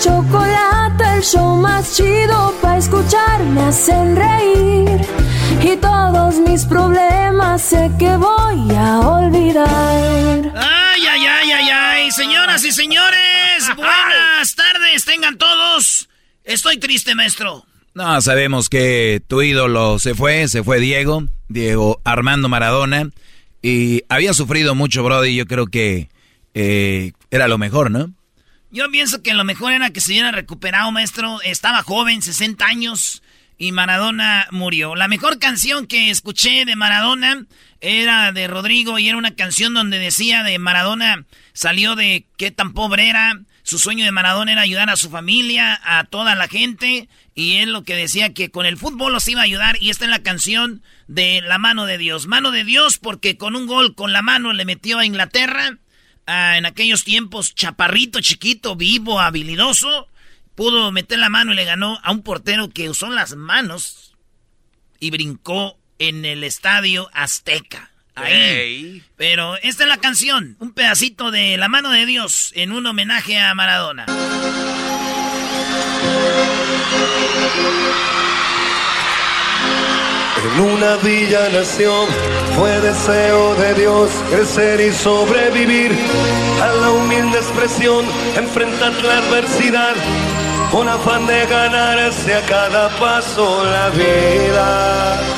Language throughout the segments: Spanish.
Chocolate, el show más chido para escuchar. Me hacen reír y todos mis problemas sé que voy a olvidar. Ay, ay, ay, ay, ay, señoras y señores, buenas tardes, tengan todos. Estoy triste, maestro. No, sabemos que tu ídolo se fue, se fue Diego, Diego Armando Maradona, y había sufrido mucho, Brody, yo creo que eh, era lo mejor, ¿no? Yo pienso que lo mejor era que se hubiera recuperado, maestro. Estaba joven, 60 años, y Maradona murió. La mejor canción que escuché de Maradona era de Rodrigo y era una canción donde decía de Maradona salió de qué tan pobre era. Su sueño de Maradona era ayudar a su familia, a toda la gente. Y él lo que decía que con el fútbol los iba a ayudar. Y esta es la canción de la mano de Dios. Mano de Dios porque con un gol con la mano le metió a Inglaterra. Ah, en aquellos tiempos, chaparrito, chiquito, vivo, habilidoso. Pudo meter la mano y le ganó a un portero que usó las manos y brincó en el estadio Azteca. Ahí. Pero esta es la canción, un pedacito de La mano de Dios en un homenaje a Maradona. En una villa nación fue deseo de Dios crecer y sobrevivir a la humilde expresión, enfrentar la adversidad con afán de ganarse a cada paso la vida.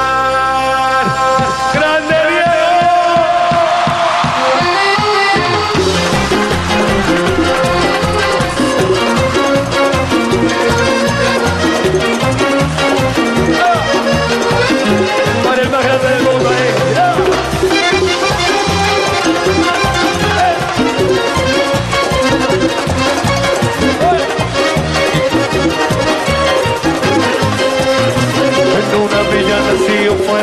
Para el más del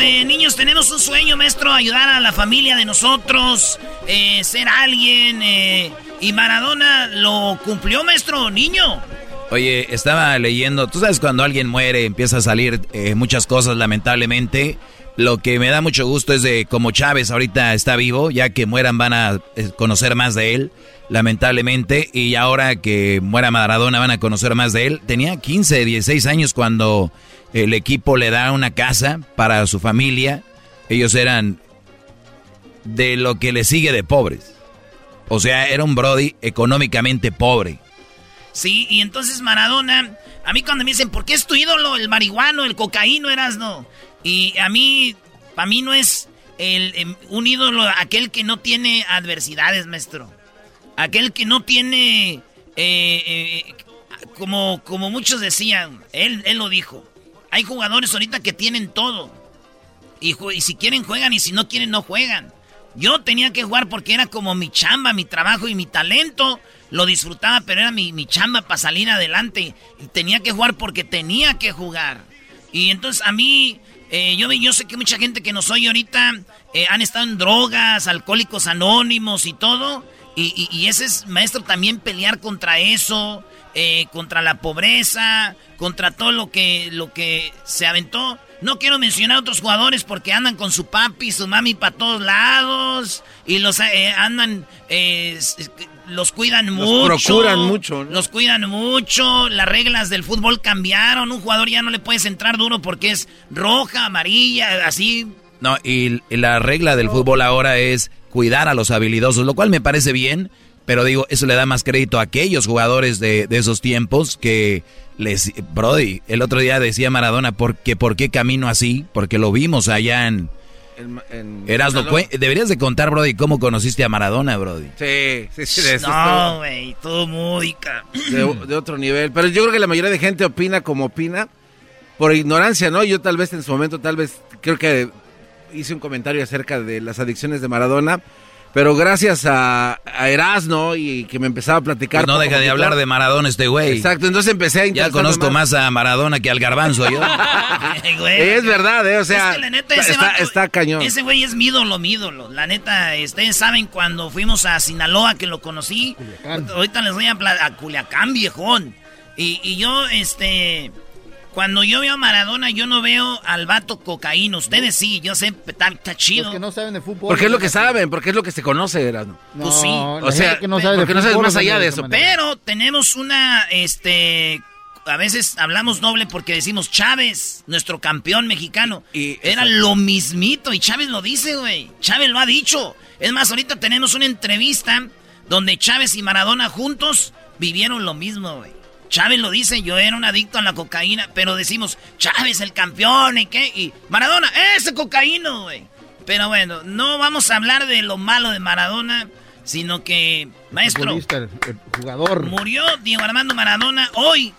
Niños tenemos un sueño, maestro, ayudar a la familia de nosotros, eh, ser alguien. eh, y Maradona lo cumplió, maestro, niño. Oye, estaba leyendo, tú sabes cuando alguien muere empieza a salir eh, muchas cosas lamentablemente. lo que me da mucho gusto es de como Chávez ahorita está vivo, ya que mueran van a eh, conocer más de él, lamentablemente, y ahora que muera Maradona van a conocer más de él. Tenía 15, 16 años cuando el equipo le da una casa para su familia. Ellos eran de lo que le sigue de pobres. O sea, era un Brody económicamente pobre. Sí, y entonces Maradona, a mí cuando me dicen, ¿por qué es tu ídolo el marihuano, el cocaíno, eras no? Y a mí, para mí no es em, un ídolo aquel que no tiene adversidades, maestro. Aquel que no tiene, eh, eh, como, como muchos decían, él, él lo dijo. Hay jugadores ahorita que tienen todo. Y, si quieren juegan y si no quieren no juegan. Yo tenía que jugar porque era como mi chamba, mi trabajo y mi talento. Lo disfrutaba, pero era mi, chamba para salir adelante. Y tenía que jugar porque tenía que jugar. Y entonces a mí, eh, yo, yo sé que mucha gente que nos oye ahorita eh, han estado en drogas, alcohólicos anónimos y todo. Y, y, ese es, maestro, también pelear contra eso, eh, contra la pobreza, contra todo lo que, lo que se aventó. No quiero mencionar a otros jugadores porque andan con su papi y su mami para todos lados. Y los eh, andan. Eh, los cuidan mucho. Los procuran mucho. Los cuidan mucho. Las reglas del fútbol cambiaron. Un jugador ya no le puedes entrar duro porque es roja, amarilla, así. No, y la regla del fútbol ahora es cuidar a los habilidosos, lo cual me parece bien. Pero digo, eso le da más crédito a aquellos jugadores de, de esos tiempos que les, Brody, el otro día decía Maradona, ¿por qué, ¿por qué camino así? Porque lo vimos allá en... en, Erasmo, deberías de contar, Brody, cómo conociste a Maradona, Brody. Sí, sí, sí. De eso no, güey, todo muy... De, otro nivel. Pero yo creo que la mayoría de gente opina como opina, por ignorancia, ¿no? Yo tal vez en su momento, tal vez, creo que hice un comentario acerca de las adicciones de Maradona pero gracias a, a Erasno y que me empezaba a platicar. Pues no deja de hablar de Maradona este güey. Exacto, entonces empecé a Ya conozco más. a Maradona que al garbanzo yo. es verdad, ¿eh? O sea, está, cañón. Ese güey es mi ídolo, mi ídolo. La neta, ustedes saben cuando fuimos a Sinaloa que lo conocí. Ahorita les voy a, a Culiacán, viejón. Y, y yo, este cuando yo veo a Maradona, yo no veo al vato cocaína. Ustedes sí, yo sé, está, chido. Porque no saben de fútbol. Porque es lo que saben, porque es lo que se conoce, Erasmo. No, pues sí. O sea, que no sabe porque no sabes más allá de eso. Pero tenemos una, este, a veces hablamos doble porque decimos Chávez, nuestro campeón mexicano. Y Era lo mismito y Chávez lo dice, güey. Chávez lo ha dicho. Es más, ahorita tenemos una entrevista donde Chávez y Maradona juntos vivieron lo mismo, güey. Chávez lo dice, yo era un adicto a la cocaína, pero decimos, Chávez el campeón y qué, y Maradona, ese cocaíno, güey. Pero bueno, no vamos a hablar de lo malo de Maradona, sino que, maestro, jugador. murió Diego Armando Maradona hoy,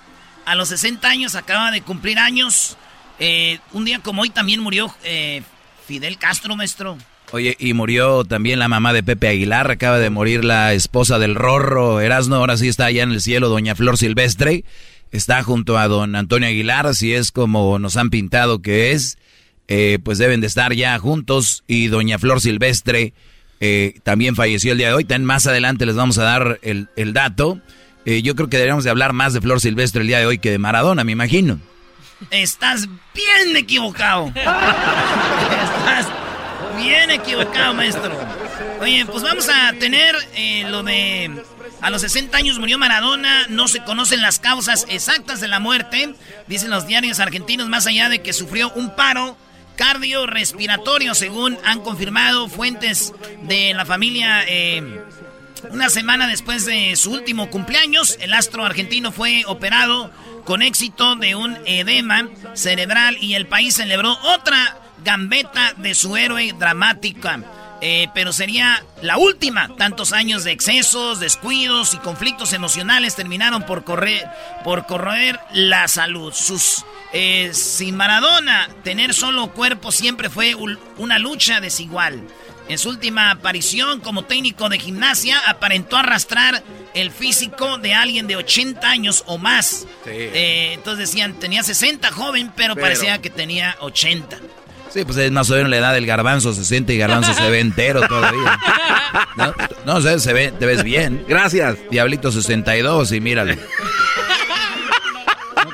a los 60 años, acaba de cumplir años. Eh, un día como hoy también murió eh, Fidel Castro, maestro. Oye, y murió también la mamá de Pepe Aguilar, acaba de morir la esposa del Rorro Erasno, ahora sí está allá en el cielo, doña Flor Silvestre, está junto a don Antonio Aguilar, si es como nos han pintado que es, eh, pues deben de estar ya juntos, y doña Flor Silvestre eh, también falleció el día de hoy, también más adelante les vamos a dar el, dato, eh, yo creo que deberíamos de hablar más de Flor Silvestre el día de hoy que de Maradona, me imagino. Estás bien equivocado. Estás Bien equivocado, maestro. Oye, pues vamos a tener eh, lo de... A los 60 años murió Maradona, no se conocen las causas exactas de la muerte, dicen los diarios argentinos, más allá de que sufrió un paro cardiorrespiratorio, según han confirmado fuentes de la familia. Eh, una semana después de su último cumpleaños, el astro argentino fue operado con éxito de un edema cerebral y el país celebró otra gambeta de su héroe dramática. Eh, pero sería la última. Tantos años de excesos, descuidos y conflictos emocionales terminaron por correr, por corroer la salud. Sus, eh, sin Maradona, tener solo cuerpo siempre fue una lucha desigual. En su última aparición como técnico de gimnasia, aparentó arrastrar el físico de alguien de 80 años o más. Eh, entonces decían, tenía 60 joven, pero, pero, parecía que tenía 80. Sí, pues es más o menos la edad del garbanzo, se siente y garbanzo se ve entero todavía. No, no sé, se ve, te ves bien. Gracias. Diablito 62 y míralo.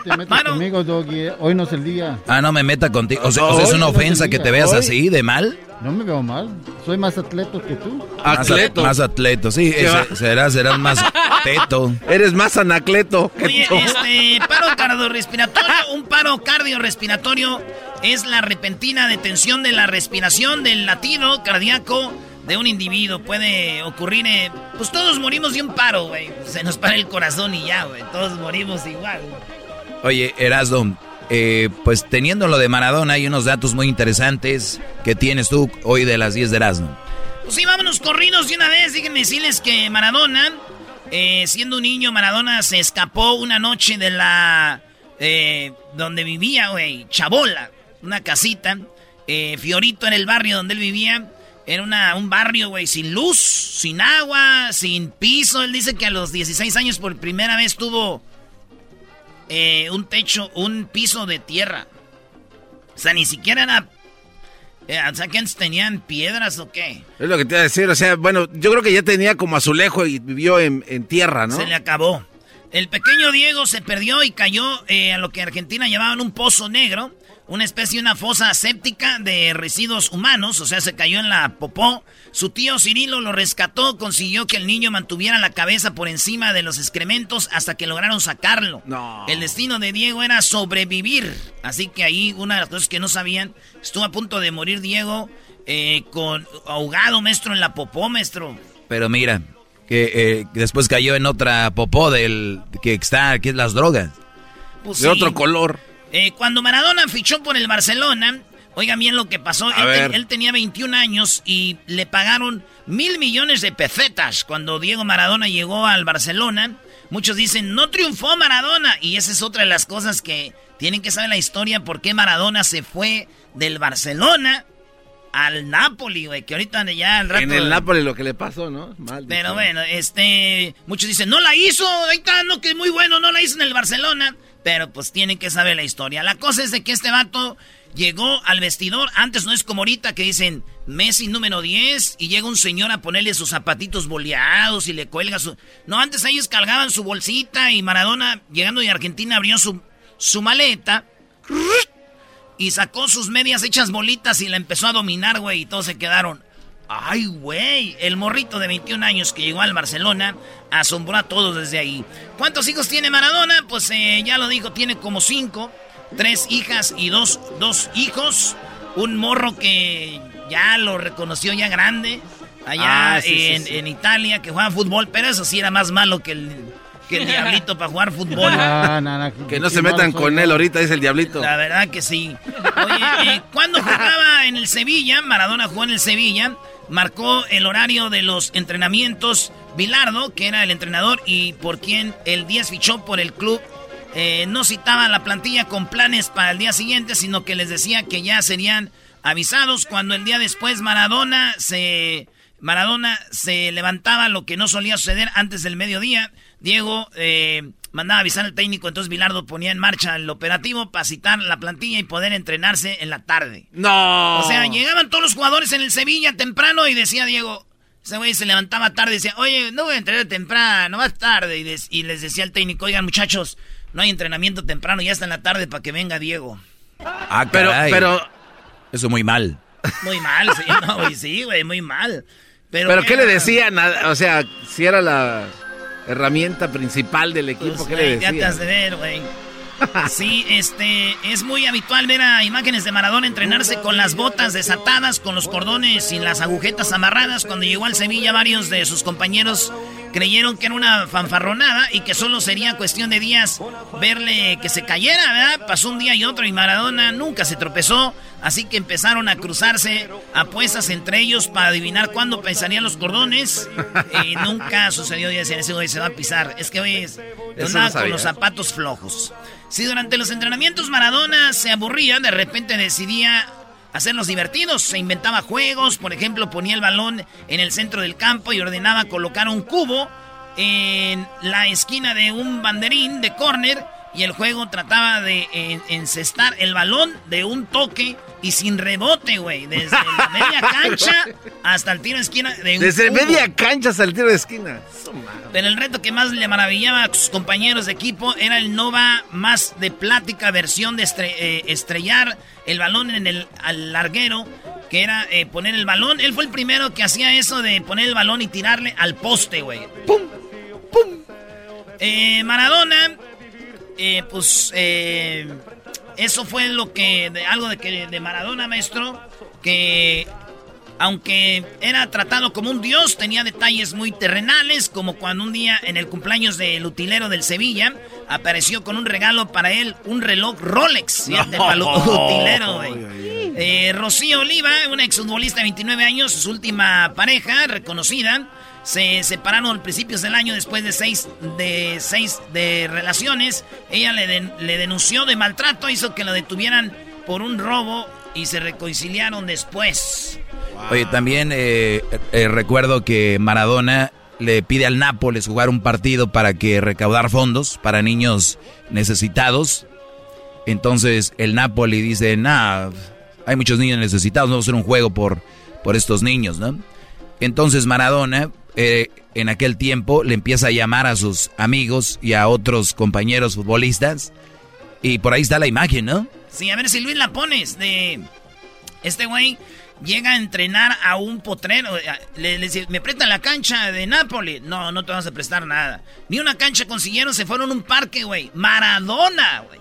te metas conmigo, Doggy. Hoy no es el día. Ah, no me meta contigo. O sea, es una ofensa que te veas así, de mal. No me veo mal. Soy más atleto que tú. Atleto. Más, atleto, sí. serás, serás más teto. Eres más anacleto. Oye, este, paro cardiorrespiratorio, un paro cardiorrespiratorio es la repentina detención de la respiración del latido cardíaco de un individuo. Puede ocurrir, eh, pues todos morimos de un paro, güey. Se nos para el corazón y ya, güey. Todos morimos igual. Oye, Erasmo, eh, pues teniendo lo de Maradona, hay unos datos muy interesantes que tienes tú hoy de las 10 de Erasmo. Pues sí, vámonos corridos de una vez. Déjenme decirles que Maradona, eh, siendo un niño, Maradona se escapó una noche de la... Donde vivía, güey, Chabola, una casita. Fiorito en el barrio donde él vivía. Era una, un barrio, güey, sin luz, sin agua, sin piso. Él dice que a los 16 años por primera vez tuvo eh, un techo, un piso de tierra. O sea, ni siquiera era... Eh, o sea, que antes tenían piedras o qué. Es lo que te iba a decir, o sea, bueno, yo creo que ya tenía como azulejo y vivió en, tierra, ¿no? Se le acabó. El pequeño Diego se perdió y cayó eh, a lo que en Argentina llamaban un pozo negro una especie, una fosa séptica de residuos humanos, o sea, se cayó en la popó. Su tío Cirilo lo rescató, consiguió que el niño mantuviera la cabeza por encima de los excrementos hasta que lograron sacarlo. No. El destino de Diego era sobrevivir, así que ahí una de las cosas que no sabían, estuvo a punto de morir Diego eh, con ahogado, maestro, en la popó, maestro. Pero mira, que eh, después cayó en otra popó del que está, que es las drogas. Pues de otro color. Eh, cuando Maradona fichó por el Barcelona, oigan bien lo que pasó. Él, tenía 21 años y le pagaron mil millones de pesetas cuando Diego Maradona llegó al Barcelona. Muchos dicen, no triunfó Maradona. Y esa es otra de las cosas que tienen que saber la historia, por qué Maradona se fue del Barcelona al Napoli, güey, que ahorita ya al rato... En el Napoli lo que le pasó, ¿no? Pero bueno, este... Muchos dicen, no la hizo, ahí está, no, que es muy bueno, no la hizo en el Barcelona. Pero pues tienen que saber la historia. La cosa es de que este vato llegó al vestidor. Antes no es como ahorita que dicen Messi número 10 y llega un señor a ponerle sus zapatitos boleados y le cuelga su... No, antes ellos cargaban su bolsita y Maradona llegando de Argentina abrió su, su maleta y sacó sus medias hechas bolitas y la empezó a dominar, güey, y todos se quedaron. Ay, güey, el morrito de 21 años que llegó al Barcelona asombró a todos desde ahí. ¿Cuántos hijos tiene Maradona? Pues eh, ya lo dijo, tiene como cinco. Tres hijas y dos, dos hijos. Un morro que ya lo reconoció ya grande. Allá ah, en, Italia, que juega fútbol, pero eso sí era más malo que el, que el diablito para jugar fútbol. que no se metan con él ahorita, es el diablito. La verdad que sí. Oye, eh, cuando jugaba en el Sevilla, Maradona jugó en el Sevilla, marcó el horario de los entrenamientos Bilardo, que era el entrenador y por quien el 10 fichó por el club. Eh, no citaba la plantilla con planes para el día siguiente, sino que les decía que ya serían avisados cuando el día después Maradona se Maradona se levantaba lo que no solía suceder antes del mediodía. Diego eh, mandaba avisar al técnico, entonces Bilardo ponía en marcha el operativo para citar la plantilla y poder entrenarse en la tarde. No. O sea, llegaban todos los jugadores en el Sevilla temprano y decía Diego, ese güey se levantaba tarde y decía, oye, no voy a entrenar temprano, más tarde. Y, les decía al técnico, oigan muchachos, no hay entrenamiento temprano, ya está en la tarde para que venga Diego. Ah, pero, pero... Eso muy mal. Muy mal, sí, no, sí, güey, muy mal. Pero, ¿Pero qué le decían? O sea, si era la herramienta principal del equipo, pues, ¿qué le decían? Ya te has de ver, güey. Sí, este, es muy habitual ver a imágenes de Maradona entrenarse con las botas desatadas, con los cordones y las agujetas amarradas. Cuando llegó al Sevilla, varios de sus compañeros creyeron que era una fanfarronada y que solo sería cuestión de días verle que se cayera, ¿verdad? Pasó un día y otro y Maradona nunca se tropezó, así que empezaron a cruzarse apuestas entre ellos para adivinar cuándo pensarían los cordones y nunca sucedió y decían, ese güey se va a pisar. Es que hoy es, con los zapatos flojos. Si durante los entrenamientos Maradona se aburría, de repente decidía hacerlos divertidos. Se inventaba juegos, por ejemplo, ponía el balón en el centro del campo y ordenaba colocar un cubo en la esquina de un banderín de córner y el juego trataba de encestar el balón de un toque y sin rebote, güey. Desde la media cancha hasta el tiro de esquina. De desde media cancha hasta el tiro de esquina. Pero el reto que más le maravillaba a sus compañeros de equipo era el Nova más de plática versión de eh, estrellar el balón en el al larguero, que era eh, poner el balón. Él fue el primero que hacía eso de poner el balón y tirarle al poste, güey. ¡Pum! ¡Pum! Eh, Maradona, pues eso fue lo que, de, algo de, que, de Maradona, maestro, que aunque era tratado como un dios, tenía detalles muy terrenales, como cuando un día en el cumpleaños del utilero del Sevilla apareció con un regalo para él, un reloj Rolex. utilero, eh, Rocío Oliva, una exfutbolista de 29 años, su última pareja reconocida, se separaron a principios del año después de seis de, seis de relaciones. Ella le, le denunció de maltrato, hizo que lo detuvieran por un robo y se reconciliaron después. Oye, también eh, eh, recuerdo que Maradona le pide al Nápoles jugar un partido para que recaudar fondos para niños necesitados. Entonces el Napoli dice, nah, hay muchos niños necesitados, vamos a hacer un juego por, por estos niños, ¿no? Entonces Maradona eh, en aquel tiempo le empieza a llamar a sus amigos y a otros compañeros futbolistas. Y por ahí está la imagen, ¿no? Sí, a ver si Luis la pones de... Este güey llega a entrenar a un potrero. Eh, le, dice, me prestan la cancha de Nápoles. No, no te vamos a prestar nada. Ni una cancha consiguieron, se fueron a un parque, güey. Maradona, güey.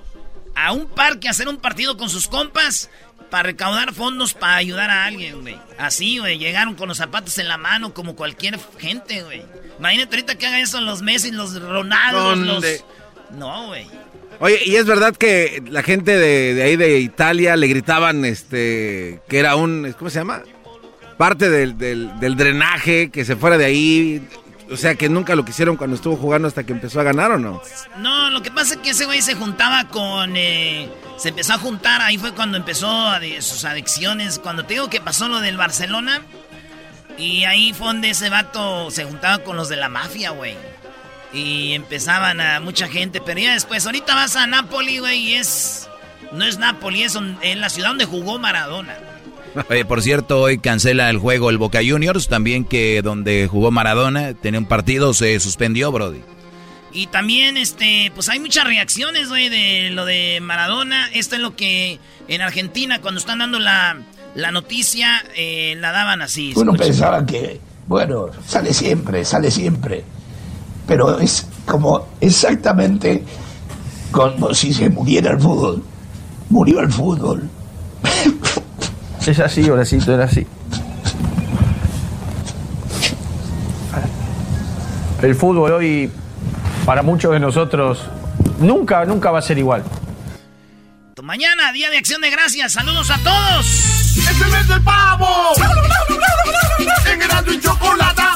A un parque a hacer un partido con sus compas para recaudar fondos para ayudar a alguien, güey. Así, güey. Llegaron con los zapatos en la mano como cualquier gente, güey. Imagínate ahorita que hagan eso los Messi, los Ronaldo, los... No, güey. Oye, y es verdad que la gente de, ahí de Italia le gritaban este que era un, ¿cómo se llama? Parte del, del drenaje, que se fuera de ahí. O sea, que nunca lo quisieron cuando estuvo jugando hasta que empezó a ganar, ¿o no? No, lo que pasa es que ese güey se juntaba con... Eh, se empezó a juntar, ahí fue cuando empezó sus adicciones. Cuando te digo que pasó lo del Barcelona, y ahí fue donde ese vato se juntaba con los de la mafia, güey. Y empezaban a mucha gente, pero ya después, ahorita vas a Napoli, güey, y es... No es Napoli, es en la ciudad donde jugó Maradona. Oye, por cierto, hoy cancela el juego el Boca Juniors, también que donde jugó Maradona, tenía un partido, se suspendió, Brody. Y también, este, pues hay muchas reacciones, güey, de lo de Maradona. Esto es lo que en Argentina, cuando están dando la, noticia, eh, la daban así. Uno pensaba que, bueno, sale siempre, sale siempre. Pero es como exactamente como si se muriera el fútbol. Murió el fútbol. Es así, Horacito, era así. El fútbol hoy, para muchos de nosotros, nunca, nunca va a ser igual. Mañana, Día de Acción de Gracias. Saludos a todos. ¡Es el mes del pavo! En y chocolate.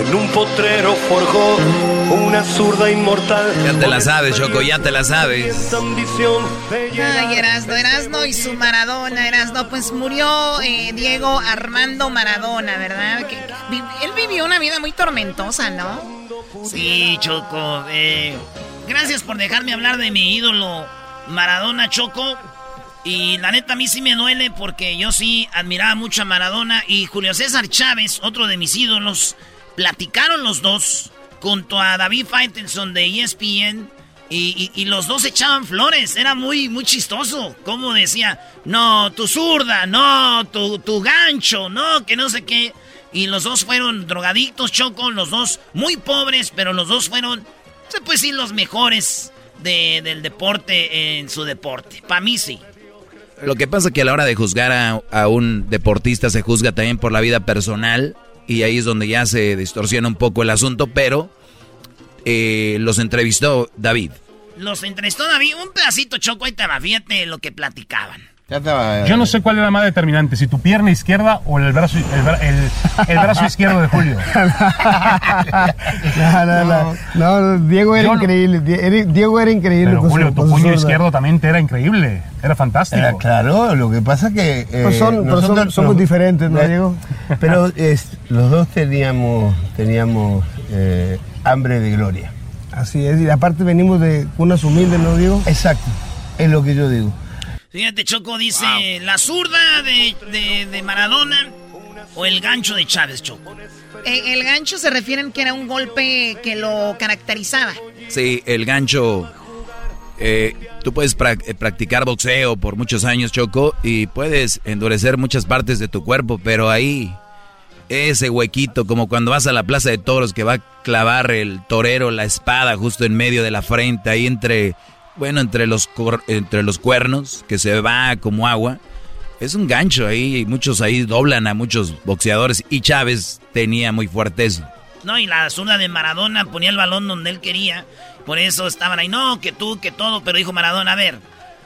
en un potrero forjó una zurda inmortal. Ya te la sabes, Choco, ya te la sabes. Ay, Erasno, Erasno y su Maradona, Erasno, pues murió eh, Diego Armando Maradona, ¿verdad? Que, él vivió una vida muy tormentosa, ¿no? Sí, Choco. Eh, gracias por dejarme hablar de mi ídolo Maradona, Choco. Y la neta a mí sí me duele porque yo sí admiraba mucho a Maradona y Julio César Chávez, otro de mis ídolos, platicaron los dos junto a David Faitelson de ESPN y, los dos echaban flores. Era muy, muy chistoso. Como decía, no, tu zurda, no, tu, tu gancho, no, que no sé qué. Y los dos fueron drogadictos, Choco, los dos muy pobres, pero los dos fueron, se puede decir, los mejores del deporte en su deporte. Para mí sí. Lo que pasa es que a la hora de juzgar a un deportista se juzga también por la vida personal y ahí es donde ya se distorsiona un poco el asunto, pero eh, los entrevistó David. Los entrevistó David, un pedacito choco y te fíjate lo que platicaban. Yo no sé cuál era más determinante, si tu pierna izquierda o el brazo, el, brazo izquierdo de Julio. no, no, no, no, Diego era increíble. Diego era increíble. Pero Julio, tu puño izquierdo también te era increíble. Era fantástico. claro, lo que pasa que. Eh, pues son, somos diferentes, ¿no, Diego? Pero es, los dos teníamos, teníamos eh, hambre de gloria. Así es, y aparte venimos de unas humildes, ¿no, Diego? Exacto, es lo que yo digo. Fíjate, Choco dice, la zurda de, Maradona o el gancho de Chávez, Choco. Eh, el gancho se refieren que era un golpe que lo caracterizaba. Sí, el gancho... Eh, tú puedes eh, practicar boxeo por muchos años, Choco, y puedes endurecer muchas partes de tu cuerpo, pero ahí ese huequito, como cuando vas a la plaza de toros que va a clavar el torero la espada justo en medio de la frente, ahí entre bueno, entre los, entre los cuernos, que se va como agua. Es un gancho ahí, muchos ahí doblan a muchos boxeadores y Chávez tenía muy fuerte eso. No, y la zurda de Maradona ponía el balón donde él quería, por eso estaban ahí, no, que tú, que todo, pero dijo Maradona, a ver,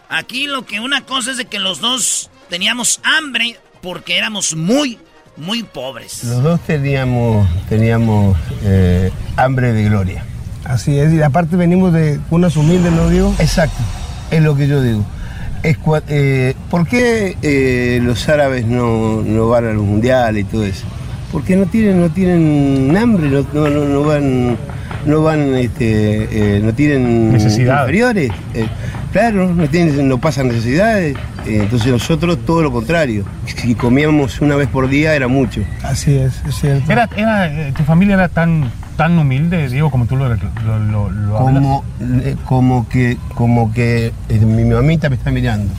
aquí lo que una cosa es de que los dos teníamos hambre porque éramos muy, muy pobres. Los dos teníamos, teníamos eh, hambre de gloria. Así es, y aparte venimos de unas humildes, ¿no digo? Exacto, es lo que yo digo. Eh, ¿Por qué eh, los árabes no, van a los mundiales y todo eso? Porque no tienen, no tienen hambre, no, no, van, no van, este, eh, no tienen Necesidad. inferiores. claro, no tienen, no pasan necesidades. entonces nosotros todo lo contrario. Si comíamos una vez por día era mucho. Así es, es cierto. Era, ¿Tu familia era tan tan humilde, digo, como tú lo, lo, como, eh, como que, como que eh, mi mamita me está mirando.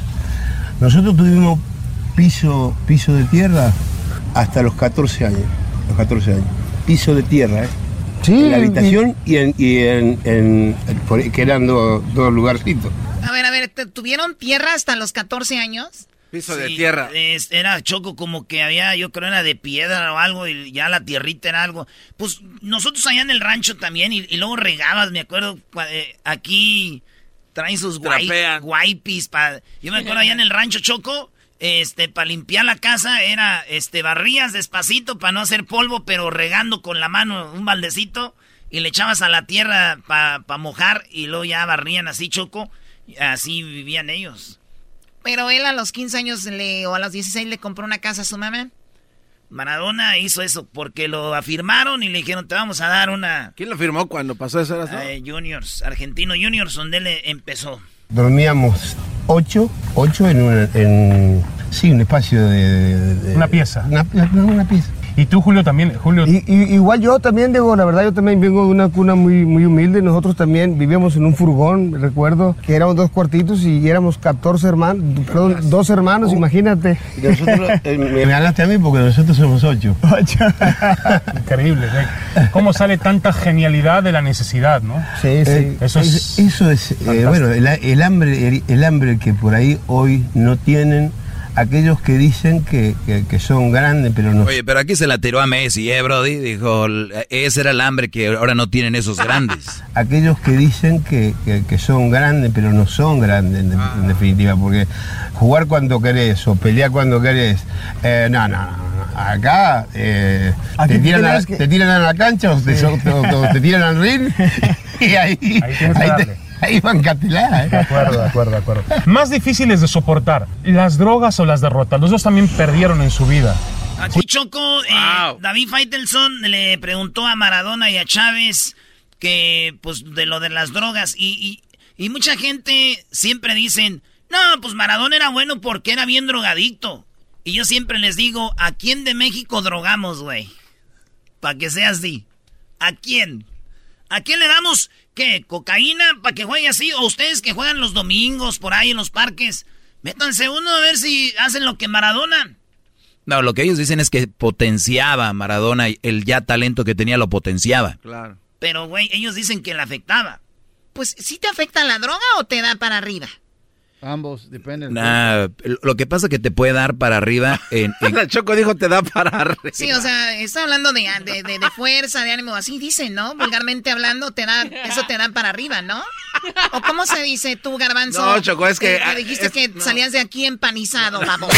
Nosotros tuvimos piso, piso de tierra hasta los 14 años. Los 14 años. Piso de tierra, ¿eh? Sí, en la habitación y, en, y en, que eran dos, dos lugarcitos. A ver, a ver, ¿tuvieron tierra hasta los 14 años? Piso de tierra. era choco como que había, yo creo, era de piedra o algo, y ya la tierrita era algo. Pues nosotros allá en el rancho también, y, luego regabas, me acuerdo, eh, aquí traen sus guaypis. Pa, yo me acuerdo allá en el rancho choco, este, para limpiar la casa, era, este, barrías despacito para no hacer polvo, pero regando con la mano un baldecito y le echabas a la tierra para mojar y luego ya barrían así, Choco. Así vivían ellos. Pero él a los 15 años le, o a los 16 le compró una casa a su mamá. Maradona hizo eso porque lo afirmaron y le dijeron, te vamos a dar una... ¿Quién lo firmó cuando pasó eso? Eh, juniors, Argentino Juniors, donde él empezó. Dormíamos ocho, ocho en, un, en sí, un espacio de... una pieza. Una, una pieza. Y tú, Julio, también, Julio. Y, igual yo también, digo, la verdad, yo también vengo de una cuna muy, muy humilde. Nosotros también vivíamos en un furgón, recuerdo, que éramos dos cuartitos y éramos 14 hermanos, perdón, dos hermanos, oh. imagínate. nosotros, eh, me ganaste a mí porque nosotros somos ocho. Increíble, ¿eh? ¿Cómo sale tanta genialidad de la necesidad, no? Sí, sí. Eso es. Eso es, eh, bueno, el, hambre, el hambre que por ahí hoy no tienen aquellos que dicen que, son grandes, pero no. Oye, pero aquí se la tiró a Messi, ¿eh, Brody? Dijo, ese era el hambre que ahora no tienen esos grandes. aquellos que dicen que, son grandes, pero no son grandes en, ah. definitiva, porque jugar cuando querés o pelear cuando querés, eh, no, no, no. Acá, eh, te, tiran a, te, tiran a, la cancha o te, tiran al ring y ahí, ahí, Ahí van ¿eh? De acuerdo, de acuerdo, de acuerdo. Más difíciles de soportar, las drogas o las derrotas. Los dos también perdieron en su vida. Aquí Choco, eh, David Faitelson le preguntó a Maradona y a Chávez que, pues, de lo de las drogas. Y, y, mucha gente siempre dicen, no, pues Maradona era bueno porque era bien drogadicto. Y yo siempre les digo, ¿a quién de México drogamos, güey? Para que sea así. ¿A quién? ¿A quién le damos ¿Qué? ¿Cocaína para que juegue así? ¿O ustedes que juegan los domingos por ahí en los parques? Métanse uno a ver si hacen lo que Maradona. No, lo que ellos dicen es que potenciaba a Maradona, el ya talento que tenía lo potenciaba. Claro. Pero, güey, ellos dicen que le afectaba. Pues, ¿sí te afecta la droga o te da para arriba? Ambos, depende. Nah, lo que pasa es que te puede dar para arriba en... en... Choco dijo te da para arriba. Sí, o sea, está hablando de, de, de, fuerza, de ánimo, así dice, ¿no? Vulgarmente hablando, te da, eso te da para arriba, ¿no? ¿O cómo se dice tú, Garbanzo? No, Choco, es que... Eh, dijiste que salías de aquí empanizado, vamos.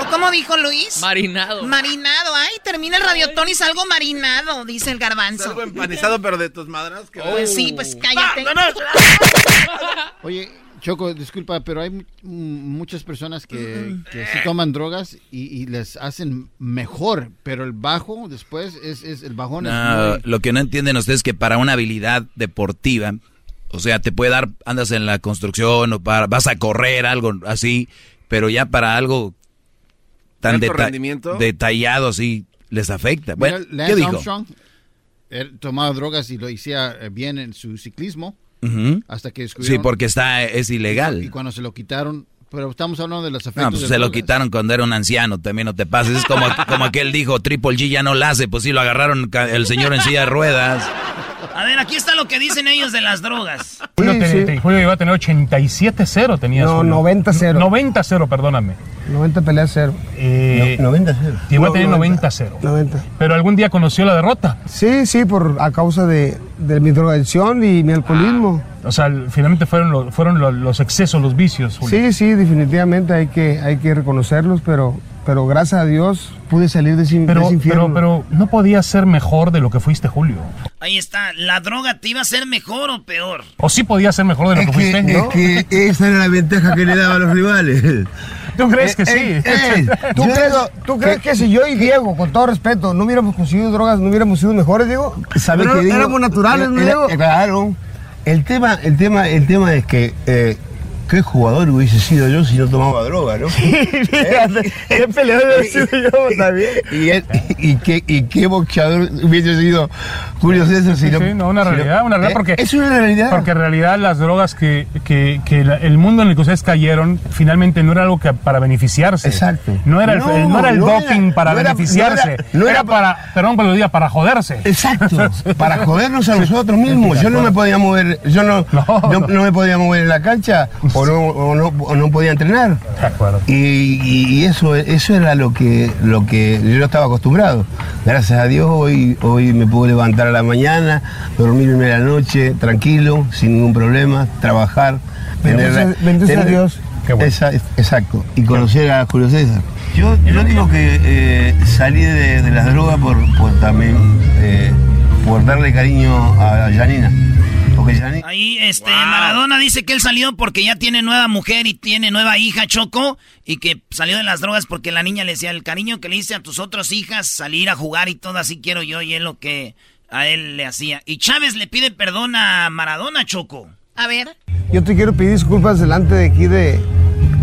¿O cómo dijo Luis? Marinado. Marinado. Ay, termina el radiotón y salgo marinado, dice el Garbanzo. Salgo empanizado, pero de tus madras. Que... Pues sí, pues cállate. Oye, Choco, disculpa, pero hay muchas personas que, que sí toman drogas y, les hacen mejor, pero el bajo después es, el bajón. Lo que no entienden ustedes es que para una habilidad deportiva, o sea, te puede dar, andas en la construcción o para, vas a correr, algo así, pero ya para algo tan detallado así les afecta. Bueno, ¿qué dijo? Armstrong, él tomaba drogas y lo hacía bien en su ciclismo hasta que Sí, porque está, es ilegal. Y cuando se lo quitaron, pero estamos hablando de los efectos. No, pues se lo quitaron cuando era un anciano, también no te pases. Es como, como aquel dijo, Triple G ya no la hace, pues sí, lo agarraron el señor en silla de ruedas. A ver, aquí está lo que dicen ellos de las drogas. Julio, iba a tener 87-0, tenía No, 90-0. 90-0, perdóname. 90 peleas 0. Eh, 90-0. Iba a tener 90-0. 90. Pero algún día conoció la derrota. Sí, sí, por, a causa de, de mi drogadicción y mi alcoholismo. Ah, o sea, finalmente fueron, fueron los, excesos, los vicios. Sí, sí, definitivamente hay que, hay que reconocerlos, pero pero gracias a Dios pude salir de, ese, pero, infierno. Pero, no podía ser mejor de lo que fuiste, Julio. Ahí está, ¿la droga te iba a ser mejor o peor? O sí podía ser mejor de lo que, fuiste, ¿no? Es que esa era la ventaja que le daba a los rivales. ¿Tú crees que eh, sí? Eh, ¿Tú, crees, ¿Tú crees que, si yo y Diego, con todo respeto, no hubiéramos conseguido drogas, no hubiéramos sido mejores, Diego? ¿Sabes que éramos naturales, ¿no, Diego? Claro. El tema, el tema, el tema es que eh, qué jugador hubiese sido yo si no tomaba droga, ¿no? Sí, fíjate, qué peleador hubiese sido yo también. Y, qué, y qué boxeador hubiese sido Julio César si no... Sí, no, una realidad, una realidad, ¿Eh? porque... Es una realidad. Porque en realidad las drogas que, que, que el mundo en el que ustedes cayeron, finalmente no era algo que para beneficiarse. Exacto. No era el, no, era el doping para beneficiarse. no era, para, perdón por lo diga, para joderse. Exacto, para jodernos a nosotros mismos. Yo no me podía mover, yo no, no me podía mover en la cancha o no, o no, podía entrenar. Y, eso, eso era lo que, lo que yo no estaba acostumbrado. Gracias a Dios hoy, hoy me puedo levantar a la mañana, dormirme a la noche tranquilo, sin ningún problema, trabajar. Tener, a Dios. exacto. Y conocer a Julio César. Yo, yo digo que eh, salí de, las drogas por, también... Eh, por darle cariño a Janina. Porque. Ahí, este, Maradona dice que él salió porque ya tiene nueva mujer y tiene nueva hija, Choco, y que salió de las drogas porque la niña le decía, el cariño que le hice a tus otras hijas, salir a jugar y todo así quiero yo, y es lo que a él le hacía. Y Chávez le pide perdón a Maradona, Choco. A ver. Yo te quiero pedir disculpas delante de aquí de,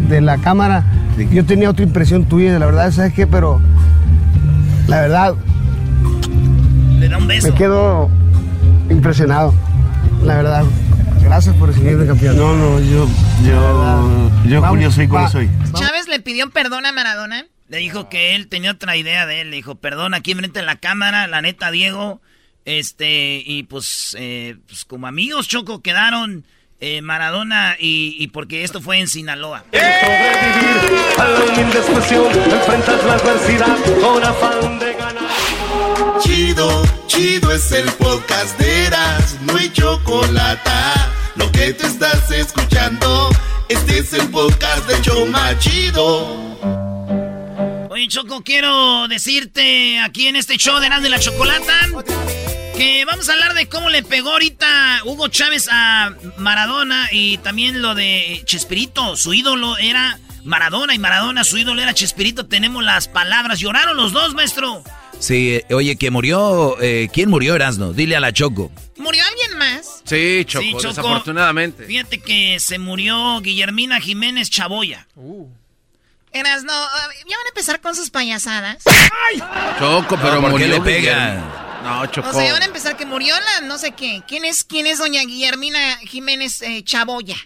de la cámara. Yo tenía otra impresión tuya, la verdad, ¿sabes qué? Pero la verdad... Le da un beso. Me quedo impresionado, la verdad. Gracias por recibirme campeón. No, no, yo, yo, yo Julio soy como soy. Chávez le pidió perdón a Maradona. Le dijo que él tenía otra idea de él. Le dijo, perdón, aquí enfrente de la cámara, la neta, Diego. Este, y pues, eh, pues como amigos, Choco, quedaron eh, Maradona y, y porque esto fue en Sinaloa. Ganar. Chido, chido es el podcast de Eras, no hay chocolate. Lo que te estás escuchando, este es el podcast de Choma Chido. Oye, Choco, quiero decirte aquí en este show de Eras de la Chocolata que vamos a hablar de cómo le pegó ahorita Hugo Chávez a Maradona y también lo de Chespirito. Su ídolo era Maradona y Maradona, su ídolo era Chespirito. Tenemos las palabras. ¿Lloraron los dos, maestro? Sí, eh, oye, que murió. Eh, ¿Quién murió, Erasno? Dile a la Choco. ¿Murió alguien más? Sí, Choco, desafortunadamente. Fíjate que se murió Guillermina Jiménez Chaboya. Eras, no, ya van a empezar con sus payasadas. Choco, pero No, ¿por qué murió le pega? Guillermo. No, Choco. O sea, van a empezar que murió la no sé qué. ¿Quién es, quién es doña Guillermina Jiménez eh, Chaboya?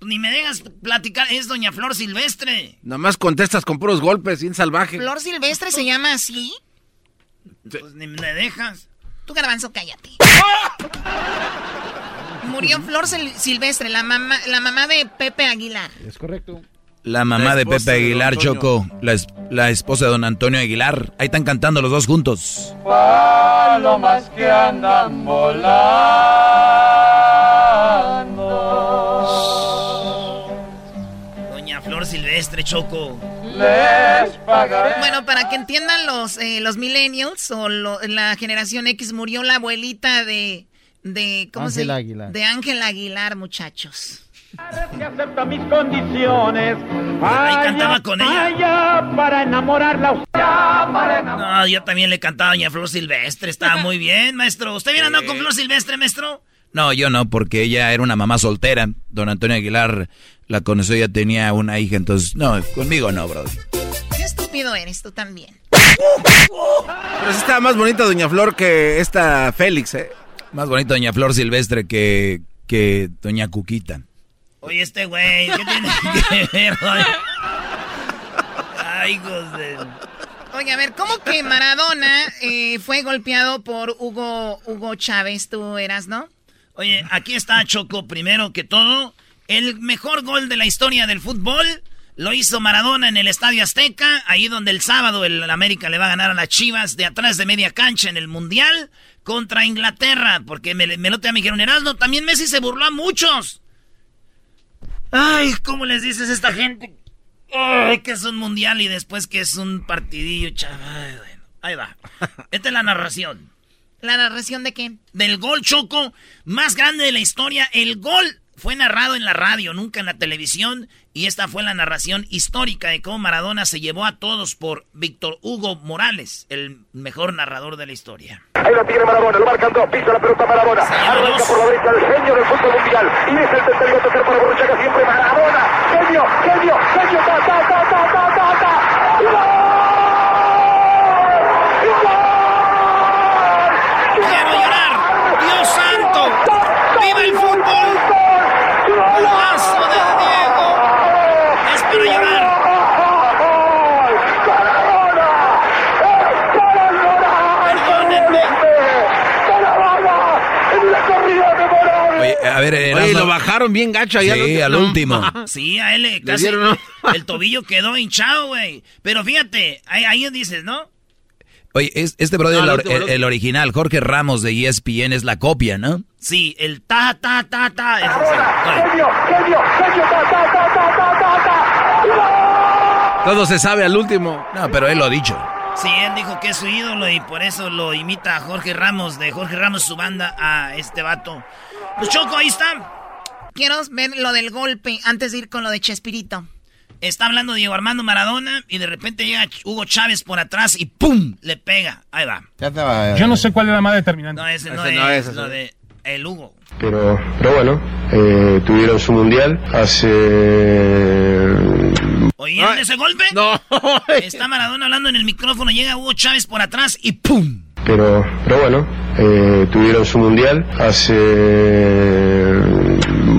Ni me dejas platicar, es doña Flor Silvestre. Nada más contestas con puros golpes, bien salvaje. ¿Flor Silvestre se llama así? Pues ni me dejas. Tú, garbanzo, cállate. Murió Flor Sil- Silvestre, la mamá, la mamá de Pepe Aguilar. Es correcto. La mamá La de Pepe Aguilar. Choco. La, es- la esposa de don Antonio Aguilar. Ahí están cantando los dos juntos. Palomas que andan volando. Doña Flor Silvestre, Choco. Les pagaré. Bueno, para que entiendan los, eh, los millennials o lo- la generación X, murió la abuelita de... de ¿Cómo se Ángela Aguilar. De Ángela Aguilar, muchachos. Acepta mis condiciones. Ahí cantaba con ella. Para enamorarla. No, yo también le cantaba a doña Flor Silvestre. Estaba muy bien, maestro. ¿Usted viene andando con Flor Silvestre, maestro? No, yo no, porque ella era una mamá soltera. Don Antonio Aguilar la conoció, ya tenía una hija, entonces, no, conmigo no, bro. Qué estúpido eres tú también. Pero sí estaba más bonita Doña Flor que esta Félix, ¿eh? Más bonito Doña Flor Silvestre que, que Doña Cuquita. Oye, este güey, ¿qué tiene que ver? Ay, de... Oye, a ver, ¿cómo que Maradona eh, fue golpeado por Hugo, Hugo Chávez? Tú eras, ¿no? Oye, aquí está Choco, primero que todo. El mejor gol de la historia del fútbol lo hizo Maradona en el Estadio Azteca, ahí donde el sábado el América le va a ganar a las Chivas de atrás de media cancha en el Mundial contra Inglaterra, porque me, me lo te me dijeron, Erasmo, también Messi se burló a muchos. Ay, ¿cómo les dices a esta gente? Ay, que es un mundial y después que es un partidillo, chaval. Bueno, ahí va. Esta es la narración. ¿La narración de qué? Del gol choco más grande de la historia. El gol fue narrado en la radio, nunca en la televisión. Y esta fue la narración histórica de cómo Maradona se llevó a todos por Víctor Hugo Morales, el mejor narrador de la historia. Ahí lo tiene Maradona, lo marcan dos, pisa la pelota Maradona. Arranca por la derecha el genio del fútbol mundial. Y es el tercero a tocar para Borruchaga siempre Maradona. Genio, genio, genio, ta, ta, ta, ta, ta, ta, ta. ¡Quiero llorar! ¡Dios santo! ¡Viva el fútbol! ¡Golazo de Diego! ¡Es para llorar! ¡Perdónenme! Oye, a ver, Oye, lo bajaron bien gacho allá. Sí, al último. Sí, a él le casi el tobillo quedó hinchado, güey. Pero fíjate, ahí, ahí dices, ¿no? Oye, es- este brother, No, el, original, Jorge Ramos de ESPN, es la copia, ¿no? Sí, el ta, ta, ta, ta. es oye, Genio, genio, genio, ta, ta, ta, ta, ta, ta, ta. Todo se sabe al último. No, pero él lo ha dicho. Sí, él dijo que es su ídolo y por eso lo imita a Jorge Ramos, de Jorge Ramos, su banda, a este vato. Pues Choco, ahí está. Quiero ver lo del golpe antes de ir con lo de Chespirito. Está hablando Diego Armando Maradona y de repente llega Hugo Chávez por atrás y ¡pum! le pega. Ahí va. Yo no sé cuál es la más determinante. No, ese no, Ese es, no es, ese lo de el Hugo. Pero, pero bueno, eh, tuvieron su mundial hace... ¿Oyeron ese golpe? No. Está Maradona hablando en el micrófono, llega Hugo Chávez por atrás y ¡pum! Pero, pero bueno, eh, tuvieron su mundial hace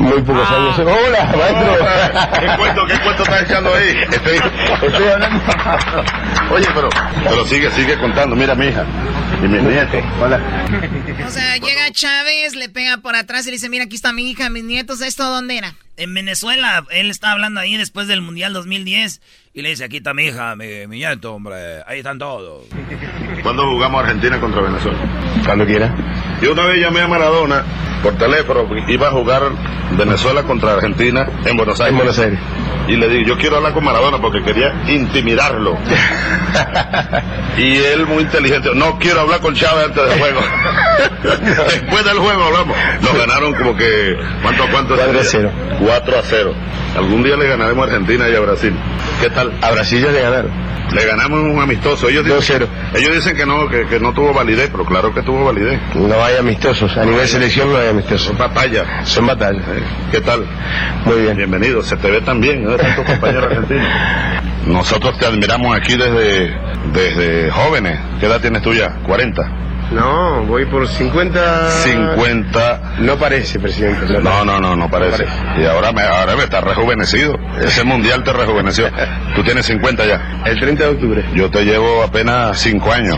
muy pocos años. ¡Hola, maestro! ¿Qué cuento, qué cuento estás echando ahí? Estoy, estoy hablando. Oye, pero, pero sigue, sigue contando. Mira, mi hija y mis nietos. Hola. O sea, llega Chávez, le pega por atrás y le dice, mira, aquí está mi hija, mis nietos, ¿esto dónde era? En Venezuela, él estaba hablando ahí después del Mundial 2010 y le dice, aquí está mi hija, mi, mi nieto, hombre, ahí están todos. ¿Cuándo jugamos Argentina contra Venezuela? Cuando quiera. Yo una vez llamé a Maradona por teléfono, iba a jugar Venezuela contra Argentina en Buenos Aires. En Buenos Aires. Y le dije, yo quiero hablar con Maradona porque quería intimidarlo. y él muy inteligente, no quiero hablar con Chávez antes del juego. Después del juego hablamos. Nos ganaron como que, ¿cuánto, cuánto? 4 a 0. 4 a 0. Algún día le ganaremos a Argentina y a Brasil. ¿Qué tal? A Brasil ya le ganaron. Le ganamos un amistoso. Ellos dicen, ellos dicen que no, que, que no tuvo validez, pero claro que tuvo validez. No hay amistosos. A nivel selección no hay amistosos. Son batallas. Son batallas. ¿Qué tal? Muy bien. Bienvenido. Se te ve tan bien, ¿no? Tantos compañeros argentinos. Nosotros te admiramos aquí desde, desde jóvenes. ¿Qué edad tienes tú ya? ¿40? No, voy por 50... 50. No parece, presidente. No, no, no, no parece. Y ahora me, ahora me está rejuvenecido. Ese mundial te rejuveneció. Tú tienes 50 ya. El 30 de octubre. Yo te llevo apenas 5 años.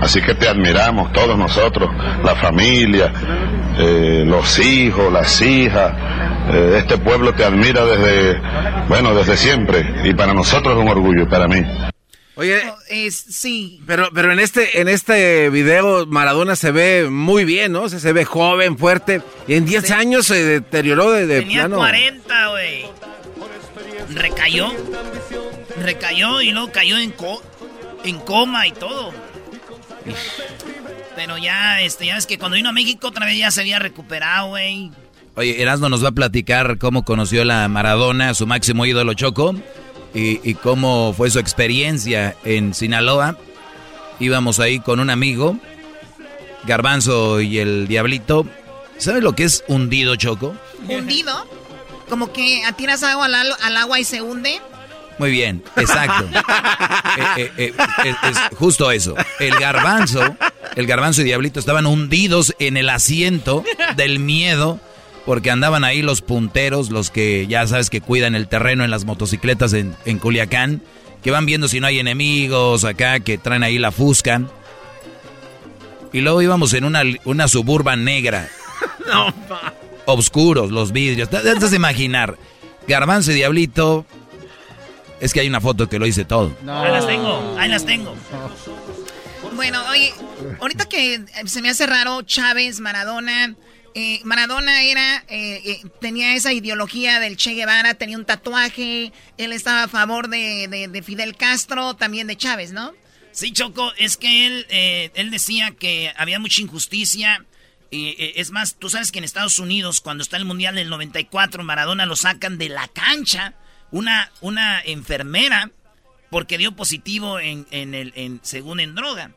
Así que te admiramos todos nosotros, la familia, eh, los hijos, las hijas. Eh, este pueblo te admira desde, bueno, desde siempre. Y para nosotros es un orgullo, para mí. Oye, Es, sí. pero, pero en este, en este video Maradona se ve muy bien, ¿no? O sea, se ve joven, fuerte. Y en 10 años se deterioró de, de Tenía plano. 40, güey. Recayó. Recayó y luego cayó en, co en coma y todo. Pero ya, este, ya ves que cuando vino a México otra vez ya se había recuperado, güey. Oye, Erasmo nos va a platicar cómo conoció la Maradona, su máximo ídolo Choco, y, y cómo fue su experiencia en Sinaloa. Íbamos ahí con un amigo, Garbanzo y el Diablito. ¿Sabes lo que es hundido, Choco? Hundido. Como que atiras agua al, al- agua y se hunde. Muy bien, exacto. Eh, eh, eh, es, es justo eso. El garbanzo, el garbanzo y Diablito estaban hundidos en el asiento del miedo porque andaban ahí los punteros, los que ya sabes que cuidan el terreno en las motocicletas en, en Culiacán, que van viendo si no hay enemigos acá, que traen ahí la fusca. Y luego íbamos en una, una suburban negra. No, pa. Obscuros los vidrios. Te das a imaginar. Garbanzo y Diablito. Es que hay una foto que lo dice todo. Ahí las tengo, ahí las tengo. Bueno, oye, ahorita que se me hace raro Chávez, Maradona. Eh, Maradona era, eh, eh, tenía esa ideología del Che Guevara, tenía un tatuaje, él estaba a favor de, de- de Fidel Castro, también de Chávez, ¿no? Sí, Choco, es que él, eh, él decía que había mucha injusticia. Eh, es más, tú sabes que en Estados Unidos, cuando está el Mundial del 94, Maradona lo sacan de la cancha. Una, una enfermera, porque dio positivo en, en el, en, según en droga.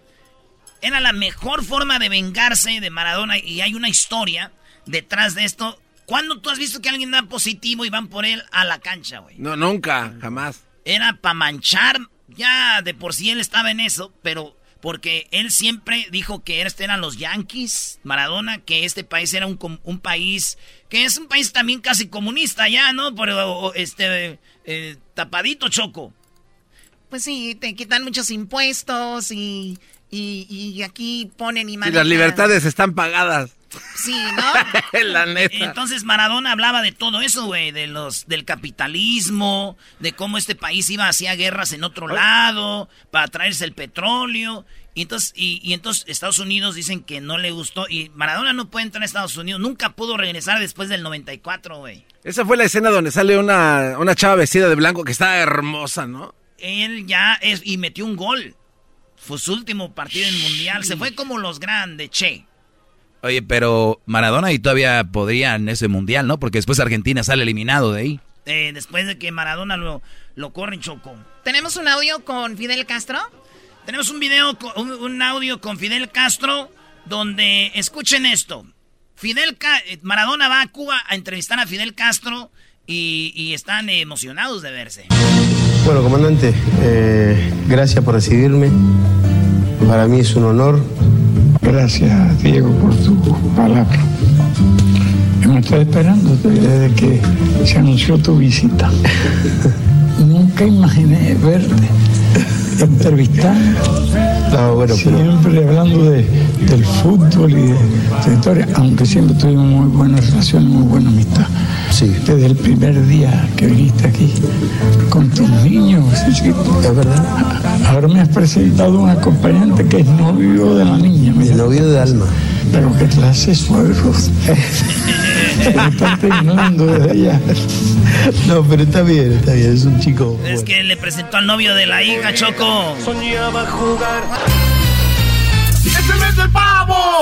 Era la mejor forma de vengarse de Maradona y hay una historia detrás de esto. ¿Cuándo tú has visto que alguien da positivo y van por él a la cancha, güey? No, nunca, jamás. Era para manchar, ya de por sí él estaba en eso, pero porque él siempre dijo que este eran los Yankees, Maradona, que este país era un, país, que es un país también casi comunista ya, ¿no? Pero este, eh, tapadito choco. Pues sí, te quitan muchos impuestos y, y, y aquí ponen y Sí, manejan. las libertades están pagadas. Sí, ¿no? La neta. Entonces Maradona hablaba de todo eso, güey, de los del capitalismo, de cómo este país iba hacia guerras en otro lado para traerse el petróleo. Y entonces, y, y entonces Estados Unidos dicen que no le gustó y Maradona no puede entrar a Estados Unidos, nunca pudo regresar después del 94, güey. Esa fue la escena donde sale una, una chava vestida de blanco que está hermosa, ¿no? Él ya es y metió un gol. Fue su último partido en mundial. Se fue como los grandes, che. Oye, pero Maradona y todavía podría en ese mundial, ¿no? Porque después Argentina sale eliminado de ahí. Eh, después de que Maradona lo, lo corren Choco. ¿Tenemos un audio con Fidel Castro? Tenemos un video, un, audio con Fidel Castro donde escuchen esto. Fidel eh, Maradona va a Cuba a entrevistar a Fidel Castro y, están emocionados de verse. Bueno, comandante, eh, gracias por recibirme. Para mí es un honor. Gracias, Diego, por tu palabra. Hemos estado esperándote desde que se anunció tu visita. Nunca imaginé verte siempre hablando de, del fútbol y de su historia, aunque siempre tuvimos muy buenas relaciones, muy buena amistad. Sí. Desde el primer día que viniste aquí con tus niños, Es verdad. Ahora me has presentado un acompañante que es novio de la niña. El novio de Alma. Pero qué clase suegros. desde allá. No, pero está bien, está bien, es un chico. Es que le presentó al novio de la hija, Choco. Soñaba jugar. ¡Es el mes del pavo!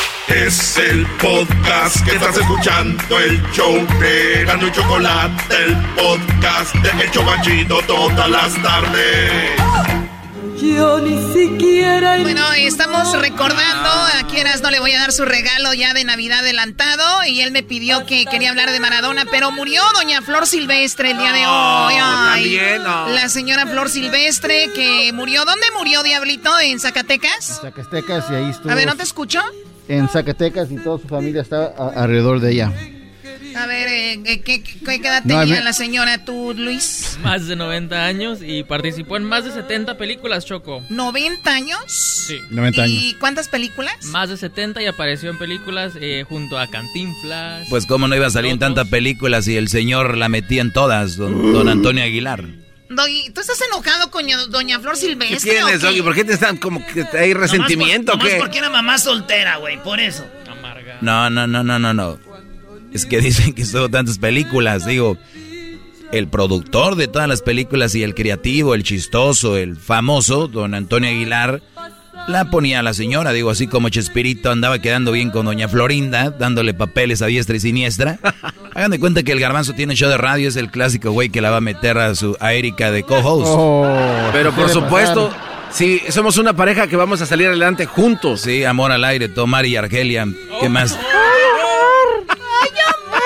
Es el podcast que estás escuchando, el show de Gano y Chocolate, el podcast de El Chocachito todas las tardes. Yo ni siquiera. Bueno, estamos recordando a quienes no le voy a dar su regalo ya de Navidad adelantado. Y él me pidió que quería hablar de Maradona, pero murió Doña Flor Silvestre el día de hoy. también, La señora Flor Silvestre que murió. ¿Dónde murió, Diablito? ¿En Zacatecas? Zacatecas y ahí estuvo. A ver, ¿no te escucho? En Zacatecas y toda su familia estaba alrededor de ella. A ver, eh, ¿qué, edad tenía la señora tú, Luis? Más de 90 años y participó en más de 70 películas, Choco. ¿90 años? Sí. 90 años. ¿Y cuántas películas? Más de 70 y apareció en películas eh, junto a Cantinflas. Pues cómo no iba a salir en tantas películas y el señor la metía en todas, don, don Antonio Aguilar. Doggy, ¿tú estás enojado con doña Flor Silvestre? ¿Qué tienes, Doggy? ¿Por qué te están como que hay resentimiento nomás qué? porque era mamá soltera, güey, por eso. Amarga. No, no, no, no, no, no. Es que dicen que hizo tantas películas, digo. El productor de todas las películas y el creativo, el chistoso, el famoso, don Antonio Aguilar, la ponía a la señora, digo, así como Chespirito andaba quedando bien con doña Florinda, dándole papeles a diestra y siniestra. Hagan de cuenta que el garbanzo tiene show de radio, es el clásico güey que la va a meter a su a Erika de co-host. Oh, Pero por supuesto, sí, somos una pareja que vamos a salir adelante juntos. Sí, amor al aire, Tomar y Argelia, ¿qué más? ¡Ay, amor! ¡Ay, amor!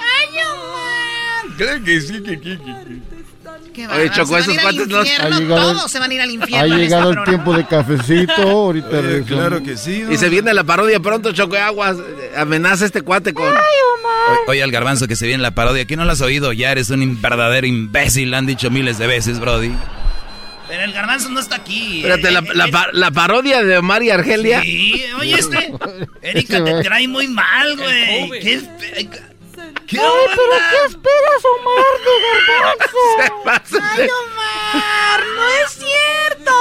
¡Ay, amor! Claro que sí, que, que, Oye, Choco, esos cuates no... Ha llegado, todos se van a ir al infierno. Ha llegado el tiempo de cafecito, ahorita Claro que sí. Y se viene la parodia pronto, Choco Aguas. Amenaza este cuate con... Ay, Omar. Oye, al garbanzo que se viene la parodia. ¿Qué no lo has oído? Ya eres un verdadero imbécil, lo han dicho miles de veces, Brody. Pero el garbanzo no está aquí. Espérate, la, eh, la, la, parodia de Omar y Argelia. Sí, oye, este. Erika te trae muy mal, güey. ¿Qué, ¿Qué Ay, pero ¿qué esperas, Omar, de garbanzo? Ay, Omar, no es cierto.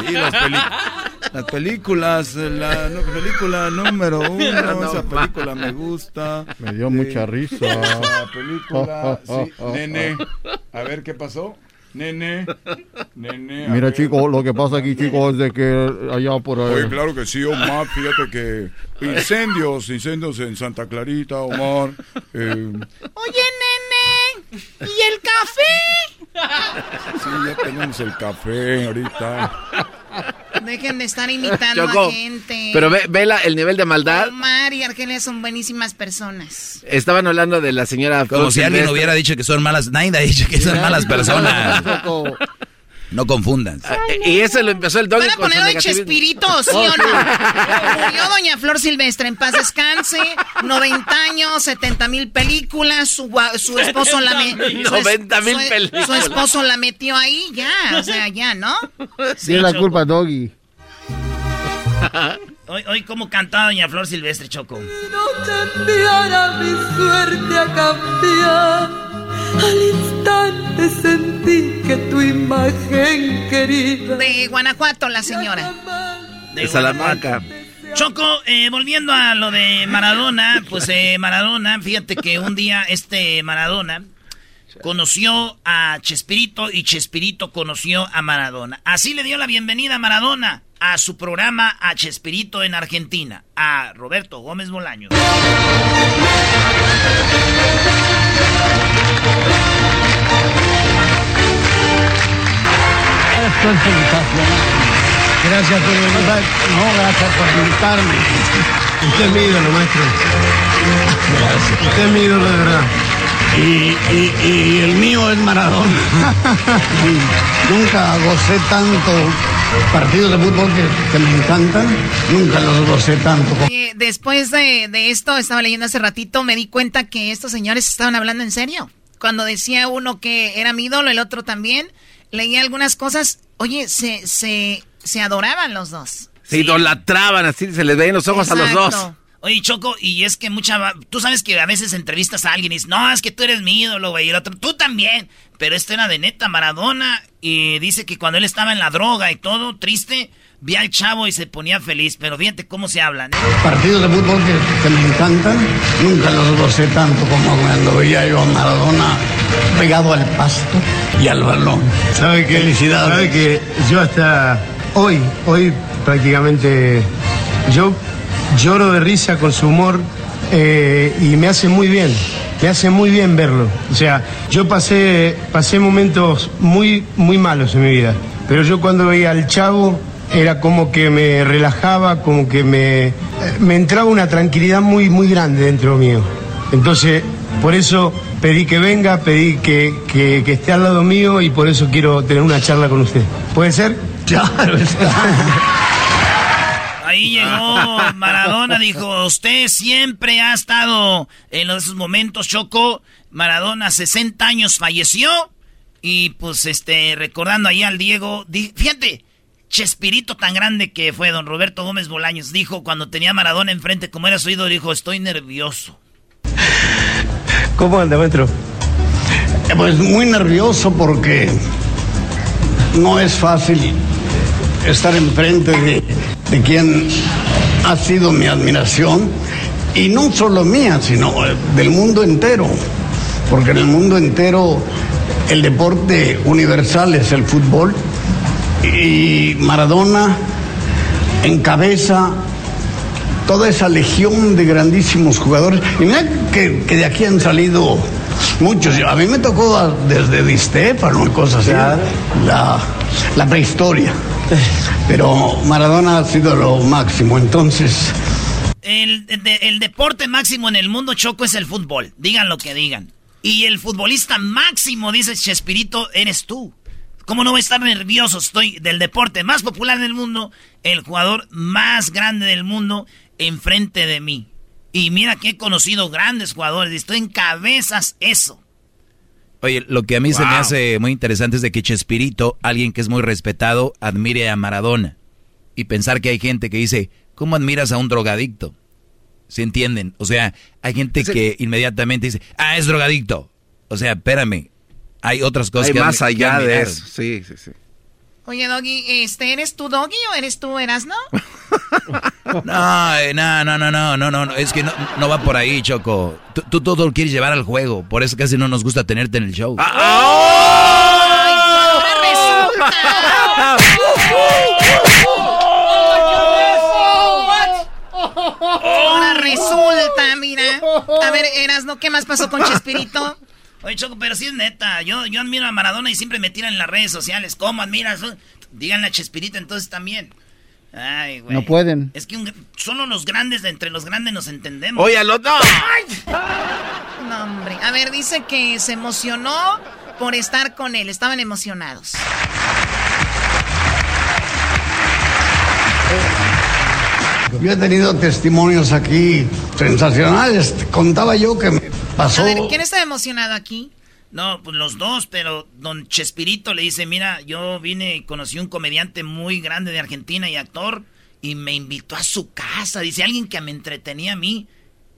Sí, las, las películas, la película número uno, esa película me gusta. Me dio mucha risa. La película, sí, nene. A ver, ¿qué pasó? Nene. Nene. Mira, chicos, lo que pasa aquí, chicos, es de que allá por ahí. Oye, claro que sí, Omar. Fíjate que incendios, incendios en Santa Clarita, Omar. eh, Oye, nene, ¿y el café? sí, ya tenemos el café ahorita. Dejen de estar imitando Choco, a gente. pero ve, ve la- el nivel de maldad. Omar y Argelia son buenísimas personas. Estaban hablando de la señora. Como si alguien hubiera dicho que son malas. Nadie ha dicho que son malas personas. No confundan. Ah, Y eso lo empezó el doggy ¿Van a poner hoy. Chespirito, sí Oh, o no? Murió doña Flor Silvestre, en paz descanse, 90 años, 70 mil películas, su, su esposo la me- su es- 90,000 su- películas. Su esposo la metió ahí, ya, o sea, ya, ¿no? Tiene la culpa, Doggy. Hoy, hoy cómo cantaba doña Flor Silvestre, Choco. no cambiara mi suerte a cambiar. Al instante sentí que tu imagen querida. De Guanajuato, la señora. De Salamanca. Choco, eh, volviendo a lo de Maradona, pues eh, Maradona, fíjate que un día este Maradona conoció a Chespirito y Chespirito conoció a Maradona. Así le dio la bienvenida a Maradona a su programa a Chespirito en Argentina, a Roberto Gómez Bolaño. Esto es sensacional. Gracias por venir. No, gracias por invitarme. Usted es mi ídolo, maestro. Gracias. Usted es mi ídolo de verdad. Y, y- y el mío es Maradona. Nunca gocé tanto partidos de fútbol que, que me encantan. Nunca los gocé tanto. Eh, después de, de esto, estaba leyendo hace ratito, me di cuenta que estos señores estaban hablando en serio. Cuando decía uno que era mi ídolo, el otro también, leí algunas cosas. Oye, se, se, se adoraban los dos. Se idolatraban así, se les veían los ojos a los dos. Oye, Choco, y es que mucha... Tú sabes que a veces entrevistas a alguien y dices, no, es que tú eres mi ídolo, güey, y el otro, tú también. Pero esto era de neta, Maradona, y dice que cuando él estaba en la droga y todo, triste, vi al chavo y se ponía feliz. Pero fíjate cómo se hablan, ¿eh? Partidos de fútbol que, que me encantan. Nunca los gocé tanto como cuando veía yo a Maradona pegado al pasto y al balón. ¿Sabe qué? Felicidades. ¿Sabe que yo hasta hoy, hoy prácticamente, yo lloro de risa con su humor eh, y me hace muy bien, me hace muy bien verlo. O sea, yo pasé, pasé momentos muy, muy malos en mi vida, pero yo cuando veía al chavo era como que me relajaba, como que me, me entraba una tranquilidad muy, muy grande dentro mío. Entonces, por eso pedí que venga, pedí que, que- que esté al lado mío y por eso quiero tener una charla con usted. ¿Puede ser? Claro, Ahí llegó Maradona, dijo, usted siempre ha estado en esos momentos, Choco. Maradona, 60 años, falleció. Y pues, este, recordando ahí al Diego, di- fíjate, Chespirito tan grande que fue don Roberto Gómez Bolaños, dijo cuando tenía a Maradona enfrente, como era su ídolo, dijo, estoy nervioso. ¿Cómo anda, maestro? Pues muy nervioso porque no es fácil estar enfrente de, de quien ha sido mi admiración y no solo mía, sino eh, del mundo entero, porque en el mundo entero el deporte universal es el fútbol y Maradona encabeza toda esa legión de grandísimos jugadores. Y mira que, que de aquí han salido muchos. A mí me tocó desde Di Stéfano y cosas así. La, la prehistoria. Pero Maradona ha sido lo máximo. Entonces, El, de- el deporte máximo en el mundo, Choco, es el fútbol. Digan lo que digan. Y el futbolista máximo, dice Chespirito, eres tú. ¿Cómo no voy a estar nervioso? Estoy del deporte más popular del mundo, el jugador más grande del mundo, enfrente de mí. Y mira que he conocido grandes jugadores, estoy en cabezas eso. Oye, lo que a mí se me hace muy interesante es de que Chespirito, alguien que es muy respetado, admire a Maradona. Y pensar que hay gente que dice, ¿cómo admiras a un drogadicto? ¿Se entienden? O sea, hay gente que inmediatamente dice, ah, es drogadicto. O sea, espérame, hay otras cosas Hay que más que allá de eso. Sí, sí, sí. Oye, Doggy, este, ¿eres tú Doggy o eres tú Erasno? No, eh, no, no, no, no, no, no, no, es que no, no va por ahí, Choco. Tú, tú todo lo quieres llevar al juego, por eso casi no nos gusta tenerte en el show. Ah, Ahora resulta, mira. A ver, Erasno, ¿qué más pasó con Chespirito? Oye, Choco, pero sí es neta. Yo, yo admiro a Maradona y siempre me tiran en las redes sociales. ¿Cómo admiras? Díganle a Chespirito entonces también. Ay, güey. No pueden. Es que un- solo los grandes de entre los grandes nos entendemos. Oye, al otro. No, hombre. A ver, dice que se emocionó por estar con él. Estaban emocionados. Yo he tenido testimonios aquí sensacionales. Contaba yo que me pasó. A ver, ¿quién está emocionado aquí? No, pues los dos, pero don Chespirito le dice, mira, yo vine y conocí un comediante muy grande de Argentina y actor y me invitó a su casa. Dice alguien que me entretenía a mí.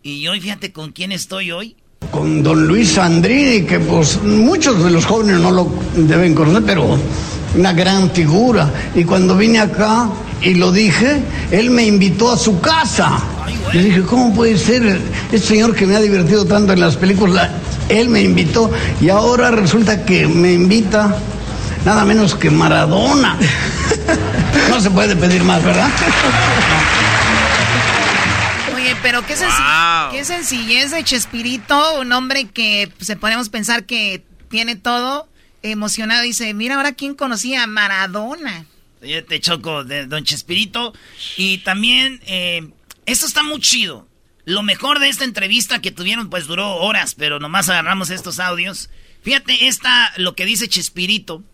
Y hoy fíjate con quién estoy hoy. con don Luis Sandrini, que pues muchos de los jóvenes no lo deben conocer, pero una gran figura. Y cuando vine acá y lo dije, él me invitó a su casa. Le dije, ¿cómo puede ser? Este señor que me ha divertido tanto en las películas, él me invitó y ahora resulta que me invita nada menos que Maradona. No se puede pedir más, ¿verdad? Oye, pero qué, qué sencillez de Chespirito, un hombre que pues, se podemos pensar que tiene todo emocionado. Dice, mira ahora quién conocía a Maradona. Te choco de Don Chespirito. Y también, eh, esto está muy chido. Lo mejor de esta entrevista que tuvieron, pues duró horas, pero nomás agarramos estos audios. Fíjate, esta, lo que dice Chespirito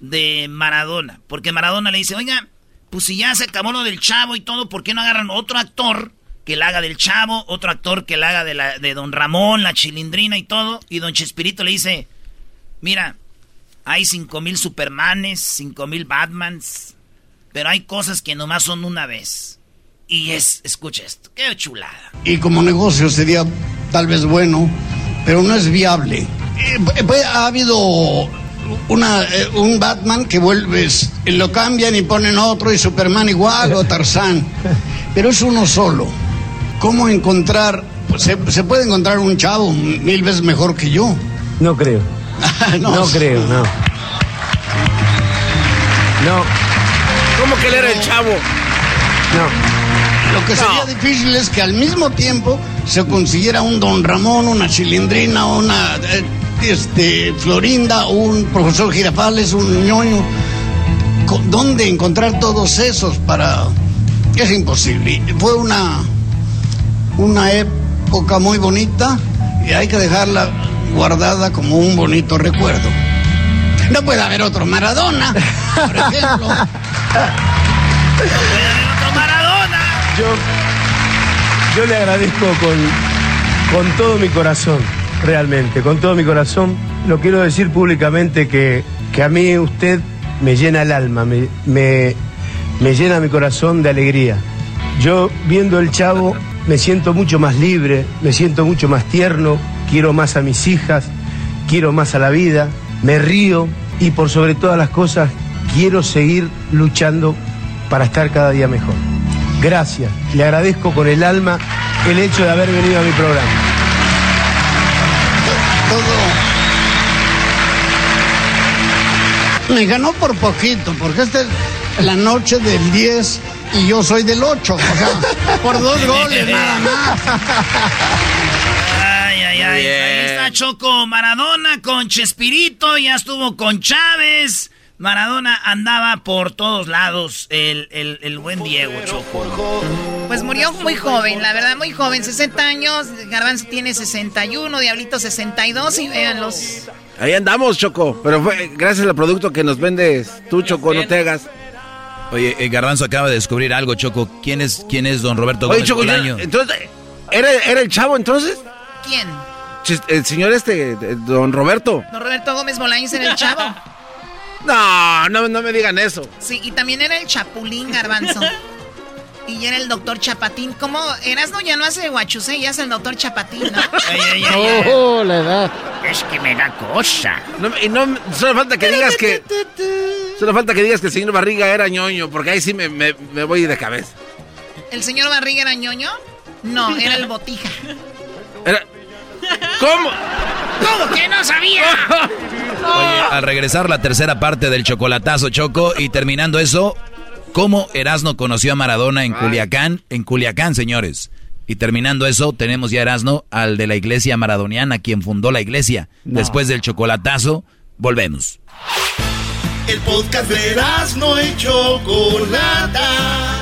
de Maradona. Porque Maradona le dice, oiga, pues si ya se acabó lo del chavo y todo, ¿por qué no agarran otro actor que la haga del chavo, otro actor que la haga de, la, de Don Ramón, la chilindrina y todo? Y Don Chespirito le dice, mira, hay cinco mil Supermanes, cinco mil Batmans, pero hay cosas que nomás son una vez. Y es, escucha esto, qué chulada. y como negocio sería tal vez bueno, pero no es viable. Eh, pues, ha habido una, eh, un Batman que vuelves, lo cambian y ponen otro y Superman igual o Tarzán, pero es uno solo. ¿Cómo encontrar? pues, se, se puede encontrar un chavo mil veces mejor que yo. No creo. No, creo, no. No. ¿Cómo que él era el chavo? No. Lo que sería difícil es que al mismo tiempo se consiguiera un Don Ramón, una Chilindrina, una eh, este, Florinda, un profesor Girafales, un ñoño. ¿Dónde encontrar todos esos para...? Es imposible. Fue una, una época muy bonita y hay que dejarla guardada como un bonito recuerdo. No puede haber otro Maradona, por ejemplo. Yo, yo le agradezco con, con todo mi corazón, realmente, con todo mi corazón. Lo quiero decir públicamente que, que a mí usted me llena el alma, me, me, me llena mi corazón de alegría. Yo viendo el chavo me siento mucho más libre, me siento mucho más tierno, quiero más a mis hijas, quiero más a la vida, me río y por sobre todas las cosas quiero seguir luchando para estar cada día mejor. Gracias, le agradezco con el alma el hecho de haber venido a mi programa. Me ganó por poquito, porque esta es la noche del 10 y yo soy del 8. O sea, por dos goles nada más. Ay. Ahí está Choco Maradona con Chespirito, ya estuvo con Chávez. Maradona andaba por todos lados, el, el, el buen Diego Choco. Pues murió muy joven, la verdad, muy joven, 60 años. Garbanzo tiene 61, Diablito 62 y véanlos. Ahí andamos, Choco. Pero fue gracias al producto que nos vendes tú, Choco, no te hagas. Oye, eh, Garbanzo acaba de descubrir algo, Choco. ¿Quién es, quién es don Roberto Oye, Gómez Choco, Bolaño? entonces, ¿era, ¿era el chavo entonces? ¿Quién? El señor este, eh, don Roberto. Don Roberto Gómez Bolaños era el chavo. No, no, no me digan eso. Sí, y también era el Chapulín Garbanzo. Y era el doctor Chapatín. ¿Cómo? Erasno ya no hace guachusé, ya es el doctor Chapatín, ¿no? Oh, la edad. Es que me da cosa. No, y no, solo falta que digas que... Solo falta que digas que el señor Barriga era ñoño, porque ahí sí me, me- me voy de cabeza. ¿El señor Barriga era ñoño? No, era el Botija. Era- ¿Cómo? ¿Cómo que no sabía? Oye, al regresar la tercera parte del chocolatazo, Choco, y terminando eso, ¿cómo Erasno conoció a Maradona en Culiacán? En Culiacán, señores. Y terminando eso, tenemos ya Erasno al de la iglesia maradoniana, quien fundó la iglesia. Después del chocolatazo, volvemos. El podcast de no y Chocolata.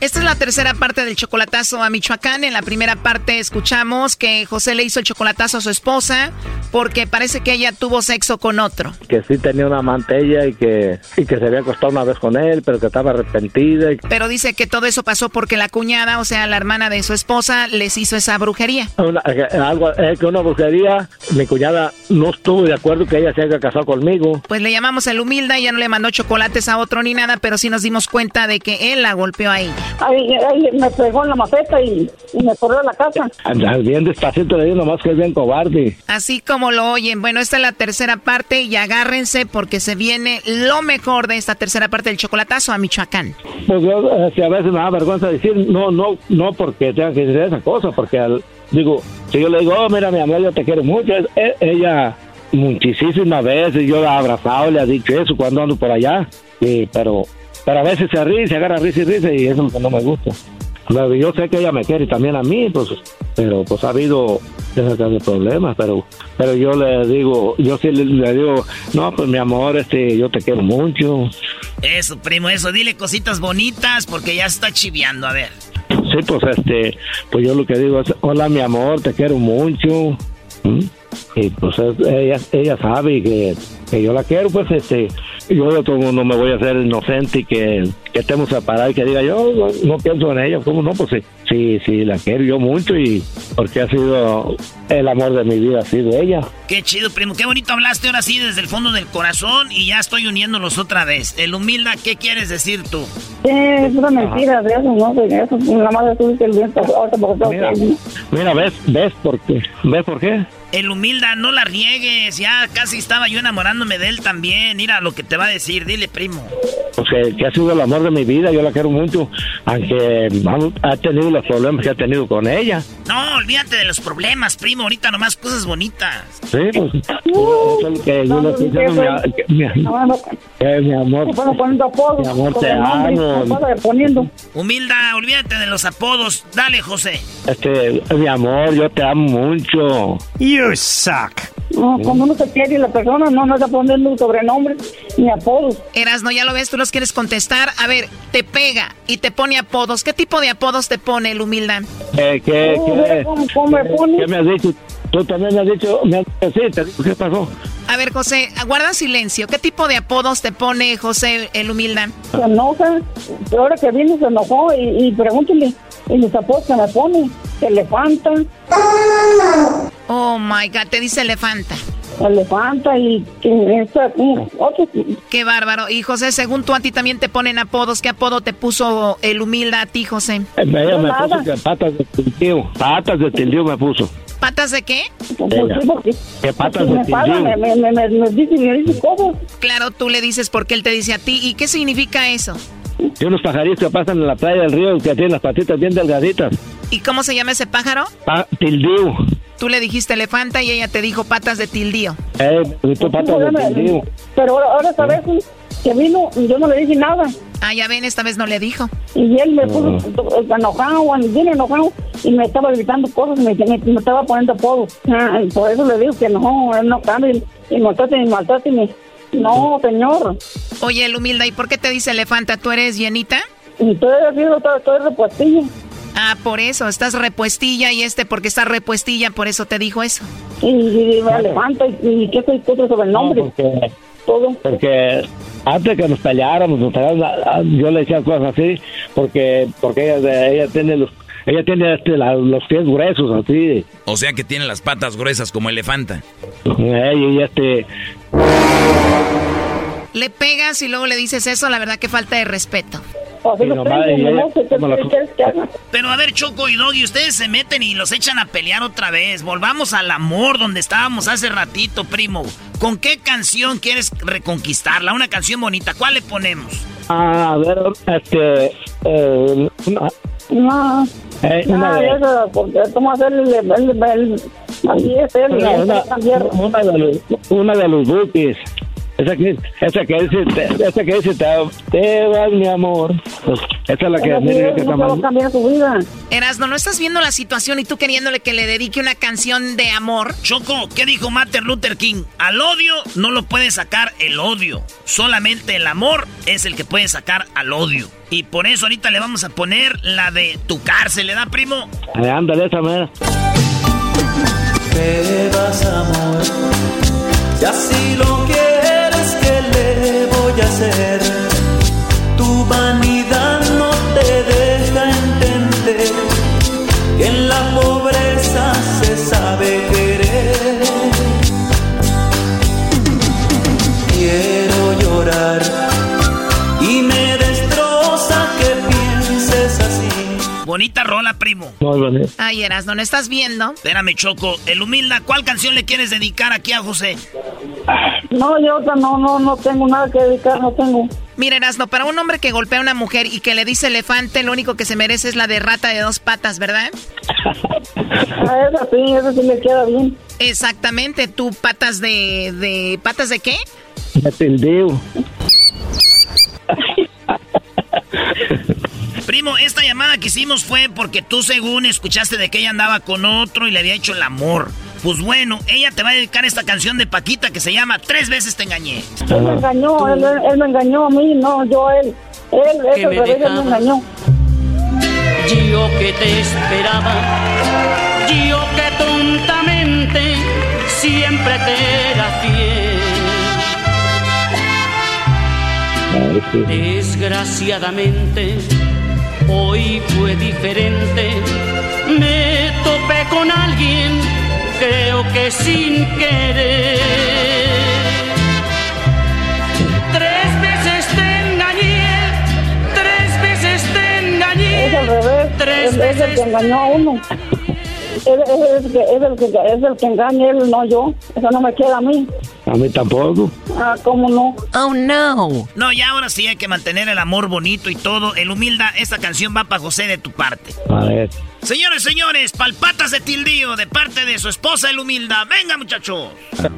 Esta es la tercera parte del chocolatazo a Michoacán. En la primera parte escuchamos que José le hizo el chocolatazo a su esposa porque parece que ella tuvo sexo con otro. Que sí tenía una amante ella y que, y que se había acostado una vez con él, pero que estaba arrepentida. Pero dice que todo eso pasó porque la cuñada, o sea, la hermana de su esposa, les hizo esa brujería. algo, es que una brujería, mi cuñada no estuvo de acuerdo que ella se haya casado conmigo. Pues le llamamos el humilde, ella no le mandó chocolates a otro ni nada, pero sí nos dimos cuenta de que él la golpeó a ella. Ahí, me pegó en la maceta y, me corrió a la casa. bien despacito le digo nomás que es bien cobarde. Así como lo oyen. Bueno, esta es la tercera parte y agárrense porque se viene lo mejor de esta tercera parte del chocolatazo a Michoacán. Pues yo, eh, si a veces me da vergüenza decir, no, no, no porque tenga que decir esa cosa, porque al, digo, si yo le digo, oh, mira, mi amor, yo te quiero mucho, e, ella muchísimas veces yo la he abrazado, le ha dicho eso cuando ando por allá, y, pero pero a veces se ríe, se agarra risa y risa y eso es lo que no me gusta. Yo sé que ella me quiere también a mí, pues, pero pues ha habido de problemas, pero pero yo le digo, yo sí le, digo, no, pues mi amor, este, yo te quiero mucho. Eso, primo, eso, dile cositas bonitas porque ya está chiviando, a ver. Sí, pues este, pues yo lo que digo es, hola mi amor, te quiero mucho. ¿Mm? Y pues ella, ella sabe que, que yo la quiero, pues este, yo de todo mundo me voy a hacer inocente y que, que estemos separados y que diga yo no, pienso en ella, ¿cómo no? Pues sí, sí, sí, la quiero yo mucho y porque ha sido el amor de mi vida, ha sido ella. Qué chido, primo, qué bonito hablaste ahora sí desde el fondo del corazón y ya estoy uniéndolos otra vez. El humilda, ¿qué quieres decir tú? es una mentira de eso, ¿no? De eso, nada más que el viento ahorita porque mira, mira, ves, ves por qué, ves por qué. El humilda, no la riegues. Ya casi estaba yo enamorándome de él también. Mira lo que te va a decir. Dile, primo. Pues que, ha sido el amor de mi vida. Yo la quiero mucho. Aunque ha tenido los problemas que ha tenido con ella. No, olvídate de los problemas, primo. Ahorita nomás cosas bonitas. Sí, pues. eso es lo que yo le estoy. Mi, amor. Mi amor, te amo. Humilda, olvídate de los apodos. Dale, José. Este, mi amor, yo te amo mucho. You suck. No, cuando uno se quiere y la persona no, no está poniendo un sobrenombre ni apodos. Eras, no, ya lo ves, tú los quieres contestar. A ver, te pega y te pone apodos. ¿Qué tipo de apodos te pone el humildad? Eh, ¿qué, qué, ¿Cómo, me, pone? ¿Qué me has dicho? Tú también me has dicho, me has dicho sí, te digo, ¿qué pasó? A ver, José, aguarda silencio. ¿Qué tipo de apodos te pone José el humildad? Se enoja. Ahora que viene se enojó y, y pregúntele. Y los apodos que me pone. Elefanta. Oh my God, te dice elefanta. Elefanta y. Qué bárbaro. Y José, según tú, a ti también te ponen apodos. ¿Qué apodo te puso el humilde a ti, José? Eh, me puso que patas de tildío. Patas de tildío me puso. ¿Patas de qué? ¿Qué patas de tildío? Me, me, me, me, dice, me dice cosas. Claro, tú le dices porque él te dice a ti. ¿Y qué significa eso? Y unos pajaritos que pasan en la playa del río que tienen las patitas bien delgaditas. ¿Y cómo se llama ese pájaro? Pa tildío. Tú le dijiste elefanta y ella te dijo patas de tildío. Eh, tú patas de tildío. Pero ahora, ahora sabes que vino y yo no le dije nada. Ah, ya ven, esta vez no le dijo. Y él me puso enojado, bien enojado, y me estaba gritando cosas, me, me, me estaba poniendo apodo. Ah, por eso le digo que no, él no cambia, y, y maltrate, y maltrate, y me... No, señor. Oye, el humilde, ¿y por qué te dice elefanta? ¿Tú eres llenita? Y tú eres, estoy repuestilla. Ah, por eso, estás repuestilla y este porque está repuestilla, por eso te dijo eso. Y, y me elefanta, y, y qué soy sobre el nombre. No, porque, Todo. Porque antes que nos peleáramos, nos peleáramos, yo le decía cosas así, porque porque ella, ella tiene los ella tiene este, la- los pies gruesos así, O sea que tiene las patas gruesas como elefanta. eh, y este Le pegas y luego le dices eso, la verdad que falta de respeto. Pero a ver, Choco y Doggy, ustedes se meten y los echan a pelear otra vez. Volvamos al amor donde estábamos hace ratito, primo. ¿Con qué canción quieres reconquistarla? Una canción bonita. ¿Cuál le ponemos? Ah, a ver, este, eh, una, No. eh, una No, de- eso, porque ¿cómo hacer el, el, el, el- una de los, una de los bookies. Esa que, esa que dice, te- esa que dice, te, te vas, mi amor. Pues, esa es la que, mira, que no está puedo mal. cambiar su vida. Erasno, ¿no estás viendo la situación y tú queriéndole que le dedique una canción de amor? Choco, ¿qué dijo Martin Luther King? Al odio no lo puede sacar el odio. Solamente el amor es el que puede sacar al odio. Y por eso ahorita le vamos a poner la de tu cárcel, ¿le da, primo? Eh, ándale, esa mera. Te vas, amor. Si así lo quieres, ¿qué le hacer? Tu vanidad no te deja entender que en la pobreza se sabe querer. Quiero llorar y me destroza que pienses así. Bonita rola, primo. Muy bonito. Ay, Erasno, ¿no estás viendo? Espérame, Choco. El humilda, ¿cuál canción le quieres dedicar aquí a José? No, yo no, no, no tengo nada que dedicar, no tengo. Mira, Erasno, para un hombre que golpea a una mujer y que le dice elefante, lo único que se merece es la de rata de dos patas, ¿verdad? A esa sí, esa sí le queda bien. Exactamente, tú patas de... de ¿Patas de qué? Me tildeo. Primo, esta llamada que hicimos fue porque tú según escuchaste de que ella andaba con otro y le había hecho el amor. Pues bueno, ella te va a dedicar esta canción de Paquita que se llama Tres veces te engañé. Él me engañó, él, él- él me engañó a mí, no, yo a él. Él, él, me me engañó. Yo que te esperaba, yo que tontamente siempre te era fiel. Desgraciadamente, hoy fue diferente. Me topé con alguien, creo que sin querer. Tres veces te engañé, tres veces te engañé. Es al revés, Tres es, es el que engañó a uno. Es, es el que, es, el que, es el que engaña él, no yo. Eso no me queda a mí. A mí tampoco. Ah, ¿cómo no? Oh no. No, ya ahora sí hay que mantener el amor bonito y todo. El humilda, esta canción va para José de tu parte. A ver. Señores, señores, palpatas de tildío de parte de su esposa el humilda. Venga, muchachos.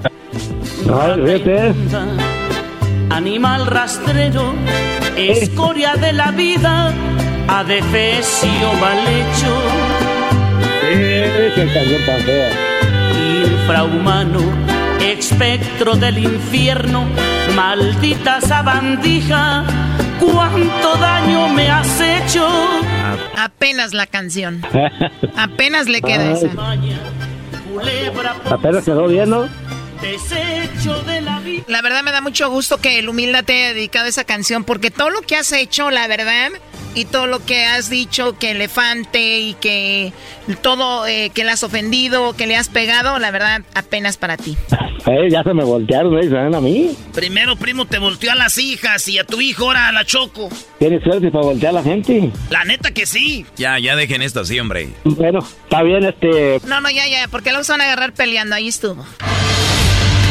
Animal rastrero, escoria de la vida, adefesio mal hecho, infrahumano, espectro del infierno, maldita sabandija, cuánto daño me has hecho. Apenas la canción. Apenas le queda Ay. esa. Apenas quedó bien, ¿no? Desecho de la vida. La verdad me da mucho gusto que el humilde te haya dedicado esa canción porque todo lo que has hecho, la verdad, y todo lo que has dicho, que elefante y que todo eh, que le has ofendido, que le has pegado, la verdad, apenas para ti. Eh, ya se me voltearon, ¿eh? ¿Saben a mí? Primero, primo, te volteó a las hijas y a tu hijo ahora a la choco. Tienes suerte para voltear a la gente. La neta que sí. Ya, ya dejen esto así, hombre. Bueno, está bien, este. No, no, ya, ya, porque luego se van a agarrar peleando, ahí estuvo.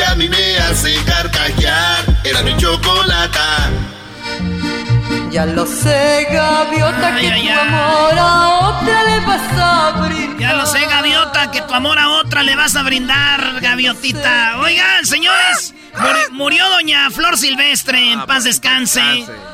que a mí me hace carcajear. Era mi chocolata. Ya lo sé, gaviota, Ay, que ay, tu ay. amor a otra le vas a brindar. Ya lo sé, gaviota, que tu amor a otra le vas a brindar, gaviotita. Oigan, señores, Muri- murió doña Flor Silvestre, en paz descanse.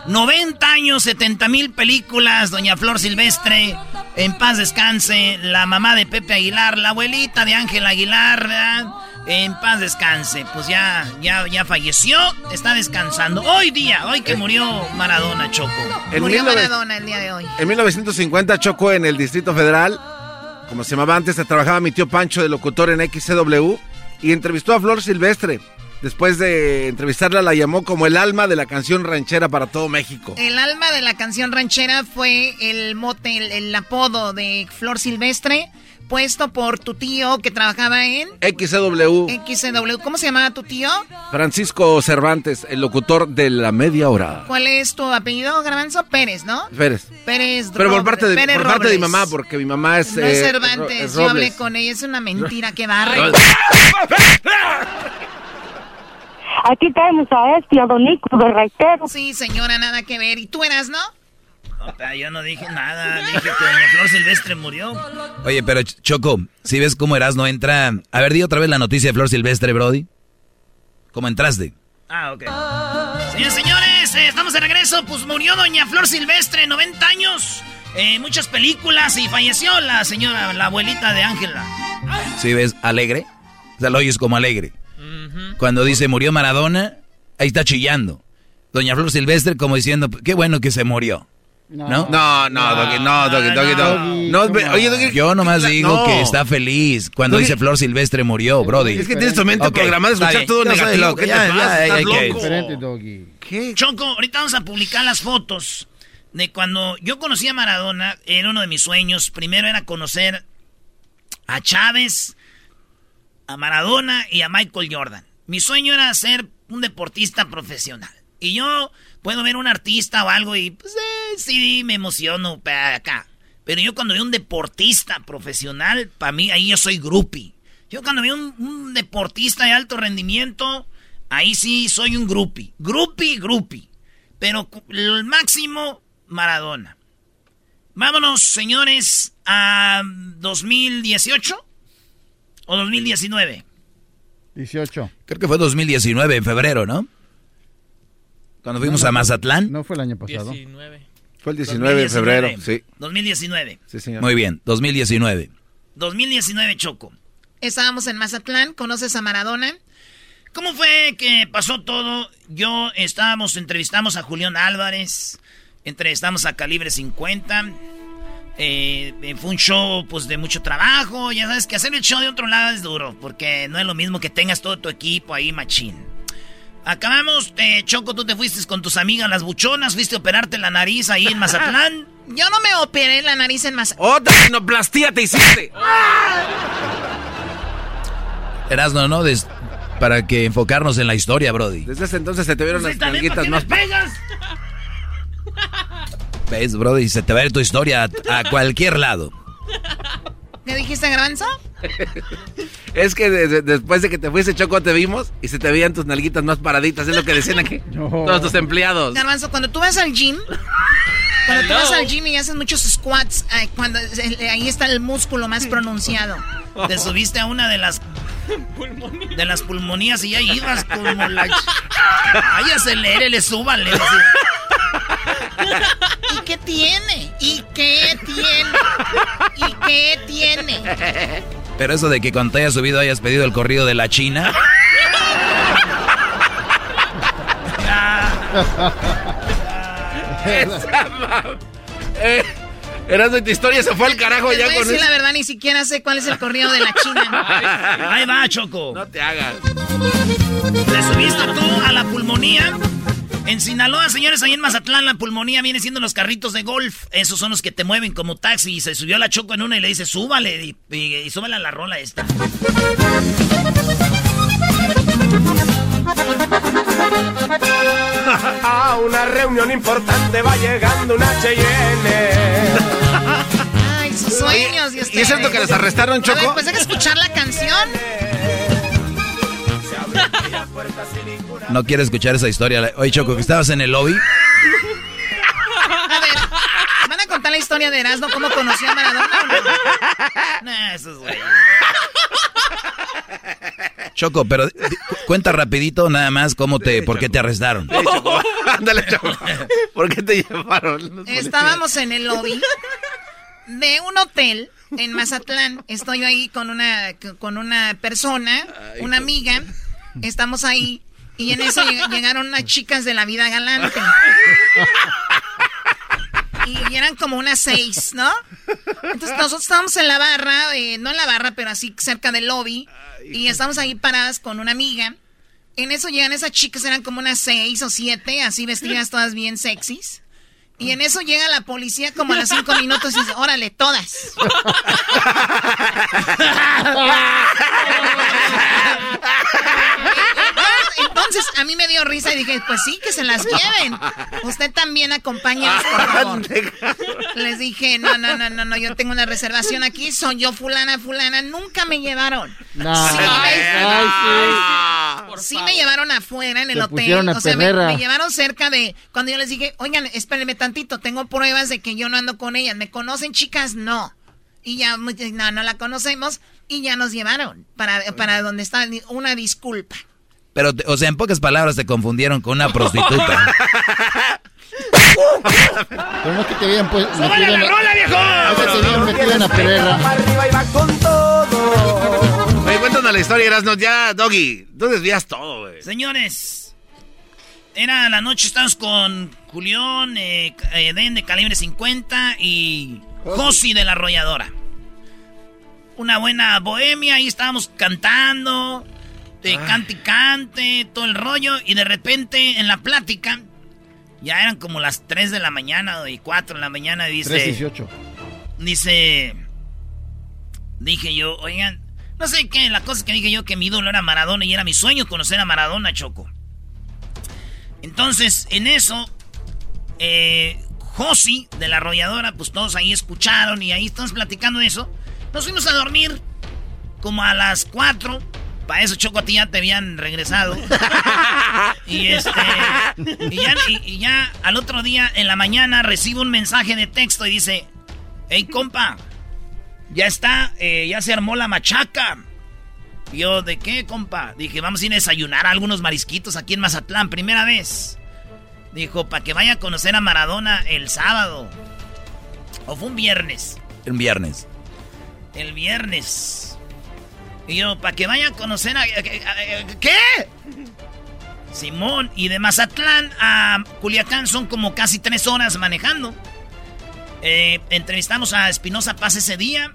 90 años, 70 mil películas, doña Flor Silvestre, en paz descanse. La mamá de Pepe Aguilar, la abuelita de Ángel Aguilar, ¿verdad? En paz descanse. Pues ya, ya, ya falleció, está descansando. Hoy día, hoy que murió Maradona, Choco. En Murió 19 Maradona el día de hoy. En 1950 chocó en el Distrito Federal, como se llamaba antes, trabajaba mi tío Pancho de locutor en XCW y entrevistó a Flor Silvestre. Después de entrevistarla la llamó como el alma de la canción ranchera para todo México. El alma de la canción ranchera fue el mote, el, el apodo de Flor Silvestre, puesto por tu tío que trabajaba en XCW, XW. ¿Cómo se llamaba tu tío? Francisco Cervantes, el locutor de la media hora. ¿Cuál es tu apellido, Garbanzo? Pérez, ¿no? Pérez. Pérez Pero por Robles- parte, de, Pérez por parte de mi mamá, porque mi mamá es... No es eh, Cervantes, es yo hablé con ella, es una mentira, que barre. Aquí tenemos a este, a Don Nico de Reitero. Sí, señora, nada que ver. ¿Y tú eras, no? No, pero yo no dije nada, dije que doña Flor Silvestre murió. Oye, pero Ch- Choco, si ves cómo Erasno entra... A ver, di otra vez la noticia de Flor Silvestre, Brody. ¿Cómo entraste? Ah, ok. Señores, señores, eh, estamos de regreso. Pues murió doña Flor Silvestre, 90 años. eh, muchas películas y falleció la señora, la abuelita de Ángela. ¿Sí ves? Alegre. O sea, lo oyes como alegre. Cuando dice murió Maradona, ahí está chillando. Doña Flor Silvestre como diciendo, qué bueno que se murió. ¿No? No, no, Doggy, no, Doggy, Doggy, Doggy. No, oye, Doggy, Yo nomás digo no. que está feliz cuando Doggy- dice Flor Silvestre murió, Brody. Es que tienes tu mente Ok, programada a está escuchar todo negativo. loco, ¿Qué te pasa? Doggy. Choco, ahorita vamos a publicar las fotos de cuando yo conocí a Maradona. Era uno de mis sueños. Primero era conocer a Chávez, a Maradona y a Michael Jordan. Mi sueño era ser un deportista profesional. Y yo puedo ver un artista o algo y pues eh, sí me emociono pa' acá. Pero yo cuando veo un deportista profesional, para mí ahí yo soy groupie. Yo cuando veo un, un deportista de alto rendimiento, ahí sí soy un groupie. Groupie, groupie. Pero el máximo, Maradona. Vámonos, señores, a 2018 o 2019. 18. Creo que fue 2019, en febrero, ¿no? Cuando fuimos a Mazatlán. No fue el año pasado. 19. Fue el 19 de febrero, sí. 2019. Sí, señor. Muy bien, 2019. 2019, Choco. Estábamos en Mazatlán, ¿conoces a Maradona? ¿Cómo fue que pasó todo? Yo estábamos, entrevistamos a Julián Álvarez, entrevistamos a Calibre 50. eh, eh, fue un show pues de mucho trabajo. Ya sabes que hacer el show de otro lado es duro, porque no es lo mismo que tengas todo tu equipo ahí, machín. Acabamos, eh, Choco, tú te fuiste con tus amigas las buchonas, fuiste a operarte la nariz ahí en Mazatlán. Yo no me operé la nariz en Mazatlán. ¡Otra rinoplastía te hiciste! Erasno, ¿no? Des- para que enfocarnos en la historia, Brody. Desde ese entonces se te vieron Pues las nalguitas más... pegas? ¿Ves, Brody? Se te va a ir tu historia a, a cualquier lado. ¿Qué dijiste, Garbanzo? Es que de- de- después de que te fuiste, Choco, te vimos y se te veían tus nalguitas más paraditas. Es lo que decían aquí todos tus empleados. Garbanzo, cuando tú vas al gym, cuando tú vas al gym y haces muchos squats, ay, cuando eh, ahí está el músculo más pronunciado. Te subiste a una de las de las pulmonías y ya ibas como la... Ay, acelérele, súbale. ¿Y qué tiene? ¿Y qué tiene? ¿Y qué tiene? Pero eso de que cuando te hayas subido hayas pedido el corrido de la China. Esa mam- eh, Eras de tu historia, se fue al carajo Les ya voy a con decir eso. la verdad, ni siquiera sé cuál es el corrido de la China. Ahí va, Choco. No te hagas. Te subiste tú a la pulmonía. En Sinaloa, señores, ahí en Mazatlán, la pulmonía viene siendo los carritos de golf. Esos son los que te mueven como taxi. Y se subió la Choco en una y le dice, súbale. Y, y- y súbale a la rola esta. A una reunión importante va llegando una Cheyenne. Ay, sus sueños. Y, ¿Y es cierto que les arrestaron, A ver, Choco? pues hay que escuchar la canción. No quiere escuchar esa historia. Oye, Choco, que estabas en el lobby. A ver, ¿van a contar la historia de Erasmo? ¿Cómo conoció a Maradona? o no? Nah, esos güey. Choco, pero cuenta rapidito nada más cómo te, por qué te arrestaron. Ándale, Choco. ¿Por qué te llevaron? Estábamos en el lobby de un hotel en Mazatlán. Estoy ahí con una, con una persona, una amiga. Estamos ahí. Y en eso lleg- llegaron unas chicas de la vida galante. Y eran como unas seis, ¿no? Entonces nosotros estábamos en la barra, eh, no en la barra, pero así cerca del lobby. Y estamos ahí paradas con una amiga. En eso llegan esas chicas, eran como unas seis o siete, así vestidas todas bien sexys. Y en eso llega la policía como a los cinco minutos y dice, órale, todas. Entonces a mí me dio risa y dije, pues sí, que se las lleven. Usted también acompáñenos, por favor. Les dije, no, no, no, no, no, yo tengo una reservación aquí, soy yo fulana, fulana, nunca me llevaron. No. Sí, me, ay, sí me llevaron afuera en el Te hotel. O sea, me, llevaron cerca de. Cuando yo les dije, oigan, espérenme tantito, tengo pruebas de que yo no ando con ellas. ¿Me conocen, chicas? No. Y ya, no, no la conocemos. Y ya nos llevaron para, para donde está. Una disculpa. Pero, te- o sea, en pocas palabras te confundieron con una prostituta. Pero no es que te habían pues, ¡Súbale metido en la rola, viejo! No es que te habían metido en la perrera. Arriba y va con todo. Oye, cuéntanos la historia, Erasno. Ya, Doggy, tú desvías todo, güey. Señores, era la noche, estamos con Julián, eh, eh, Den de calibre 50 y Josi de la arrolladora. Una buena bohemia, ahí estábamos cantando, de cante y cante, todo el rollo, y de repente en la plática, ya eran como las 3 de la mañana y 4 de la mañana, dice... 318. Dice. Dije yo, oigan, no sé qué, la cosa que dije yo que mi ídolo era Maradona y era mi sueño conocer a Maradona, Choco. Entonces, en eso, eh, Josi de la arrolladora, pues todos ahí escucharon y ahí estamos platicando de eso. Nos fuimos a dormir como a las 4. Para eso, Choco, a ti ya te habían regresado. y este. Y ya, y- y ya al otro día, en la mañana, recibo un mensaje de texto y dice: Hey, compa, ya está, eh, ya se armó la machaca. Y yo, ¿de qué, compa? Dije, vamos a ir a desayunar a algunos marisquitos aquí en Mazatlán, primera vez. Dijo, para que vaya a conocer a Maradona el sábado. O fue un viernes. El viernes. El viernes. Y yo, para que vaya a conocer a... a- a- a- ¿Qué? Simón, y de Mazatlán a Culiacán son como casi tres horas manejando. Eh, entrevistamos a Espinosa Paz ese día.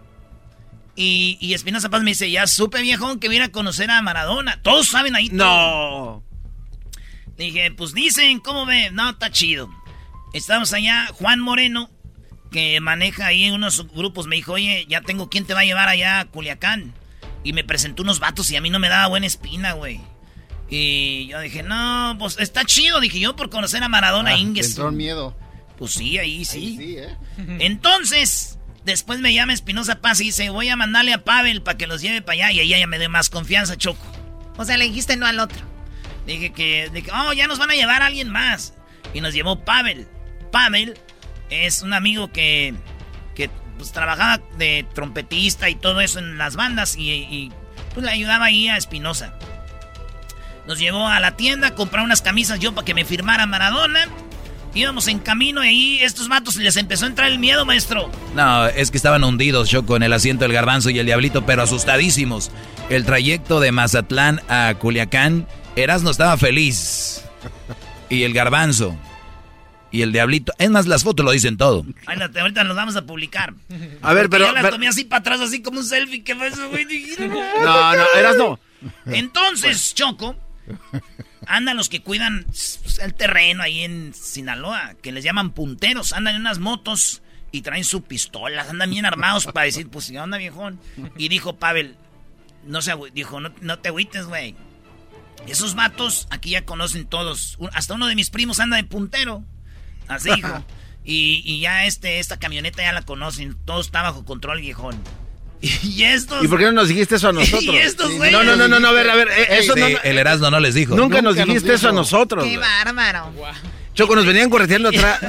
Y, y Espinosa Paz me dice, ya supe viejón que viene a conocer a Maradona. Todos saben ahí. No. Dije, pues dicen, ¿cómo ve? No, está chido. Estamos allá, Juan Moreno, que maneja ahí unos grupos, me dijo, oye, ya tengo quién te va a llevar allá a Culiacán. Y me presentó unos vatos y a mí no me daba buena espina, güey. Y yo dije, no, pues está chido, dije yo, por conocer a Maradona Ah, Inges. te entró el miedo. Pues sí, ahí sí. sí, ¿eh? Entonces, después me llama Espinosa Paz y dice, voy a mandarle a Pavel para que los lleve para allá. Y ahí ella me dé más confianza, Choco. O sea, le dijiste no al otro. Dije que, que, oh, ya nos van a llevar a alguien más. Y nos llevó Pavel. Pavel es un amigo que, que pues, trabajaba de trompetista y todo eso en las bandas y, y, pues le ayudaba ahí a Espinosa. Nos llevó a la tienda a comprar unas camisas yo para que me firmara Maradona. Íbamos en camino y ahí estos vatos les empezó a entrar el miedo, maestro. No, es que estaban hundidos, Choco, en el asiento del garbanzo y el diablito, pero asustadísimos. El trayecto de Mazatlán a Culiacán, Erasmo estaba feliz. Y el garbanzo. Y el diablito. Es más, las fotos lo dicen todo. Ay, la- ahorita los vamos a publicar. A ver, Porque pero- Yo las pero- tomé así para atrás, así como un selfie. ¿Qué fue eso, güey? No, no, Erasmo. Entonces, Choco, andan los que cuidan el terreno ahí en Sinaloa, que les llaman punteros. Andan en unas motos y traen su pistola. Andan bien armados para decir, pues, ¿qué onda, viejón? Y dijo Pavel, no se dijo, no, no te agüites, güey. Esos vatos aquí ya conocen todos. Hasta uno de mis primos anda de puntero. Así dijo. Y, y ya este, esta camioneta ya la conocen. Todo está bajo control, viejón. Y estos. ¿Y por qué no nos dijiste eso a nosotros? Y estos Sí, güeyes. no, no, no, no, no, a ver, a ver, eh, eso Sí, no, no- el Erasmo no les dijo. Nunca, nos dijiste eso a nosotros. Qué bárbaro. Choco, nos venían correteando atrás.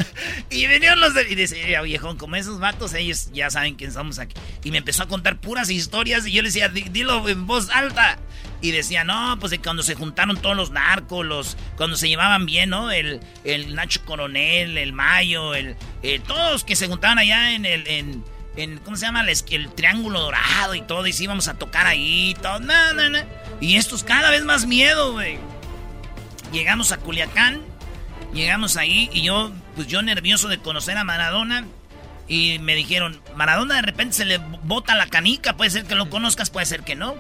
Y vinieron los de... Y "Mira, viejón, como esos vatos, ellos ya saben quién somos aquí. Y me empezó a contar puras historias y yo le decía, "Di- dilo en voz alta. Y decía, no, pues de cuando se juntaron todos los narcos, los, cuando se llevaban bien, ¿no? El, el Nacho Coronel, el Mayo, el, eh, todos que se juntaban allá en el, en, en ¿cómo se llama? El, el Triángulo Dorado y todo, y sí íbamos a tocar ahí, todo, no, no, no. Y estos cada vez más miedo, güey. Llegamos a Culiacán, llegamos ahí y yo, pues yo nervioso de conocer a Maradona. Y me dijeron, Maradona de repente se le bota la canica, puede ser que lo conozcas, puede ser que no.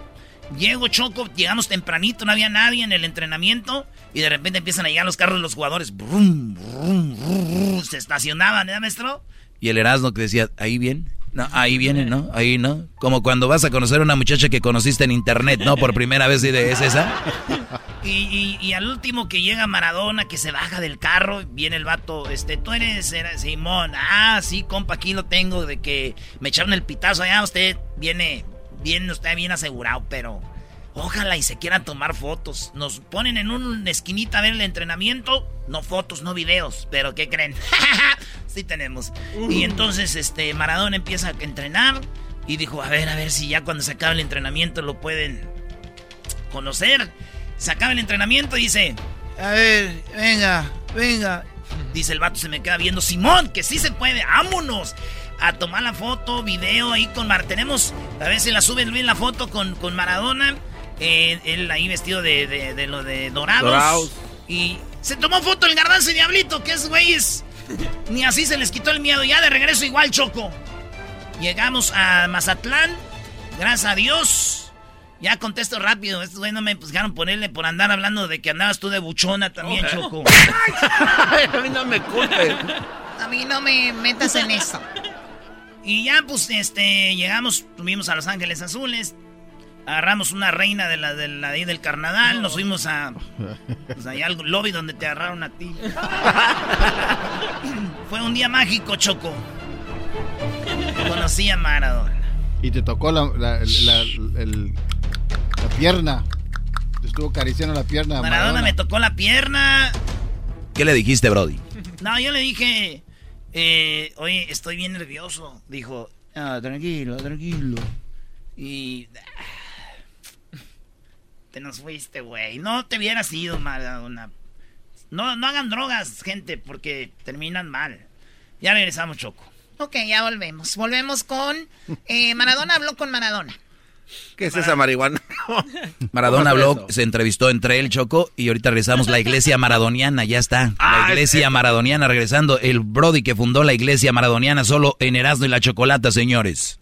Llego Choco, llegamos tempranito, no había nadie en el entrenamiento y de repente empiezan a llegar los carros de los jugadores. Brum, brum, brum, se estacionaban, ¿eh, maestro? Y el Erasmo que decía, ahí bien. No, ahí viene, ¿no? Ahí no. Como cuando vas a conocer a una muchacha que conociste en internet, ¿no? Por primera vez y es esa. Y, y, al último que llega Maradona, que se baja del carro, viene el vato, este, tú eres Simón. Ah, sí, compa, aquí lo tengo, de que me echaron el pitazo allá, usted viene, bien, usted bien asegurado, pero ojalá y se quieran tomar fotos. Nos ponen en una esquinita a ver el entrenamiento, no fotos, no videos, pero ¿qué creen? sí tenemos. Y entonces, este, Maradona empieza a entrenar y dijo, a ver, a ver si ya cuando se acabe el entrenamiento lo pueden conocer se acaba el entrenamiento y dice, a ver, venga, venga. Dice el vato, se me queda viendo, Simón, que sí se puede, vámonos a tomar la foto, video ahí con Mar. Tenemos, a ver si la suben bien la foto con, con Maradona. Eh, él ahí vestido de, de, lo de dorados. Y se tomó foto el garbanzo y diablito, que es güeyes. Ni así se les quitó el miedo. Ya de regreso igual, Choco. Llegamos a Mazatlán. Gracias a Dios. Ya contesto rápido. Estos güeyes no me pusieron ponerle por andar hablando de que andabas tú de buchona también, Choco. a mí no me culpes. A mí no me metas en eso. Y ya, pues, este, llegamos, tuvimos a Los Ángeles Azules. Agarramos una reina de la, de la del carnaval. Nos fuimos a. Pues allá al lobby donde te agarraron a ti. Fue un día mágico, Choco. Conocí a Maradona. Y te tocó la, el, la pierna. estuvo acariciando la pierna. Maradona, me tocó la pierna. ¿Qué le dijiste, Brody? No, yo le dije, eh, oye, estoy bien nervioso. Dijo, ah, tranquilo, tranquilo. Y... te nos fuiste, güey. No te hubieras ido, Maradona. No, no hagan drogas, gente, porque terminan mal. Ya regresamos, Choco. Ok, ya volvemos. Volvemos con... Eh, Maradona habló con Maradona. ¿Qué es esa marihuana? Maradona habló, se entrevistó entre él, Choco, y ahorita regresamos la iglesia maradoniana, ya está. La ah, iglesia maradoniana regresando. El Brody que fundó la iglesia maradoniana solo en Erasmo y la Chocolata, señores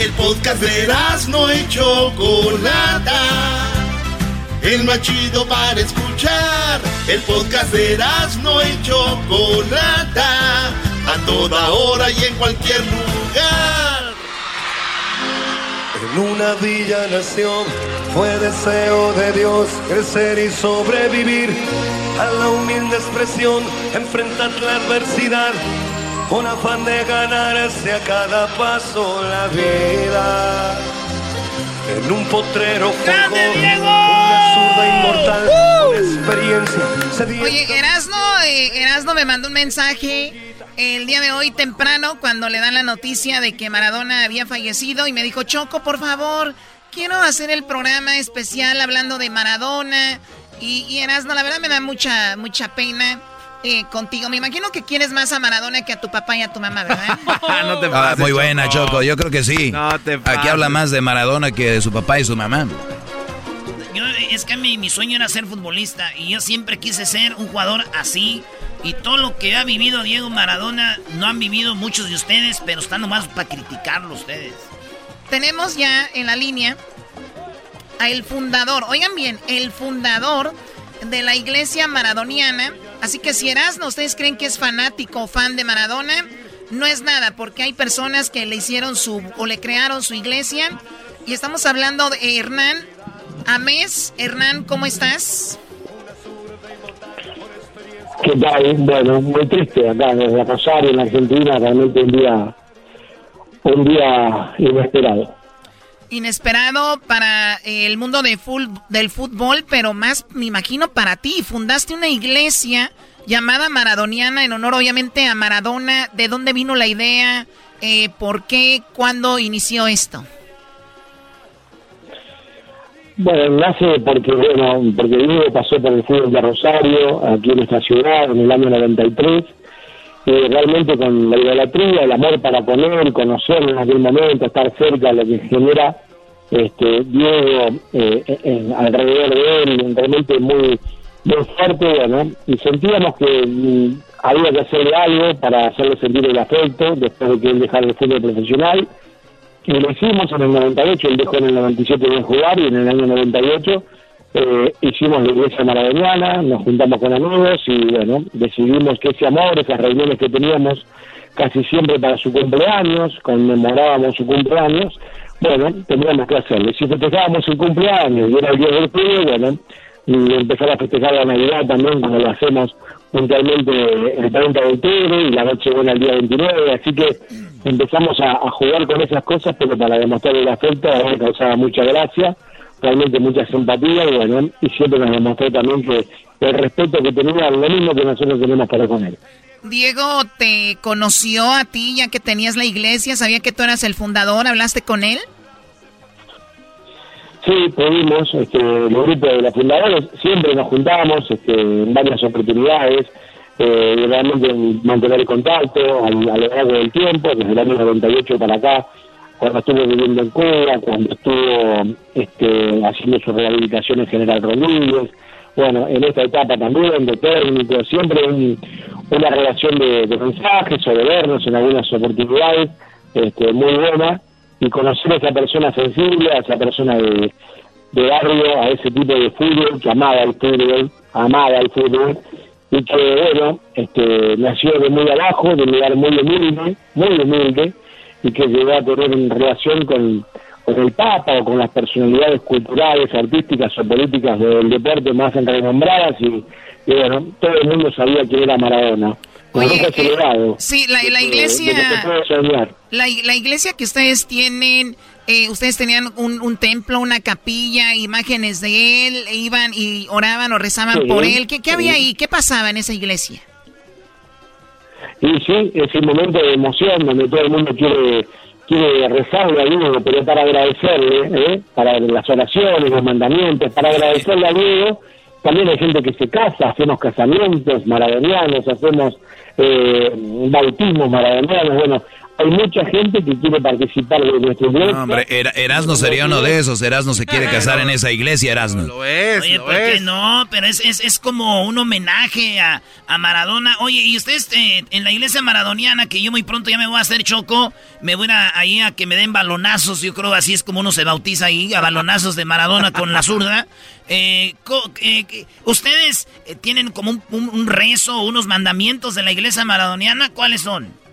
El podcast de no y Chocolata. El más chido para escuchar. El podcast de no y Chocolata. A toda hora y en cualquier lugar. En una villa nación fue deseo de Dios crecer y sobrevivir. A la humilde expresión enfrentar la adversidad con afán de ganarse a cada paso la vida. En un potrero ¡Grande, Diego! una zurda inmortal con experiencia. Oye, Erasno, eh, Erasno me mandó un mensaje el día de hoy temprano cuando le dan la noticia de que Maradona había fallecido y me dijo, Choco, por favor, quiero hacer el programa especial hablando de Maradona. Y, y Erasno, la verdad me da mucha, mucha pena eh, contigo. Me imagino que quieres más a Maradona que a tu papá y a tu mamá, ¿verdad? no te ah, muy buena, Choco. Yo creo que sí. No te Aquí habla más de Maradona que de su papá y su mamá. Yo, es que mi, mi sueño era ser futbolista y yo siempre quise ser un jugador así. Y todo lo que ha vivido Diego Maradona no han vivido muchos de ustedes, pero están nomás para criticarlo ustedes. Tenemos ya en la línea a el fundador, oigan bien, el fundador de la iglesia maradoniana Así que si Erasmo, ustedes creen que es fanático o fan de Maradona, no es nada, porque hay personas que le hicieron su, o le crearon su iglesia. Y estamos hablando de Hernán Amés. Hernán, ¿cómo estás? ¿Qué tal? Bueno, muy triste acá en Rosario, en Argentina, realmente un día, un día inesperado. Inesperado para el mundo de del fútbol, pero más me imagino para ti. Fundaste una iglesia llamada Maradoniana en honor obviamente a Maradona. ¿De dónde vino la idea? Eh, ¿Por qué? ¿Cuándo inició esto? Bueno, nace porque, bueno, porque Diego pasó por el fútbol de Rosario, aquí en nuestra ciudad, en el año 93, y realmente con la idolatría, el amor para con él, conocerlo en aquel momento, estar cerca de lo que genera este, Diego eh, alrededor de él, realmente muy, muy fuerte, bueno, y sentíamos que mm, había que hacerle algo para hacerle sentir el afecto después de que él dejara el fútbol profesional, y lo hicimos en el 98, él dejó en el 97 de jugar y en el año 98 eh, hicimos la iglesia maradoniana, nos juntamos con amigos y bueno, decidimos que ese amor, esas reuniones que teníamos casi siempre para su cumpleaños, conmemorábamos su cumpleaños, bueno, teníamos que hacerlo. Si festejábamos su cumpleaños y era el día del fútbol, bueno, y empezar a festejar la Navidad también, como lo hacemos puntualmente el 30 de octubre y la noche buena el día 29, así que empezamos a, jugar con esas cosas, pero para demostrar el afecto, a mí causaba mucha gracia, realmente mucha simpatía, y bueno, y siempre nos demostró también que el respeto que tenía, lo mismo que nosotros tenemos para con él. Diego te conoció a ti ya que tenías la iglesia, sabía que tú eras el fundador, ¿hablaste con él? Sí, pudimos, este, el grupo de los fundadores, siempre nos juntamos este, en varias oportunidades, eh, realmente mantener el contacto a, lo largo del tiempo, desde el año 98 para acá, cuando estuvo viviendo en Cuba, cuando estuvo este, haciendo su rehabilitación en General Rodríguez, bueno, en esta etapa también de técnico, siempre una relación de, mensajes o de vernos en algunas oportunidades este, muy buena. Y conocer a esa persona sensible, a esa persona de, barrio, a ese tipo de fútbol que amaba el fútbol, amaba el fútbol. Y que, bueno, este, nació de muy abajo, de un lugar muy humilde, muy humilde, y que llegó a tener en relación con, con el Papa o con las personalidades culturales, artísticas o políticas del deporte más renombradas, y, y bueno, todo el mundo sabía quién era Maradona. Oye, eh, sí, la, la iglesia, la, la iglesia que ustedes tienen eh, ustedes tenían un, un, templo, una capilla, imágenes de él, e iban y oraban o rezaban por él. ¿Qué, qué había ahí? ¿Qué pasaba en esa iglesia? Y sí, es un momento de emoción donde todo el mundo quiere quiere rezarle a Dios, pero para agradecerle, ¿eh? para las oraciones, los mandamientos, para agradecerle a Dios. También hay gente que se casa, hacemos casamientos maradonianos, hacemos eh, bautismos maradonianos. Bueno, hay mucha gente que quiere participar de nuestro iglesia. No, hombre, Erasmo sería uno de esos. Erasmo se quiere casar en esa iglesia, Erasmo. Lo es, Oye, ¿por qué no? Pero es, es, es, como un homenaje a, a Maradona. Oye, y ustedes eh, en la iglesia maradoniana, que yo muy pronto ya me voy a hacer choco, me voy a, ahí a que me den balonazos. Yo creo así es como uno se bautiza ahí, a balonazos de Maradona con la zurda. Eh, eh, ¿Ustedes tienen como un, un, un rezo, unos mandamientos de la iglesia maradoniana? ¿Cuáles son?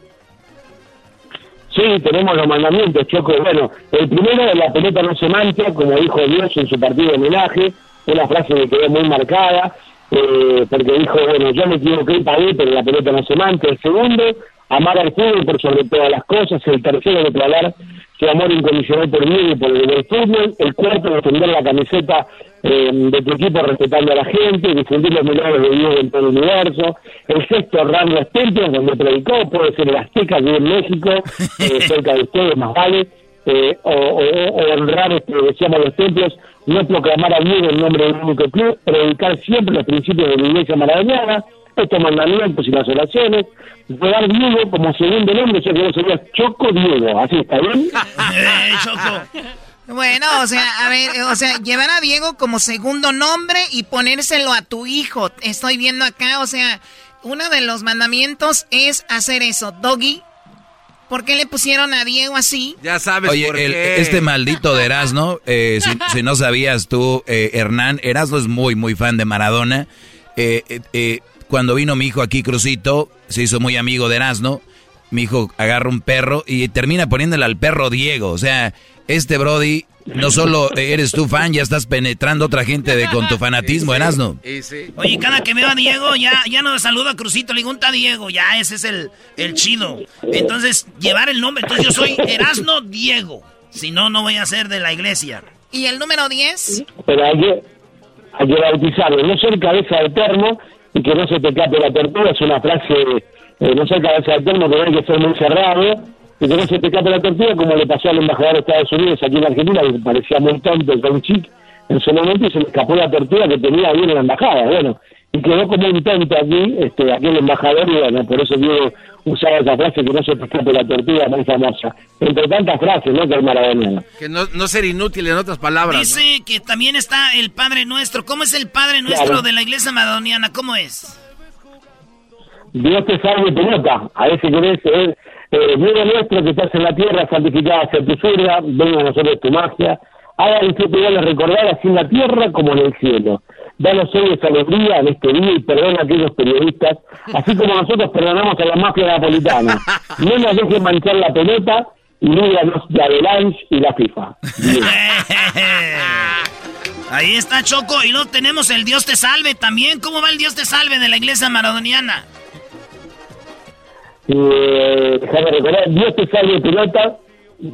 Sí, tenemos los mandamientos, Choco. Bueno, el primero la pelota no se mancha, como dijo Dios en su partido de homenaje, una frase que quedó muy marcada, eh, porque dijo, bueno, yo me equivoqué y pagué, pero la pelota no se mancha. El segundo, amar al fútbol por sobre todas las cosas. El tercero, declarar su amor incondicional por mí y por el fútbol. El cuarto, defender la camiseta eh, de tu equipo respetando a la gente, difundir los milagros de Dios en todo el universo. El sexto, honrar los templos donde predicó, puede ser el Azteca, aquí en México, eh, cerca de ustedes, más vale. Eh, o, o, honrar, este, decíamos, los templos, no proclamar a Dios en nombre del único club, predicar siempre los principios de la iglesia maradoniana, estos mandamientos y las oraciones, dar Diego como segundo nombre, yo creo que sería Choco Diego, así está bien. Choco. Bueno, o sea, a ver, o sea, llevar a Diego como segundo nombre y ponérselo a tu hijo. Estoy viendo acá, o sea, uno de los mandamientos es hacer eso. Doggy, ¿por qué le pusieron a Diego así? Ya sabes Oye, por qué. este maldito de Erasmo, eh, si, no sabías tú, eh, Hernán, Erasmo es muy, muy fan de Maradona. Eh, cuando vino mi hijo aquí, Crucito, se hizo muy amigo de Erasmo mi hijo agarra un perro y termina poniéndole al perro Diego. O sea, este Brody, no solo eres tu fan, ya estás penetrando a otra gente de, con tu fanatismo, Erasno. Oye, cada que veo a Diego, ya, ya no saluda a Crucito, le digo, Diego, ya ese es el, el chido. Entonces, llevar el nombre, entonces yo soy Erasno Diego. Si no, no voy a ser de la iglesia. ¿Y el número 10? Pero hay que, hay que bautizarlo, no ser cabeza de termo y que no se te cape la tortuga, es una frase, eh, no ser cabeza de termo, que hay que ser muy cerrado y que no se te cape la tortuga, como le pasó al embajador de Estados Unidos aquí en Argentina, que parecía muy tonto el chic en su momento y se le escapó la tortuga que tenía ahí en la embajada, bueno, y quedó como un tonto aquí, este, aquí el embajador, y bueno, por eso digo usaba esa frase que no se escape la tortuga muy famosa. Entre tantas frases, ¿no? Que el maradoniano. Que no, no ser inútil en otras palabras. Dice que también está el Padre Nuestro. ¿Cómo es el Padre Nuestro de la iglesia maradoniana? ¿Cómo es? Dios te salve pelota. A veces querés, eh, eh, Dios nuestro que estás en la tierra, santificada sea tu surga, venga a nosotros tu magia. Haga el que te recordar así en la tierra como en el cielo. Danos hoy esa alegría en este día y perdona a aquellos periodistas, así como nosotros perdonamos a la mafia napolitana. No nos dejen manchar la pelota y líbranos de Avalanche y la FIFA. Ahí está Choco y luego tenemos el Dios te salve también. ¿Cómo va el Dios te salve de la iglesia maradoniana? Eh, déjame recordar, Dios te salve pelota,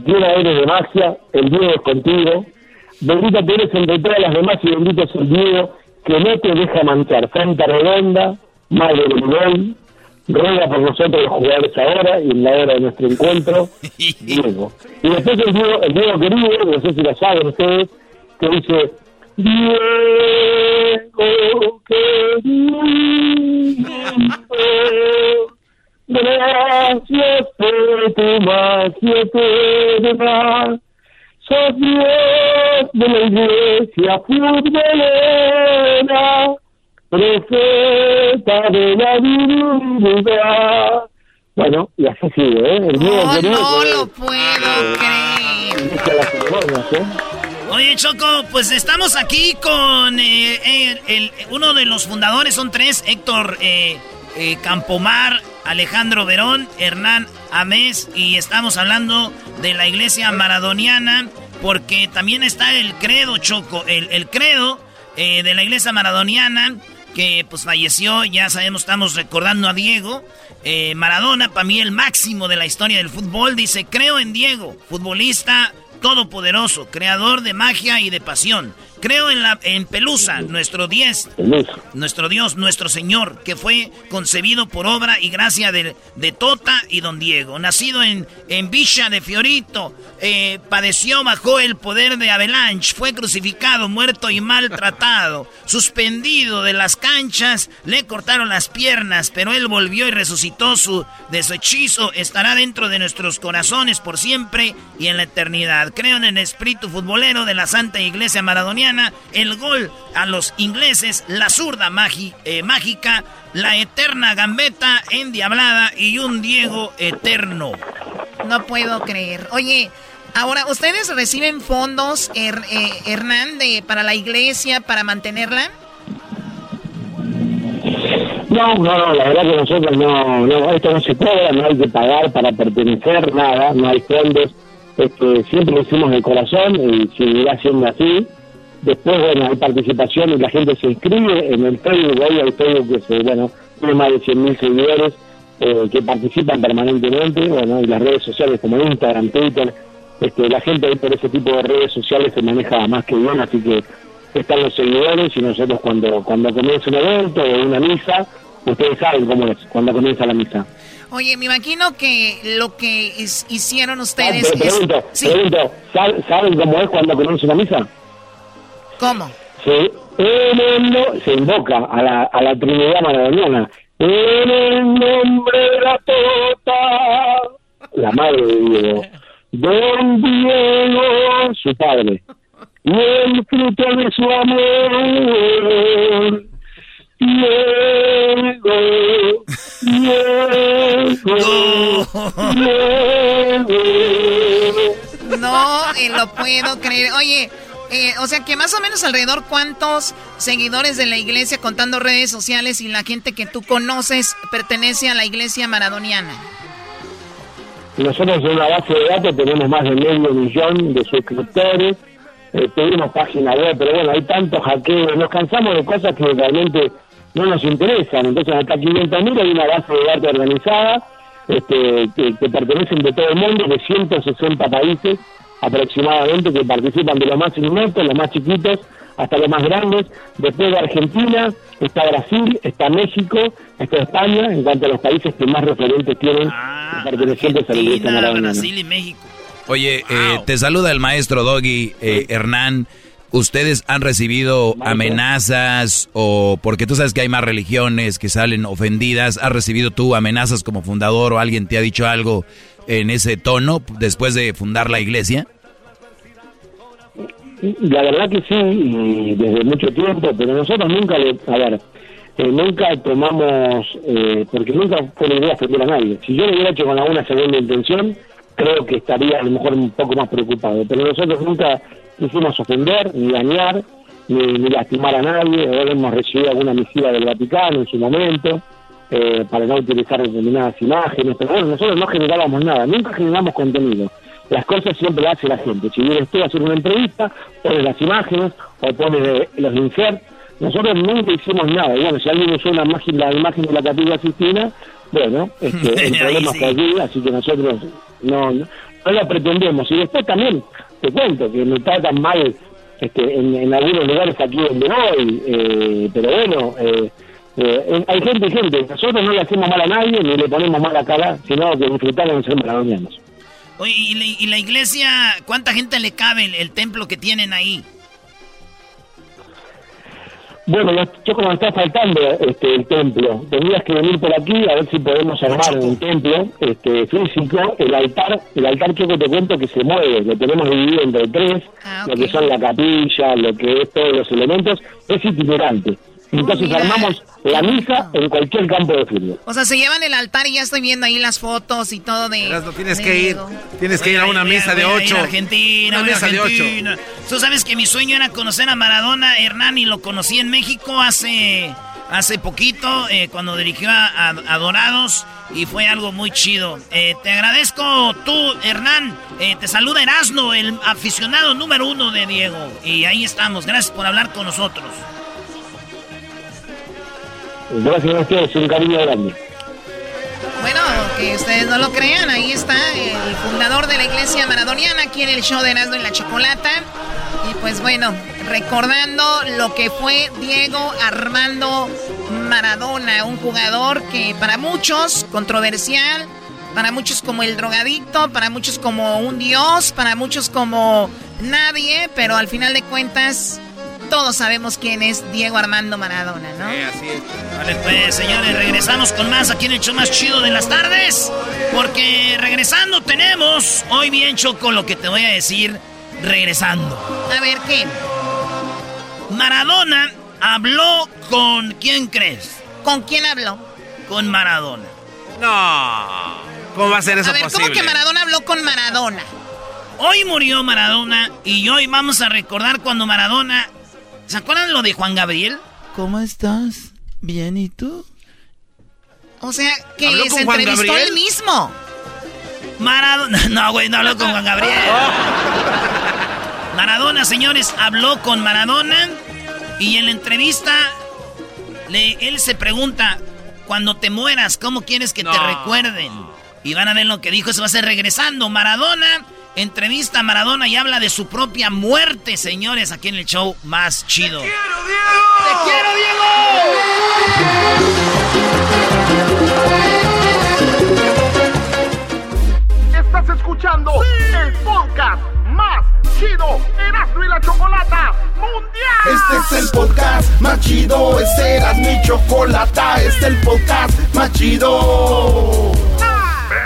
llena eres de magia, el Dios es contigo. Bendita tú eres entre todas las demás y bendito es el Dios que no te deja manchar. Santa Redonda, Madre del Gol, ruega por nosotros los jugadores ahora y en la hora de nuestro encuentro, Diego. Y después el Diego, el Diego querido, no sé si lo saben ustedes, que dice, Diego querido, gracias por tu magia eterna sos Dios de la iglesia futbolera, profeta de la divinidad. Bueno, y así sigue, ¿eh? El oh, no lo puedo creer. Oye, Choco, pues estamos aquí con eh, el, el, uno de los fundadores, son tres, Héctor eh, eh, Campomar, Alejandro Verón, Hernán Amés y estamos hablando de la iglesia maradoniana porque también está el credo Choco, el, credo eh, de la iglesia maradoniana que pues falleció, ya sabemos, estamos recordando a Diego. Eh, Maradona, para mí el máximo de la historia del fútbol, dice, creo en Diego, futbolista todopoderoso, creador de magia y de pasión. Creo en, la, en Pelusa, nuestro diez, nuestro Dios, nuestro Señor, que fue concebido por obra y gracia de, de Tota y Don Diego. Nacido en, en Villa de Fiorito, eh, padeció bajo el poder de Avalanche, fue crucificado, muerto y maltratado, suspendido de las canchas, le cortaron las piernas, pero él volvió y resucitó su, de su hechizo, estará dentro de nuestros corazones por siempre y en la eternidad. Creo en el espíritu futbolero de la Santa Iglesia Maradoniana el gol a los ingleses, la zurda eh, mágica, la eterna gambeta endiablada y un Diego eterno. No puedo creer. Oye, ahora, ¿ustedes reciben fondos, eh, Hernán, de, para la iglesia, para mantenerla? No, no, no, la verdad que nosotros no, no, esto no se cobra, no hay que pagar para pertenecer, nada, no hay fondos. Este, siempre lo hicimos de corazón y seguirá siendo así. Después, bueno, hay participación y la gente se inscribe en el Facebook, hoy hay Facebook que se, bueno, tiene más de 100.000 seguidores eh, que participan permanentemente, bueno, y las redes sociales como Instagram, Twitter, este, la gente ahí por ese tipo de redes sociales se maneja más que bien, así que están los seguidores y nosotros cuando, cuando comienza un evento o una misa, ustedes saben cómo es, cuando comienza la misa. Oye, me imagino que lo que hicieron ustedes... pregunto, ¿saben cómo es cuando comienza una misa? ¿Cómo? Se, se invoca a la, a la Trinidad Maradoniana. En el nombre de la Tota, la madre de Diego, Don Diego, su padre, y el fruto de su amor. Diego, Diego, Diego. No, eh, lo puedo creer. Oye, eh, o sea que más o menos alrededor cuántos seguidores de la iglesia contando redes sociales y la gente que tú conoces pertenece a la iglesia maradoniana. nosotros en una base de datos tenemos más de medio millón de suscriptores, eh, tuvimos página web, pero bueno, hay tantos hackeos, nos cansamos de cosas que realmente no nos interesan. Entonces, hasta 500.000 hay una base de datos organizada este, que, pertenecen de todo el mundo, de 160 países aproximadamente, que participan de los más inmensos, los más chiquitos, hasta los más grandes. Después de Argentina está Brasil, está México, está España, en cuanto a los países que más referentes tienen Ah, pertenecientes a la Iglesia. Brasil y México. Oye, eh, te saluda el maestro Doggy eh, Hernán. ¿Ustedes han recibido amenazas o porque tú sabes que hay más religiones que salen ofendidas? ¿Has recibido tú amenazas como fundador o alguien te ha dicho algo en ese tono después de fundar la iglesia? La verdad que sí, y desde mucho tiempo, pero nosotros nunca le, a ver, eh, nunca tomamos, eh, porque nunca fue la idea ofender a nadie. Si yo lo hubiera hecho con alguna segunda intención, creo que estaría a lo mejor un poco más preocupado. Pero nosotros nunca quisimos ofender, ni dañar, ni, ni lastimar a nadie. Ahora hemos recibido alguna misiva del Vaticano en su momento, eh, para no utilizar determinadas imágenes. Pero bueno, nosotros no generábamos nada, nunca generamos contenido. Las cosas siempre las hace la gente. Si vienes tú a hacer una entrevista, pones las imágenes o pones eh, los inserts. Nosotros nunca hicimos nada. Y bueno, si alguien usó una imagen, la imagen de la Capilla Sistina, bueno, este, el problema está allí, así que nosotros no, no, no la pretendemos. Y después también, te cuento, que me tratan mal este, en, en algunos lugares aquí donde voy, eh, pero bueno, eh, eh, hay gente y gente. Nosotros no le hacemos mal a nadie ni le ponemos mala cara, sino que disfrutamos de ser maradonianos. Oye, ¿y la, y la iglesia, cuánta gente le cabe el, el templo que tienen ahí? Bueno, yo, yo como me está faltando este, el templo, tendrías que venir por aquí a ver si podemos armar un templo este, físico. El altar, el altar Choco te cuento que se mueve, lo tenemos dividido entre tres, lo que son la capilla, lo que es todos los elementos, es itinerante. Entonces mira. armamos la misa en cualquier campo de fútbol. O sea, se llevan el altar y ya estoy viendo ahí las fotos y todo de... Tienes de que ir. Diego. Tienes que ir a una Voy mesa de voy ocho. Argentina, Una voy a mesa de ocho. Argentina. Tú sabes que mi sueño era conocer a Maradona Hernán y lo conocí en México hace, hace poquito, eh, cuando dirigió a, a- a Dorados y fue algo muy chido. Eh, te agradezco tú, Hernán. Eh, te saluda Erasno, el aficionado número uno de Diego. Y ahí estamos. Gracias por hablar con nosotros. Gracias a ustedes, un cariño grande. Bueno, que ustedes no lo crean, ahí está el fundador de la iglesia maradoniana aquí en el show de Erasmo y la Chocolata. Y pues bueno, recordando lo que fue Diego Armando Maradona, un jugador que para muchos controversial, para muchos como el drogadicto, para muchos como un dios, para muchos como nadie, pero al final de cuentas todos sabemos quién es Diego Armando Maradona, ¿no? así es. Vale, pues señores, regresamos con más aquí en el show más chido de las tardes. Porque regresando tenemos, hoy bien Choco, lo que te voy a decir, regresando. A ver, ¿qué? Maradona habló con, ¿quién crees? ¿Con quién habló? Con Maradona. No. ¿Cómo va a ser eso A ver, posible? ¿cómo que Maradona habló con Maradona? Hoy murió Maradona y hoy vamos a recordar cuando Maradona... ¿Se acuerdan lo de Juan Gabriel? ¿Cómo estás? Bien, ¿y tú? O sea, que ¿Habló se con Juan entrevistó Gabriel? él mismo. Maradona. No, güey, no habló con Juan Gabriel. Maradona, señores, habló con Maradona y en la entrevista le, él se pregunta, cuando te mueras, ¿cómo quieres que te recuerden? Y van a ver lo que dijo, eso va a ser regresando. Maradona, entrevista a Maradona y habla de su propia muerte, señores, aquí en el show más chido. ¡Te quiero, Estás escuchando el podcast más chido Erasmo y la Chocolata Mundial. Este es el podcast más chido, este era mi chocolata, este es el podcast más chido.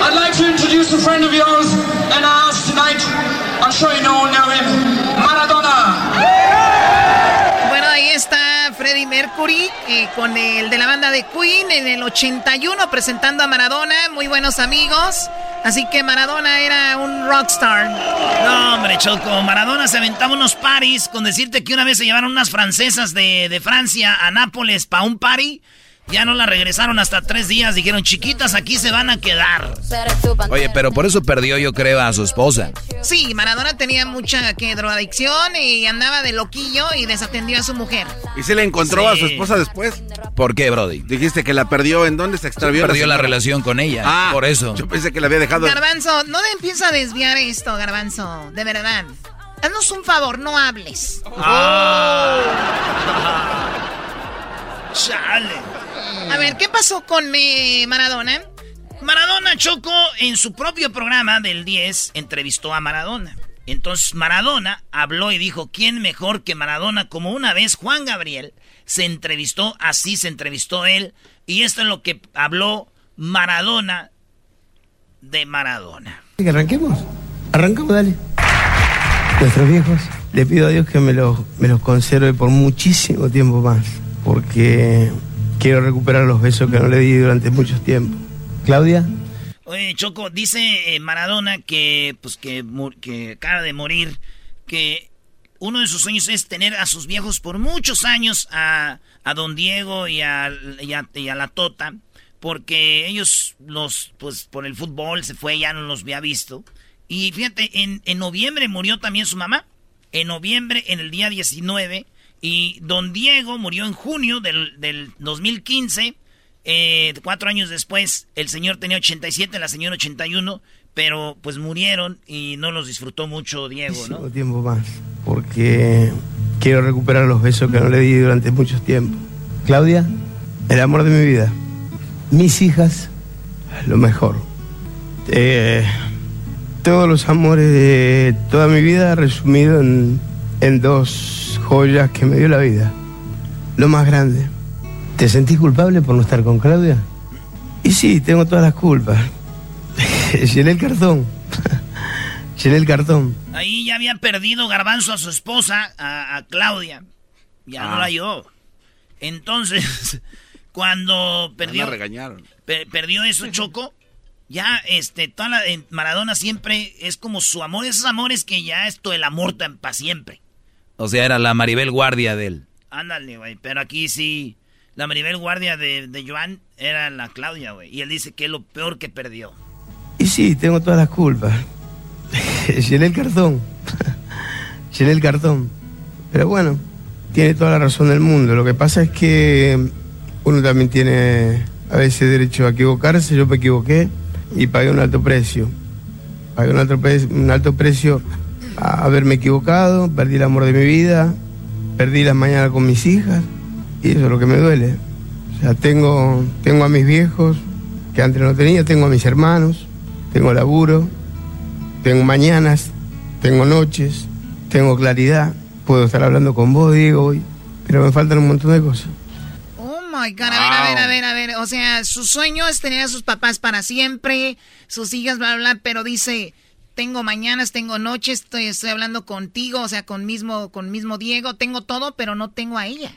I'd like to introduce a friend of yours in our house tonight. I'm sure you know now him, Maradona. Bueno, ahí está Freddie Mercury eh, con el de la banda de Queen en el 81 presentando a Maradona, muy buenos amigos. Así que Maradona era un rockstar. No, hombre, Choco. Maradona se aventaba unos paris con decirte que una vez se llevaron unas francesas de, de Francia a Nápoles para un party. Ya no la regresaron hasta tres días. Dijeron, chiquitas, aquí se van a quedar. Oye, pero por eso perdió, yo creo, a su esposa. Sí, Maradona tenía mucha que drogadicción y andaba de loquillo y desatendió a su mujer. ¿Y se le encontró Sí. a su esposa después? ¿Por qué, Brody? Dijiste que la perdió. ¿En dónde se extravió? Perdió la relación con ella. Ah, por eso. Yo pensé que la había dejado. Garbanzo, no te empieza a desviar esto, Garbanzo. De verdad. Haznos un favor, no hables. Chale. A ver, ¿qué pasó con eh, Maradona? Maradona Choco en su propio programa del 10 entrevistó a Maradona. Entonces Maradona habló y dijo, ¿quién mejor que Maradona? Como una vez Juan Gabriel se entrevistó, así se entrevistó él. Y esto es lo que habló Maradona de Maradona. ¿Que arranquemos? Arrancamos, dale. Nuestros viejos, le pido a Dios que me los, me los conserve por muchísimo tiempo más, porque quiero recuperar los besos que no le di durante mucho tiempo. Claudia, Oye, Choco, dice eh, Maradona que, pues, que, que acaba de morir, que uno de sus sueños es tener a sus viejos por muchos años, a, a Don Diego y a, y a- y a la Tota, porque ellos, los, pues, por el fútbol se fue, ya no los había visto. Y fíjate, en, en noviembre murió también su mamá, en noviembre, en el día 19, y Don Diego murió en junio del, del 2015. Eh, cuatro años después, el señor tenía 87, la señora 81, pero pues murieron y no los disfrutó mucho Diego, ¿no? muchísimo tiempo más, porque quiero recuperar los besos que no le di durante mucho tiempo. Claudia, el amor de mi vida. Mis hijas, lo mejor. Eh, todos los amores de toda mi vida resumido en, en dos joyas que me dio la vida. Lo más grande. ¿Te sentís culpable por no estar con Claudia? Y sí, tengo todas las culpas. Llené el cartón. Llené el cartón. Ahí ya había perdido Garbanzo a su esposa, a, a Claudia. Ya no Ah. la halló. Entonces, cuando perdió, regañaron. eso Choco, ya este, toda la, en Maradona siempre es como su amor, esos amores que ya esto el amor para siempre. O sea, era la Maribel Guardia de él. Ándale, güey. Pero aquí sí, la Maribel Guardia de, de Joan era la Claudia, güey. Y él dice que es lo peor que perdió. Y sí, tengo todas las culpas. Llené el cartón. Llené el cartón. Pero bueno, tiene toda la razón del mundo. Lo que pasa es que uno también tiene a veces derecho a equivocarse. Yo me equivoqué y pagué un alto precio. Pagué un alto, pre- un alto precio a haberme equivocado. Perdí el amor de mi vida. Perdí las mañanas con mis hijas. Y eso es lo que me duele. O sea, tengo, tengo a mis viejos, que antes no tenía, tengo a mis hermanos, tengo laburo, tengo mañanas, tengo noches, tengo claridad. Puedo estar hablando con vos, Diego, hoy, pero me faltan un montón de cosas. Oh my God, a ver, a ver, a ver, a ver. O sea, su sueño es tener a sus papás para siempre, sus hijas, bla, bla, bla, pero dice, tengo mañanas, tengo noches, estoy, estoy hablando contigo, o sea, con mismo, con mismo Diego, tengo todo, pero no tengo a ella.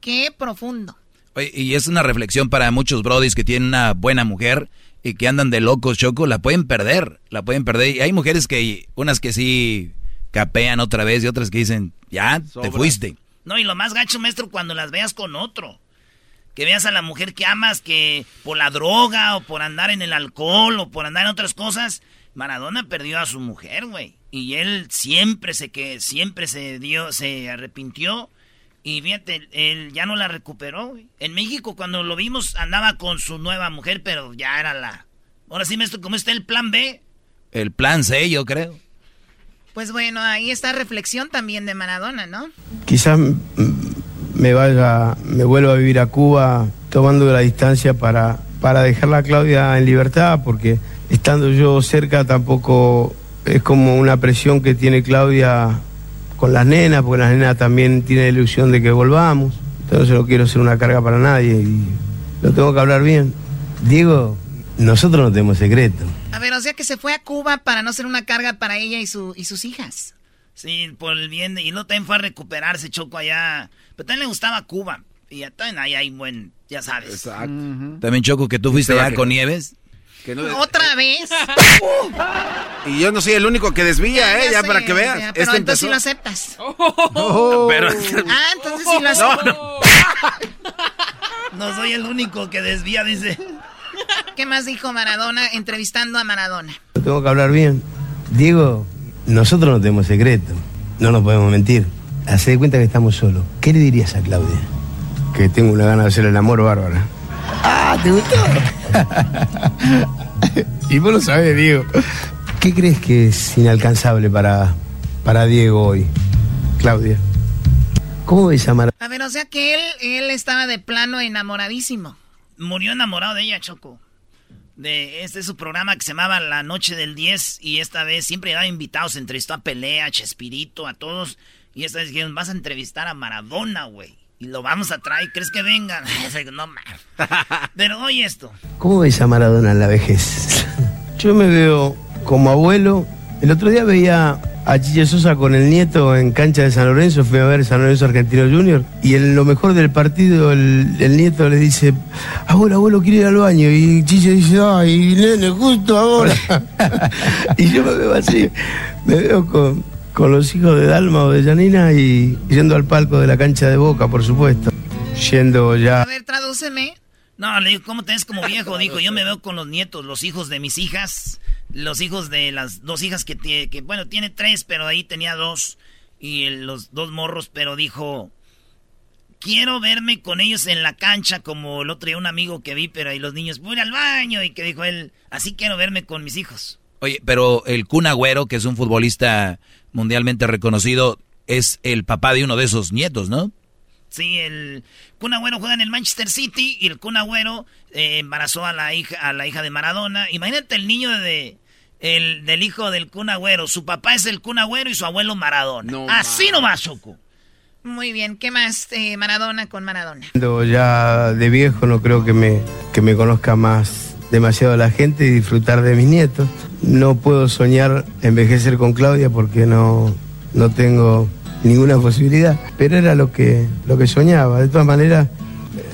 Qué profundo. Oye, y es una reflexión para muchos brodis que tienen una buena mujer y que andan de locos, Choco, la pueden perder, la pueden perder. Y hay mujeres que, unas que sí capean otra vez y otras que dicen, ya, te fuiste. No, y lo más gacho, maestro, cuando las veas con otro. Que veas a la mujer que amas que por la droga o por andar en el alcohol o por andar en otras cosas. Maradona perdió a su mujer, güey. Y él siempre se que siempre se dio, se arrepintió. Y fíjate, él ya no la recuperó, güey. En México, cuando lo vimos, andaba con su nueva mujer, pero ya era la. Ahora sí, maestro, ¿cómo está el plan B? El plan C, yo creo. Pues bueno, ahí está reflexión también de Maradona, ¿no? Quizás mm, me vaya, me vuelva a vivir a Cuba tomando la distancia para, para dejarla a Claudia en libertad, porque estando yo cerca tampoco es como una presión que tiene Claudia con las nenas, porque las nenas también tienen la ilusión de que volvamos. Entonces no quiero ser una carga para nadie y lo tengo que hablar bien. Diego, nosotros no tenemos secreto. A ver, o sea que se fue a Cuba para no ser una carga para ella y, su, y sus hijas. Sí, por el bien. de- y no también fue a recuperarse, Choco, allá. Pero también le gustaba Cuba. Y ya también ahí hay buen, ya sabes. Exacto. También Choco que tú fuiste allá a con. Nieves. Que no- ¿Otra vez? Y yo no soy el único que desvía, ¿eh? Ya, sé, para que veas. ya, pero Este entonces sí lo aceptas. Pero... Ah, entonces sí lo aceptas. No soy el único que desvía, dice. ¿Qué más dijo Maradona entrevistando a Maradona? Tengo que hablar bien. Diego, nosotros no tenemos secreto. No nos podemos mentir. Hacé de cuenta que estamos solos. ¿Qué le dirías a Claudia? Que tengo una gana de hacer el amor bárbara. Ah, ¿te gustó? y vos lo sabés, Diego. ¿Qué crees que es inalcanzable para, para Diego hoy, Claudia? ¿Cómo ves a Maradona? A ver, o sea que él, él estaba de plano enamoradísimo. Murió enamorado de ella, Choco. De este es su programa que se llamaba La Noche del 10 y esta vez siempre daba invitados, entrevistó a Pelea, a Chespirito, a todos. Y esta vez dijeron, vas a entrevistar a Maradona, güey. Y lo vamos a traer, ¿crees que vengan? no mames. Pero oye esto. ¿Cómo ves a Maradona en la vejez? Yo me veo como abuelo. El otro día veía a Chiche Sosa con el nieto en cancha de San Lorenzo. Fui a ver San Lorenzo Argentino Junior. Y en lo mejor del partido, el, el nieto le dice: Abuelo, abuelo, quiero ir al baño. Y Chiche dice: Ay, nene, justo ahora. y yo me veo así. Me veo con, con los hijos de Dalma o de Janina y yendo al palco de la cancha de Boca, por supuesto. Yendo ya. A ver, tradúceme. No, le digo, ¿cómo te ves como viejo? Dijo, yo me veo con los nietos, los hijos de mis hijas, los hijos de las dos hijas que tiene, que bueno, tiene tres, pero ahí tenía dos, y los dos morros, pero dijo, quiero verme con ellos en la cancha, como el otro día un amigo que vi, pero ahí los niños, voy al baño, y que dijo él, así quiero verme con mis hijos. Oye, pero el Kun Agüero, que es un futbolista mundialmente reconocido, es el papá de uno de esos nietos, ¿no? Sí, el Kun Agüero juega en el Manchester City y el Kun Agüero eh, embarazó a la hija a la hija de Maradona. Imagínate el niño de el del hijo del Kun Agüero, su papá es el Kun Agüero y su abuelo Maradona. Así nomás, Choco. Muy bien, ¿qué más? eh, Maradona con Maradona. Ya de viejo no creo que me, que me conozca más demasiado la gente y disfrutar de mis nietos. No puedo soñar envejecer con Claudia porque no, no tengo ninguna posibilidad, pero era lo que, lo que soñaba. De todas maneras,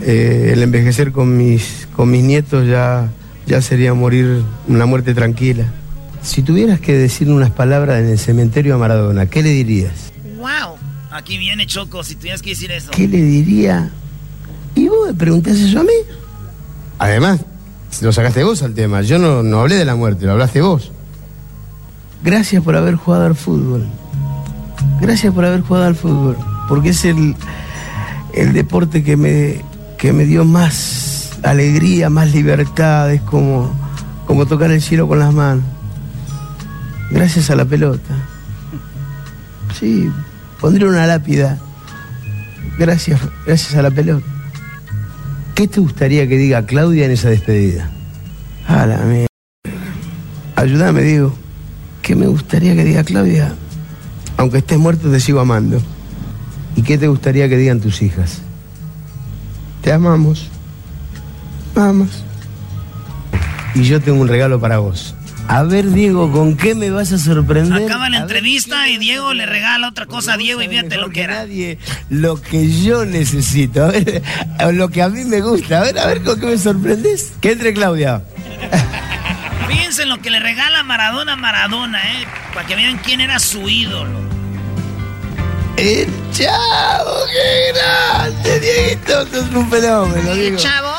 eh, el envejecer con mis, con mis nietos ya, ya sería morir una muerte tranquila. Si tuvieras que decir unas palabras en el cementerio a Maradona, ¿qué le dirías? Wow. Aquí viene Choco, si tuvieras que decir eso. ¿Qué le diría? ¿Y vos me preguntás eso a mí? Además, lo sacaste vos al tema. Yo no, no hablé de la muerte, lo hablaste vos. Gracias por haber jugado al fútbol. Gracias por haber jugado al fútbol. Porque es el, el deporte que me, que me dio más alegría, más libertad. Es como, como tocar el cielo con las manos. Gracias a la pelota. Sí, pondré una lápida. Gracias, gracias a la pelota. ¿Qué te gustaría que diga Claudia en esa despedida? A la mierda. Ayúdame, Diego. ¿Qué me gustaría que diga Claudia? Aunque estés muerto, te sigo amando. ¿Y qué te gustaría que digan tus hijas? Te amamos. Vamos. Y yo tengo un regalo para vos. A ver, Diego, ¿con qué me vas a sorprender? Acaba la A ver, entrevista y Diego le regala otra cosa a Diego y fíjate lo que era. nadie lo que yo necesito. A ver, lo que a mí me gusta. A ver, a ver, ¿con qué me sorprendes? Que entre Claudia. Fíjense en lo que le regala Maradona a Maradona, eh, para que vean quién era su ídolo. El chavo, qué grande, Dieguito, sos un fenómeno, ¿El chavo?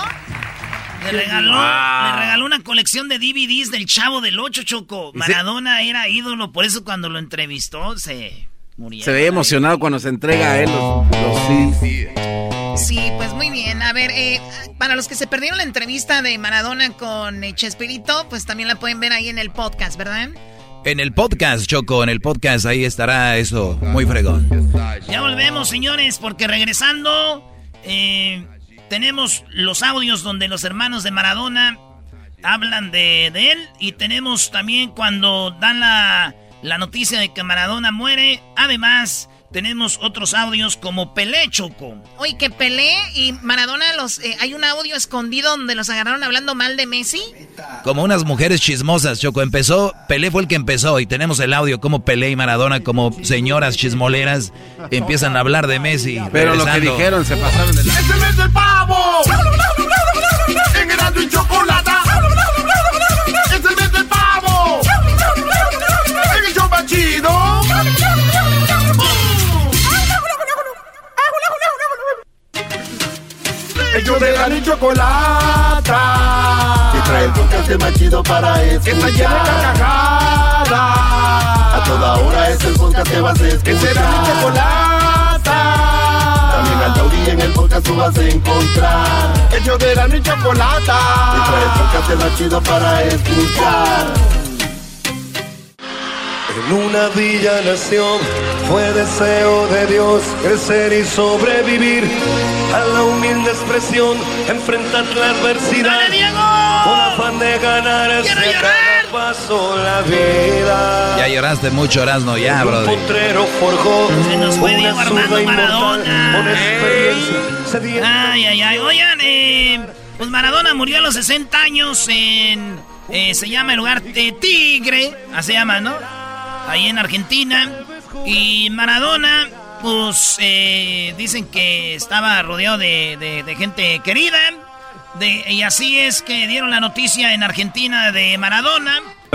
Le regaló, le regaló una colección de DVDs del Chavo del 8, Choco. Maradona era ídolo, por eso cuando lo entrevistó se murió. Se veía emocionado cuando se entrega a él los. Sí, pues muy bien. A ver, eh, para los que se perdieron la entrevista de Maradona con eh, Chespirito, pues también la pueden ver ahí en el podcast, ¿verdad? En el podcast, Choco, en el podcast ahí estará eso muy fregón. Ya volvemos, señores, porque regresando eh, tenemos los audios donde los hermanos de Maradona hablan de, de él y tenemos también cuando dan la, la noticia de que Maradona muere. Además, tenemos otros audios como Pelé, Choco. Oye, que Pelé y Maradona, los eh, hay un audio escondido donde los agarraron hablando mal de Messi. Como unas mujeres chismosas, Choco. Empezó, Pelé fue el que empezó y tenemos el audio como Pelé y Maradona, como señoras chismoleras, empiezan a hablar de Messi. Pero lo que dijeron se pasaron de la... ¡Ese mes del pavo! ¡En y Chocolata! Ellos de la y chocolata. Que trae el podcast de más chido para escuchar. Que está llena de. A toda hora es el podcast que vas a escuchar. Que será mi chocolata. También al taurí en el podcast tú vas a encontrar. Ellos de la y chocolata. Que trae el podcast de más chido para escuchar. En una villa nación fue deseo de Dios crecer y sobrevivir a la humilde expresión, enfrentar la adversidad. Con afán de cada paso la vida. Ya lloraste mucho, Erasno, ya, Un brother. potrero forjó Se nos fue Diego Armando Maradona. con experiencia. Se dio- Ay, ay, ay. Oigan, eh, pues Maradona murió a los 60 años en. eh, se llama el lugar de Tigre. Así se llama, ¿no? Ahí en Argentina. Y Maradona, pues eh, dicen que estaba rodeado de, de- de gente querida. De, y así es que dieron la noticia en Argentina de Maradona.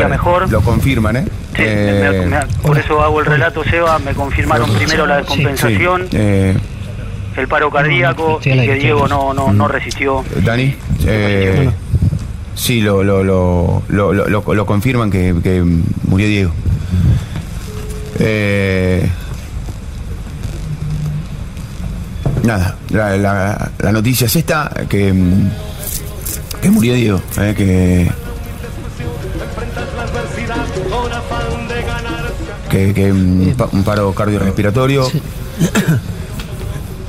mejor. Lo confirman, ¿eh? Eh, Me- me- por eso hago el relato, Seba. Me confirmaron primero la descompensación, sí, eh, el paro cardíaco Sí, y la que. Diego no, no, no resistió. Dani, eh, sí, lo, lo, lo, lo, lo- lo- lo confirman que, que murió Diego. Eh, nada, la, la- la noticia es esta, que, que murió Diego, eh, que, que, que pa- un paro cardiorrespiratorio.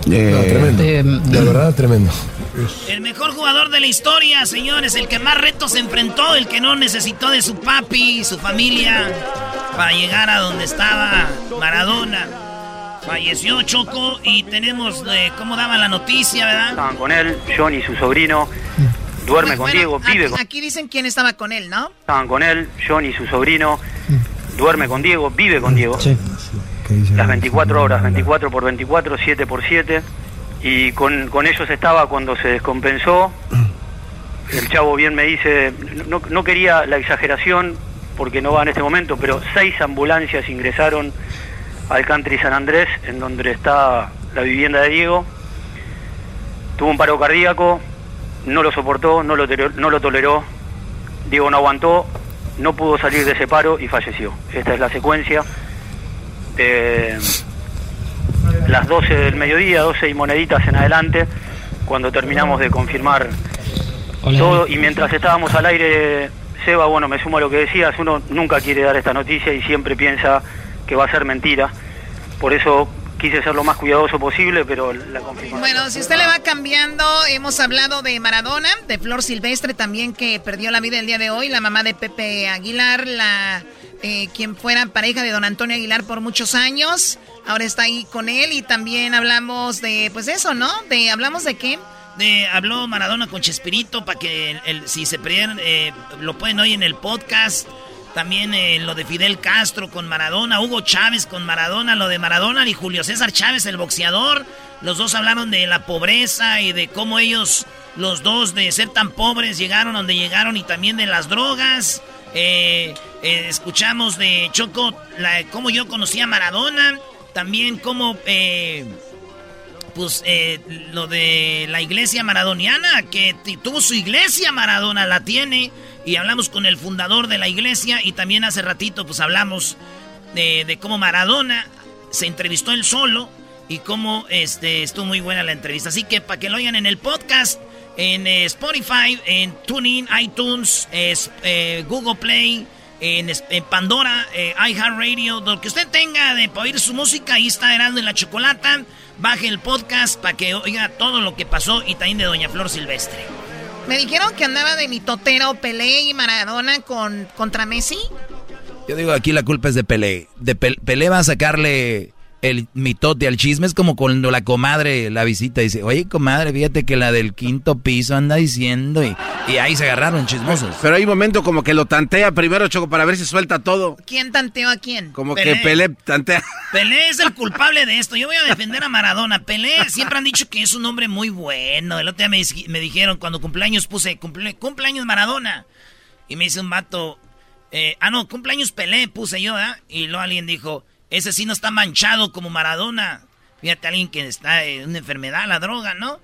Eh, tremendo. De verdad, tremendo. El mejor jugador de la historia, señores, el que más retos enfrentó, el que no necesitó de su papi y su familia para llegar a donde estaba Maradona. Falleció Choco y tenemos eh, cómo daba la noticia, ¿verdad? Estaban con él, Johnny, su sobrino. Duerme con Diego, vive Aquí, con aquí dicen quién estaba con él, ¿no? Estaban con él, Johnny, su sobrino. Duerme con Diego, vive con Diego. Las 24 horas, 24 por 24, 7 por 7. Y con, con ellos estaba cuando se descompensó. El chavo bien me dice, no, no quería la exageración porque no va en este momento, pero seis ambulancias ingresaron al country San Andrés, en donde está la vivienda de Diego. Tuvo un paro cardíaco, no lo soportó, no lo, no lo toleró. Diego no aguantó, no pudo salir de ese paro y falleció. Esta es la secuencia. Eh, las 12 del mediodía, 12 y moneditas en adelante, cuando terminamos de confirmar todo. Y mientras estábamos al aire, Seba, bueno, me sumo a lo que decías, uno nunca quiere dar esta noticia y siempre piensa que va a ser mentira. Por eso quise ser lo más cuidadoso posible, pero la confirmación... Bueno, si usted le va cambiando, hemos hablado de Maradona, de Flor Silvestre también que perdió la vida el día de hoy, la mamá de Pepe Aguilar, la eh, quien fuera pareja de don Antonio Aguilar por muchos años, ahora está ahí con él y también hablamos de, pues eso, ¿no? De, hablamos de qué? De, habló Maradona con Chespirito para que el- si se perdieron, eh, lo pueden oír en el podcast. También eh, lo de Fidel Castro con Maradona, Hugo Chávez con Maradona, lo de Maradona y Julio César Chávez, el boxeador. Los dos hablaron de la pobreza y de cómo ellos, los dos, de ser tan pobres, llegaron donde llegaron y también de las drogas. Eh, eh, escuchamos de Choco la, cómo yo conocí a Maradona. También cómo eh, pues eh, lo de la iglesia maradoniana, que tuvo su iglesia Maradona, la tiene, y hablamos con el fundador de la iglesia, y también hace ratito pues hablamos de, cómo Maradona se entrevistó él solo, y cómo este, estuvo muy buena la entrevista. Así que para que lo oigan en el podcast, en eh, Spotify, en TuneIn, iTunes, es, eh, Google Play, en, Pandora, eh, iHeartRadio, lo que usted tenga de para oír su música, ahí está Herando en la Chocolata. Baje el podcast para que oiga todo lo que pasó y también de Doña Flor Silvestre. Me dijeron que andaba de mitotero Pelé y Maradona con, contra Messi. Yo digo, aquí la culpa es de Pelé. De Pel- Pelé va a sacarle el mitote al chisme. Es como cuando la comadre la visita y dice, oye, comadre, fíjate que la del quinto piso anda diciendo. Y, y ahí se agarraron chismosos. Pero hay un momento como que lo tantea primero, Choco, para ver si suelta todo. ¿Quién tanteó a quién? Como que Pelé tantea. Pelé es el culpable de esto. Yo voy a defender a Maradona. Pelé siempre han dicho que es un hombre muy bueno. El otro día me, me dijeron, cuando cumpleaños puse, cumple, cumpleaños Maradona. Y me dice un vato, eh, ah, no, cumpleaños Pelé puse yo, ¿eh? Y luego alguien dijo, ese sí no está manchado como Maradona. Fíjate, alguien que está en una enfermedad, la droga, ¿no?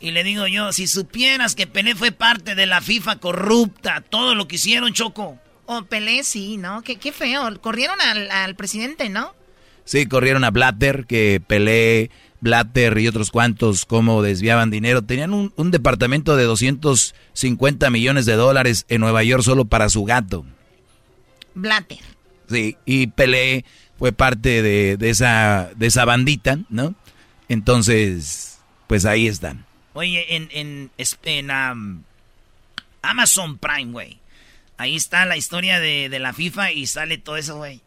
Y le digo yo, si supieras que Pelé fue parte de la FIFA corrupta, todo lo que hicieron, Choco. Oh, Pelé sí, ¿no? Qué, qué feo. Corrieron al, al presidente, ¿no? Sí, corrieron a Blatter, que Pelé, Blatter y otros cuantos, cómo desviaban dinero. Tenían un, un, departamento de 250 millones de dólares en Nueva York solo para su gato. Blatter. Sí, y Pelé fue parte de, de, esa, de esa bandita, ¿no? Entonces, pues ahí están. Oye, en, en, en um, Amazon Prime, güey. Ahí está la historia de, de, la FIFA y sale todo eso, güey.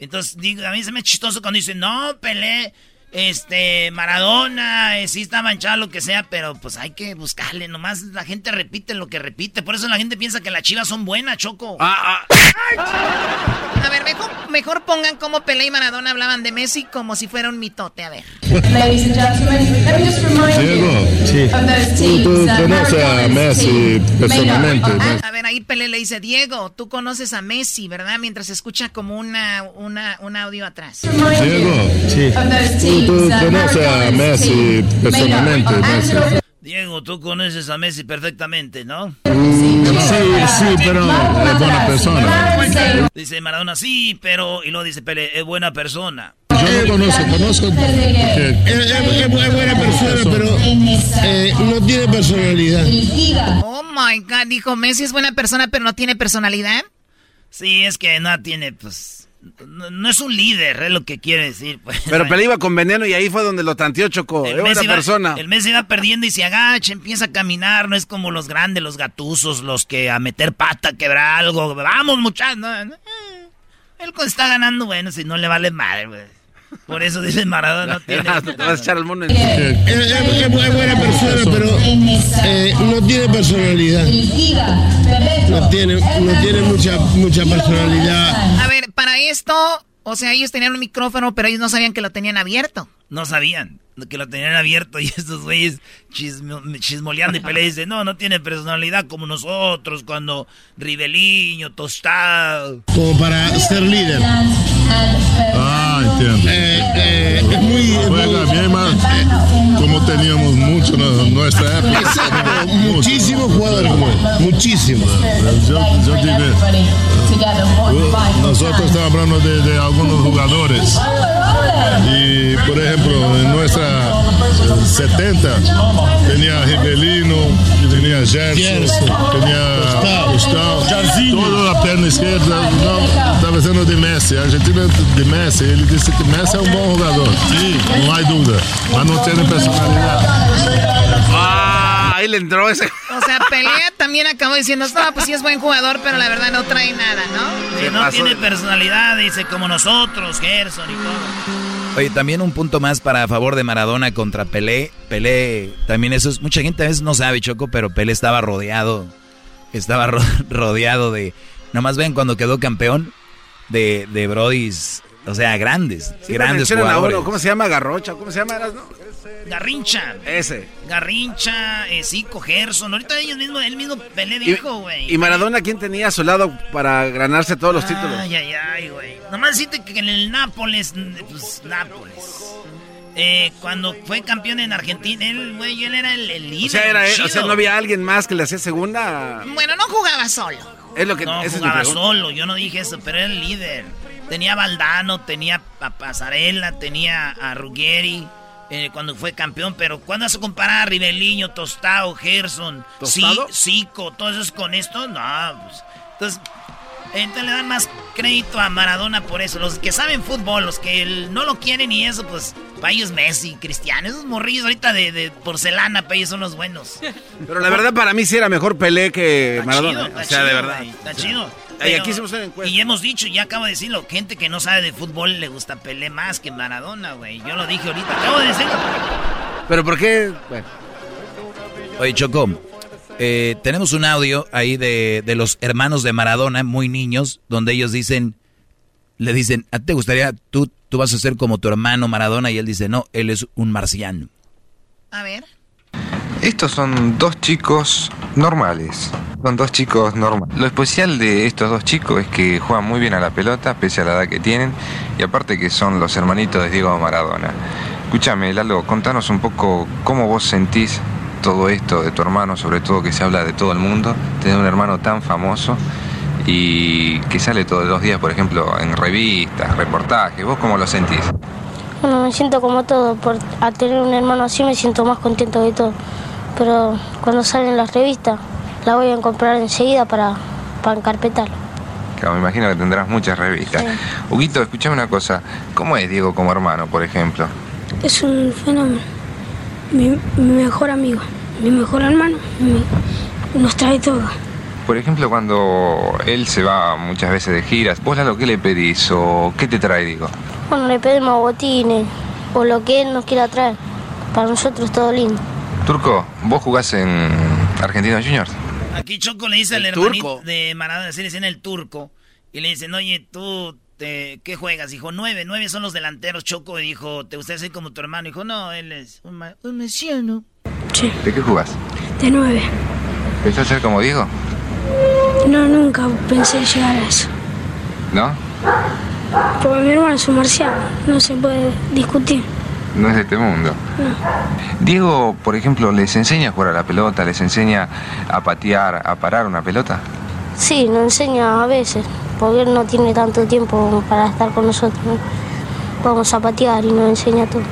Entonces, digo, a mí se me es chistoso cuando dicen, no, Pelé, este, Maradona, eh, sí está manchado, lo que sea, pero pues hay que buscarle. Nomás la gente repite lo que repite. Por eso la gente piensa que las chivas son buenas, Choco. Ah, ah. A ver, mejor, mejor pongan cómo Pelé y Maradona hablaban de Messi como si fuera un mitote. A ver. Diego, sí. tú, tú conoces a Messi personalmente. A ver, ahí Pelé le dice, Diego, tú conoces a Messi, ¿verdad? Mientras escucha como una, una, un audio atrás. Diego, sí. Tú, conoces a Messi personalmente. Messi. Diego, tú conoces a Messi perfectamente, ¿no? Sí, sí, pero es buena persona. Dice Maradona, sí, pero... Y luego dice Pele, es buena persona. Yo lo conozco, conozco que es, es, es, buena persona, pero eh, no tiene personalidad. Oh my God, dijo Messi es buena persona, pero no tiene personalidad. Sí, es que no tiene, pues... No, no, es un líder, es lo que quiere decir. Pues. Pero Pelé iba con veneno y ahí fue donde lo tanteó Choco. Es buena persona. El Messi va perdiendo y se agacha, empieza a caminar. No es como los grandes, los gatusos, los que a meter pata, quebrar algo. Vamos, muchachos. No, no. Él está ganando, bueno, si no le vale madre, güey. Por eso dice Maradona no tiene. te vas a echar al mundo en... es, es, es, buena persona, pero eh, no tiene personalidad. No tiene, no tiene mucha, mucha personalidad. A ver, para esto, o sea, ellos tenían un micrófono, pero ellos no sabían que lo tenían abierto. No sabían que lo tenían abierto y estos güeyes chismo, chismoleando y Pelé dice, no, no tiene personalidad como nosotros cuando Ribeliño, Tostado. Como para ser líder. Ah, entiendo. Eh, eh, es muy... Juega bien más, eh, como teníamos mucho en nuestra época. Exacto, muchísimos jugadores como él, muchísimos. Yo, yo digo, nosotros estamos hablando de, de algunos jugadores y, por ejemplo, en nuestra 70 tenía Ribelino, tenía Gerson, tenía Gustavo, toda la perna izquierda, não, estava sendo de Messi, a Argentina de Messi, ele disse que Messi é um bom jogador, sim, não há dúvida, mas não tem personalidade. Ah, ahí le entró ese. O sea, Pelea también acabó diciendo, no, pues sí es buen jugador, pero la verdad no trae nada, ¿no? Que no tiene personalidad, dice, como nosotros, Gerson y todo. Oye, también un punto más para a favor de Maradona contra Pelé. Pelé, también eso es, mucha gente a veces no sabe, Choco, pero Pelé estaba rodeado, estaba ro rodeado de, nomás ven cuando quedó campeón, de, de Brodis, o sea, grandes, sí, grandes jugadores. Uno, ¿Cómo se llama? Garrocha, ¿cómo se llama? No? Garrincha. Ese. Garrincha, eh, Zico, Gerson. Ahorita ellos mismos, él mismo Pelé dijo, güey. ¿Y, ¿Y Maradona quién tenía a su lado para ganarse todos los ay, títulos? Ay, ay, ay, güey. Nomás decirte que en el Nápoles, pues Nápoles. Eh, cuando fue campeón en Argentina, él, güey, él era el, el líder. O sea, era, o sea, no había alguien más que le hacía segunda. Bueno, no jugaba solo. Es lo que no esa jugaba es solo, yo no dije eso, pero era el líder. Tenía a Valdano, tenía a Pasarela, tenía a Ruggeri. Eh, cuando fue campeón, pero ¿cuándo vas a comparar a Ribeliño, Tostado, Gerson, ¿Tostado? Zico, todos esos con esto? No, pues. Entonces, entonces le dan más crédito a Maradona por eso. Los que saben fútbol, los que no lo quieren y eso, pues para ellos Messi, Cristiano, esos morrillos ahorita de, de, porcelana, para ellos son los buenos. Pero la verdad para mí sí era mejor Pelé que está Maradona. Chido, o sea, chido, de verdad. Wey, está chido. Aquí hicimos una encuesta. Y hemos dicho, ya acabo de decirlo, gente que no sabe de fútbol le gusta Pelé más que Maradona, güey. Yo lo dije ahorita, acabo de decirlo. Pero ¿por qué? Bueno. Oye, Choco, eh, tenemos un audio ahí de, de los hermanos de Maradona, muy niños, donde ellos dicen, le dicen, ¿a ti te gustaría, tú, tú vas a ser como tu hermano Maradona? Y él dice, no, él es un marciano. A ver. Estos son dos chicos normales. Son dos chicos normales. Lo especial de estos dos chicos es que juegan muy bien a la pelota, pese a la edad que tienen, y aparte que son los hermanitos de Diego Maradona. Escúchame, Lalo, contanos un poco cómo vos sentís todo esto de tu hermano, sobre todo que se habla de todo el mundo, tener un hermano tan famoso y que sale todos los días, por ejemplo, en revistas, reportajes. ¿Vos cómo lo sentís? Bueno, me siento como todo. Por, al tener un hermano así me siento más contento de todo. Pero cuando salen las revistas, la voy a comprar enseguida para, para encarpetarlo. Claro, me imagino que tendrás muchas revistas. Huguito, escuchame una cosa. ¿Cómo es Diego como hermano, por ejemplo? Es un fenómeno. Mi, mi mejor amigo, mi mejor hermano, mi- nos trae todo. Por ejemplo, cuando él se va muchas veces de giras, ¿vos Lalo qué le pedís o qué te trae, digo? Bueno, le pedimos botines o lo que él nos quiera traer. Para nosotros todo lindo. Turco, vos jugás en Argentinos Juniors. Aquí Choco le dice al El hermanito turco. de Maradona, así le dicen el turco. Y le dicen, oye, tú, te- ¿qué juegas? Dijo, nueve, nueve son los delanteros. Choco y dijo, ¿te gustaría ser como tu hermano? Dijo, no, él es un, ma- un mesiano. ¿De qué jugás? De nueve. ¿Pensás ser como Diego? No, nunca pensé llegar a eso. ¿No? Porque mi hermano es un marciano, no se puede discutir. No es de este mundo. Diego, por ejemplo, ¿les enseña a jugar a la pelota? ¿Les enseña a patear, a parar una pelota? Sí, nos enseña a veces, porque él no tiene tanto tiempo para estar con nosotros. ¿no? Vamos a patear y nos enseña todo.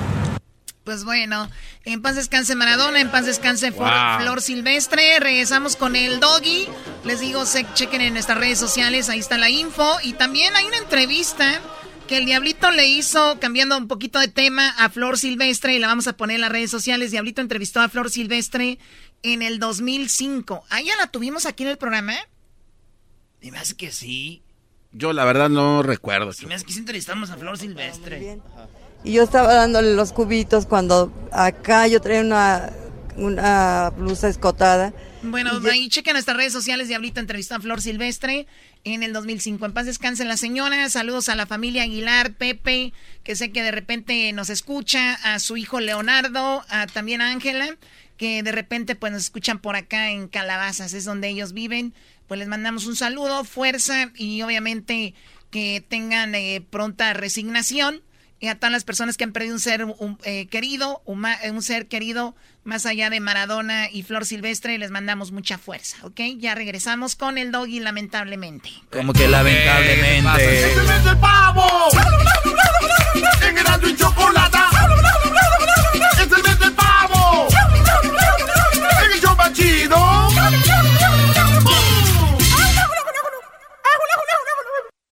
Pues bueno, en paz descanse Maradona, en paz descanse Flor, Wow. Flor Silvestre. Regresamos con el doggy. Les digo, se chequen en nuestras redes sociales, ahí está la info. Y también hay una entrevista que el Diablito le hizo, cambiando un poquito de tema, a Flor Silvestre y la vamos a poner en las redes sociales. Diablito entrevistó a Flor Silvestre en el 2005. ¿Ah, ya la tuvimos aquí en el programa? Y me hace que sí. Yo la verdad no recuerdo. Y me hace que sí entrevistamos a Flor Silvestre. Y yo estaba dándole los cubitos cuando acá yo traía una, una blusa escotada. Bueno, ahí chequen nuestras redes sociales. Diablito entrevistó a Flor Silvestre en el 2005. En paz descansen la señora. Saludos a la familia Aguilar, Pepe, que sé que de repente nos escucha, a su hijo Leonardo, a también a Ángela, que de repente pues nos escuchan por acá en Calabazas, es donde ellos viven. Pues les mandamos un saludo, fuerza y obviamente que tengan eh, pronta resignación. Y a todas las personas que han perdido un ser un, eh, querido, un, eh, un ser querido más allá de Maradona y Flor Silvestre, les mandamos mucha fuerza, ¿ok? Ya regresamos con el doggy, lamentablemente. Como que lamentablemente. ¡Es el mes del pavo! En y Chocolata.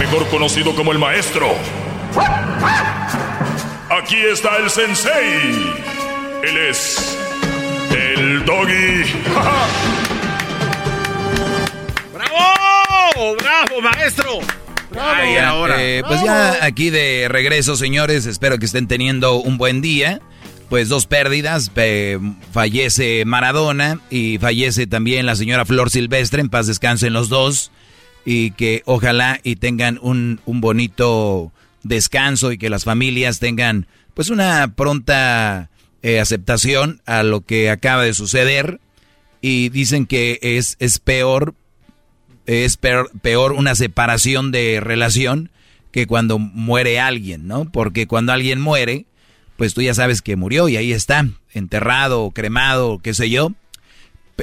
Mejor conocido como el maestro. Aquí está el sensei. Él es el doggy. ¡Bravo! ¡Bravo, maestro! Ay, ahora. eh, pues ya aquí de regreso, señores. Espero que estén teniendo un buen día. Pues dos pérdidas. eh, fallece Maradona y fallece también la señora Flor Silvestre. En paz descansen los dos. Y que ojalá y tengan un, un bonito descanso y que las familias tengan pues una pronta eh, aceptación a lo que acaba de suceder y dicen que es, es peor es peor, peor una separación de relación que cuando muere alguien, ¿no? Porque cuando alguien muere, pues tú ya sabes que murió y ahí está, enterrado, cremado, qué sé yo.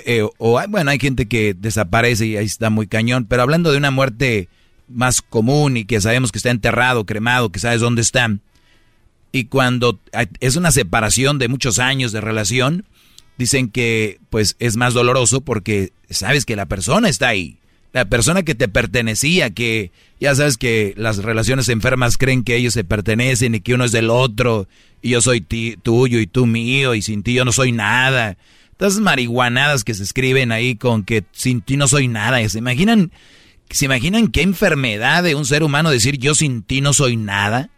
Eh, o bueno, hay gente que desaparece y ahí está muy cañón, pero hablando de una muerte más común y que sabemos que está enterrado, cremado, que sabes dónde está. Y cuando es una separación de muchos años de relación, dicen que pues es más doloroso porque sabes que la persona está ahí la persona que te pertenecía, que ya sabes que las relaciones enfermas creen que ellos se pertenecen y que uno es del otro, y yo soy tuyo y tú mío, y sin ti yo no soy nada. Estas marihuanadas que se escriben ahí con que sin ti no soy nada. ¿Se imaginan, ¿Se imaginan qué enfermedad de un ser humano decir yo sin ti no soy nada?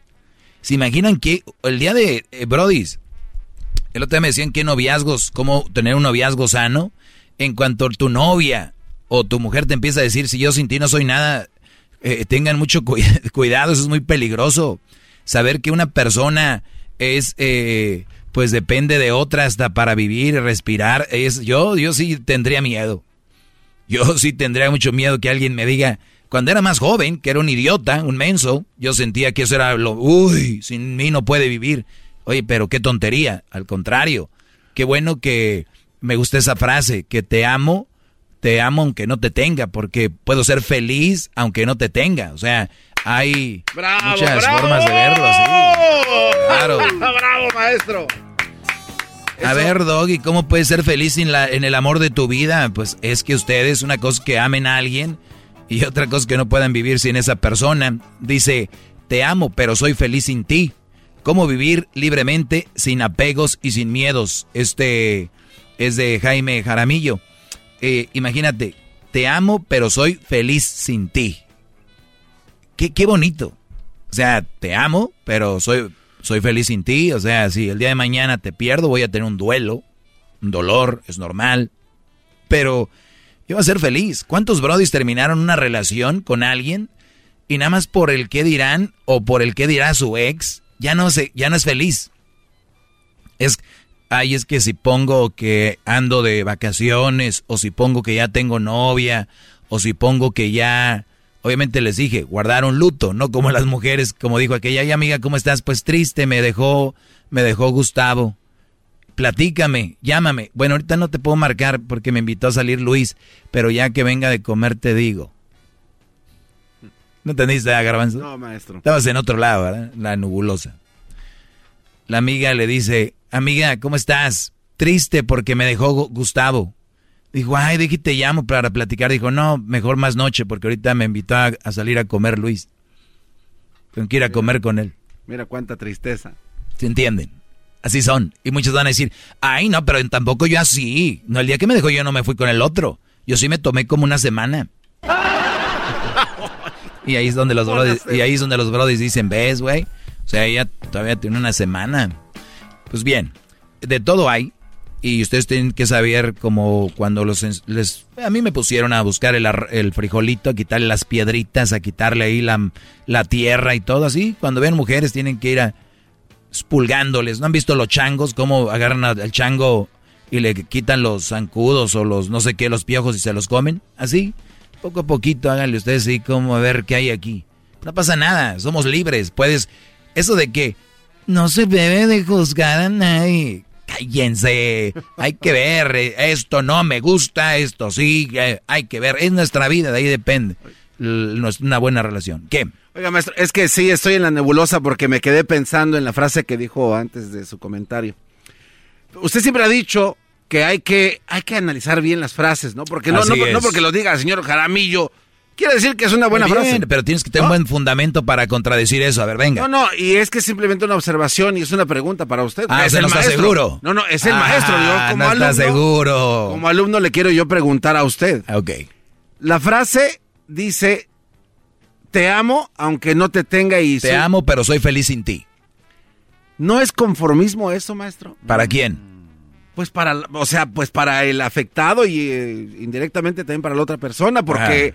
¿Se imaginan que el día de eh, el otro día me decían que noviazgos, cómo tener un noviazgo sano, en cuanto tu novia o tu mujer te empieza a decir, si yo sin ti no soy nada, eh, tengan mucho cuidado, eso es muy peligroso. Saber que una persona es, eh, pues depende de otra hasta para vivir y respirar, es, yo, yo sí tendría miedo. Yo sí tendría mucho miedo que alguien me diga, cuando era más joven, que era un idiota, un menso, yo sentía que eso era lo, uy, sin mí no puede vivir. Oye, pero qué tontería, al contrario, qué bueno que me gusta esa frase, que te amo te amo aunque no te tenga, porque puedo ser feliz aunque no te tenga. O sea, hay muchas formas de verlo así. Claro. ¡Bravo, maestro! A ver, Doggy, ¿cómo puedes ser feliz en, la, en el amor de tu vida? Pues es que ustedes, una cosa que amen a alguien y otra cosa que no puedan vivir sin esa persona. Dice, te amo, pero soy feliz sin ti. ¿Cómo vivir libremente, sin apegos y sin miedos? Este es de Jaime Jaramillo. Eh, imagínate, te amo, pero soy feliz sin ti. Qué, qué bonito. O sea, te amo, pero soy, soy feliz sin ti. O sea, si el día de mañana te pierdo, voy a tener un duelo, un dolor, es normal. Pero yo voy a ser feliz. ¿Cuántos brodis terminaron una relación con alguien y nada más por el que dirán o por el que dirá su ex, ya no, se, ya no es feliz? Es, ay, es que si pongo que ando de vacaciones, o si pongo que ya tengo novia, o si pongo que ya, obviamente les dije, guardaron luto, no como las mujeres, como dijo aquella, ay amiga, ¿cómo estás? Pues triste, me dejó, me dejó Gustavo. Platícame, llámame. Bueno, ahorita no te puedo marcar porque me invitó a salir Luis, pero ya que venga de comer te digo. ¿No entendiste, Garbanzo? No, maestro. Estabas en otro lado, ¿verdad? La nubulosa. La amiga le dice, amiga, ¿cómo estás? Triste porque me dejó Gustavo. Dijo, ay, de te llamo para platicar. Dijo, no, mejor más noche porque ahorita me invitó a, salir a comer Luis. Tengo que ir a comer con él. Mira cuánta tristeza. ¿Se entienden? Así son. Y muchos van a decir, ay, no, pero tampoco yo así. No, el día que me dejó yo no me fui con el otro. Yo sí me tomé como una semana. y ahí es donde los brodis, y ahí es donde los brodis dicen, ves, güey. O sea, ella todavía tiene una semana. Pues bien, de todo hay. Y ustedes tienen que saber como cuando los les a mí me pusieron a buscar el, el frijolito, a quitarle las piedritas, a quitarle ahí la, la tierra y todo así. Cuando ven mujeres tienen que ir a expulgándoles. ¿No han visto los changos cómo agarran al chango y le quitan los zancudos o los no sé qué, los piojos y se los comen? Así, poco a poquito háganle ustedes así como a ver qué hay aquí. No pasa nada, somos libres. Puedes, eso de que no se debe de juzgar a nadie. Cállense, hay que ver, esto no me gusta, esto sí, eh, hay que ver, es nuestra vida, de ahí depende una buena relación. ¿Qué? Oiga, maestro, es que sí, estoy en la nebulosa porque me quedé pensando en la frase que dijo antes de su comentario. Usted siempre ha dicho que hay que, hay que analizar bien las frases, ¿no? Porque no, no, no, porque lo diga el señor Jaramillo, Quiere decir que es una buena frase. Pero tienes que tener un buen fundamento para contradecir eso. A ver, venga. No, no, y es que es simplemente una observación y es una pregunta para usted. Ah, es el no maestro. seguro. No, no, es el maestro. Yo ah, como no alumno, está seguro. Como alumno le quiero yo preguntar a usted. Ok. La frase dice, te amo aunque no te tenga y... Te amo, pero soy feliz sin ti. ¿No es conformismo eso, maestro? ¿Para quién? Pues para, o sea, pues para el afectado y eh, indirectamente también para la otra persona, porque...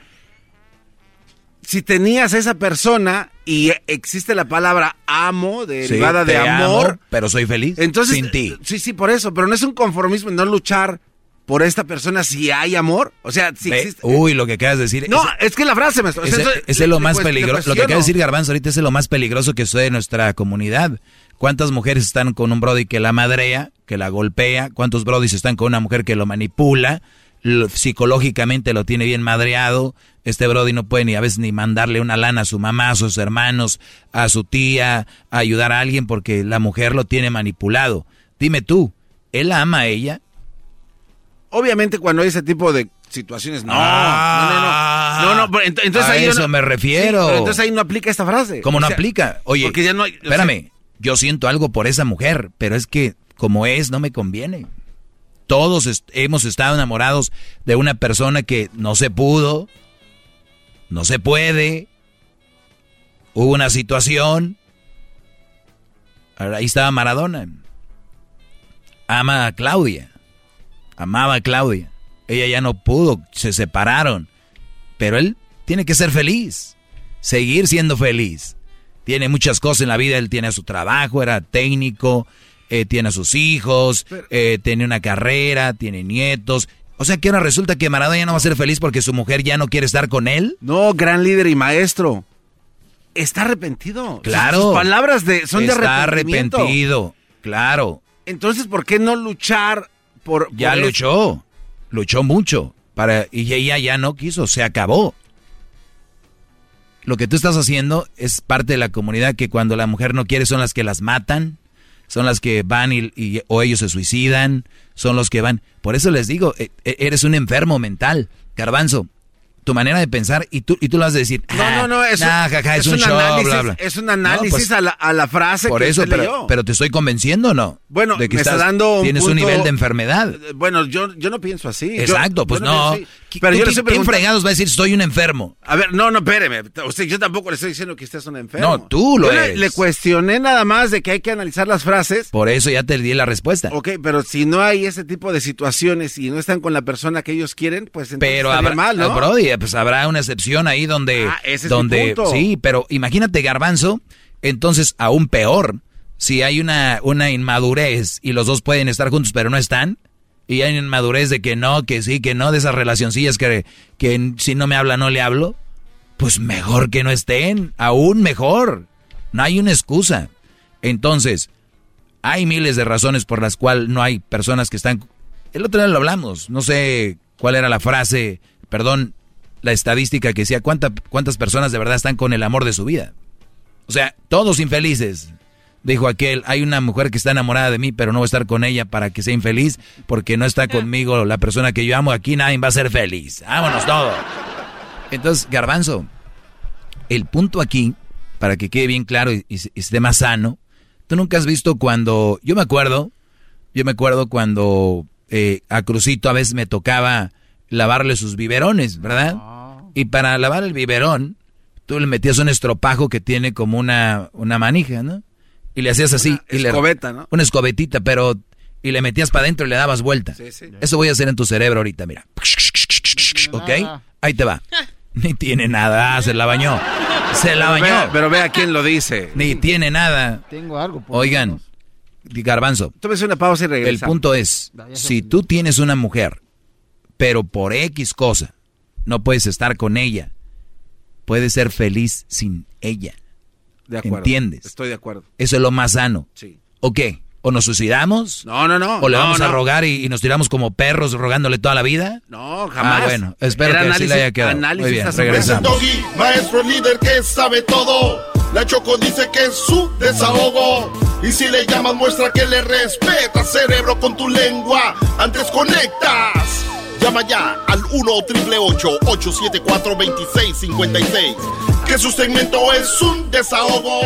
si tenías esa persona y existe la palabra amo, derivada Sí, de amor. amo, pero soy feliz Entonces, sin ti. Sí, sí, por eso, pero no es un conformismo no luchar por esta persona si hay amor. O sea, si Ve, existe. Uy, lo que de decir. No, es que la frase me o sea, ese es lo más peligroso. Lo que acaba de decir Garbanzo ahorita es lo más peligroso que sucede en nuestra comunidad. ¿Cuántas mujeres están con un brody que la madrea, que la golpea? ¿Cuántos brodis están con una mujer que lo manipula? Lo- psicológicamente lo tiene bien madreado. Este brody no puede ni a veces ni mandarle una lana a su mamá, a sus hermanos, a su tía, a ayudar a alguien porque la mujer lo tiene manipulado. Dime tú, ¿él ama a ella? Obviamente cuando hay ese tipo de situaciones, no, Ah. no, no, no, no, pero ent- entonces A ahí eso no- me refiero. Sí, pero entonces ahí no aplica esta frase. ¿Cómo O no sea, aplica? Oye, porque ya no hay- o sea- espérame, yo siento algo por esa mujer, pero es que como es, no me conviene. Todos hemos estado enamorados de una persona que no se pudo, no se puede, hubo una situación. Ahí estaba Maradona. Ama a Claudia. Amaba a Claudia. Ella ya no pudo, se separaron. Pero él tiene que ser feliz, seguir siendo feliz. Tiene muchas cosas en la vida, él tiene su trabajo, era técnico, eh, tiene a sus hijos, eh, tiene una carrera, tiene nietos. O sea que ahora resulta que Maradona ya no va a ser feliz porque su mujer ya no quiere estar con él. No, gran líder y maestro. Está arrepentido. Claro. Sus palabras de, son de Está arrepentimiento. arrepentido, claro. Entonces, ¿por qué no luchar por... Ya luchó, luchó mucho. Para, y ella ya no quiso, se acabó. Lo que tú estás haciendo es parte de la comunidad que cuando la mujer no quiere son las que las matan, son las que van y, y- o ellos se suicidan, son los que van. Por eso les digo, e- e- eres un enfermo mental, Garbanzo. Tu manera de pensar y tú, y tú lo vas a decir. No, no, no, es, un- nah, jaja, es, es un, show, análisis, bla, bla. es un No, análisis pues, a, la, a la frase por que eso, usted pero, leyó. pero te estoy convenciendo, o ¿no? Bueno, de que me está estás- dando un tienes un nivel de enfermedad. Bueno, yo, yo no pienso así. Exacto, yo pues no. pienso así. ¿Qui- Pero yo le qui- estoy ¿Quién fregados va a decir soy un enfermo? A ver, no, no, espéreme. Usted, yo tampoco le estoy diciendo que usted es un enfermo. No, tú lo Yo le- eres. Le, cuestioné nada más de que hay que analizar las frases. Por eso ya te di la respuesta. Ok, pero si no hay ese tipo de situaciones y no están con la persona que ellos quieren, pues entonces Pero habrá, mal, ¿no? Brody, pues habrá una excepción ahí donde, Ah, ese es mi donde, punto. sí, pero imagínate Garbanzo, entonces aún peor, si hay una, una inmadurez y los dos pueden estar juntos pero no están, y hay inmadurez de que no, que sí, que no, de esas relacioncillas que, que si no me habla no le hablo, pues mejor que no estén, aún mejor, no hay una excusa. Entonces, hay miles de razones por las cuales no hay personas que están... El otro día lo hablamos, no sé cuál era la frase, perdón, la estadística que decía cuánta- cuántas personas de verdad están con el amor de su vida. O sea, todos infelices. Dijo aquel, hay una mujer que está enamorada de mí, pero no voy a estar con ella para que sea infeliz, porque no está conmigo la persona que yo amo. Aquí nadie va a ser feliz. Vámonos todos. Entonces, Garbanzo, el punto aquí, para que quede bien claro y, y esté más sano, tú nunca has visto cuando, yo me acuerdo, yo me acuerdo cuando eh, a Crucito a veces me tocaba lavarle sus biberones, ¿verdad? Y para lavar el biberón, tú le metías un estropajo que tiene como una, una manija, ¿no? Y le hacías así. y le- escobeta, ¿no? Una escobetita, pero... Y le metías para adentro y le dabas vuelta. Eso voy a hacer en tu cerebro ahorita, mira. ¿Ok? Ahí te va. Ni tiene nada, ah, se la bañó. Se la Pero bañó. vea- pero vea quién lo dice. Ni tiene nada. Tengo algo. por Oigan, Garbanzo. Tómese una pausa y El regresa. punto es, si tú tienes una mujer, pero por X cosa no puedes estar con ella, puedes ser feliz sin ella. De acuerdo. ¿Entiendes? Estoy de acuerdo. Eso es lo más sano. Sí. ¿O qué? ¿O nos suicidamos? No, no, no. ¿O le no, vamos a no. rogar y, y nos tiramos como perros rogándole toda la vida? No, jamás. Ah, bueno, espero Era que así le análisis- haya quedado. análisis Muy bien, regresamos. Doggy, maestro líder que sabe todo. La Choco dice que es su desahogo. Y si le llamas, muestra que le respeta, cerebro, con tu lengua. Antes conectas. Llama ya al 1-888-874-2656. Que su segmento es un desahogo.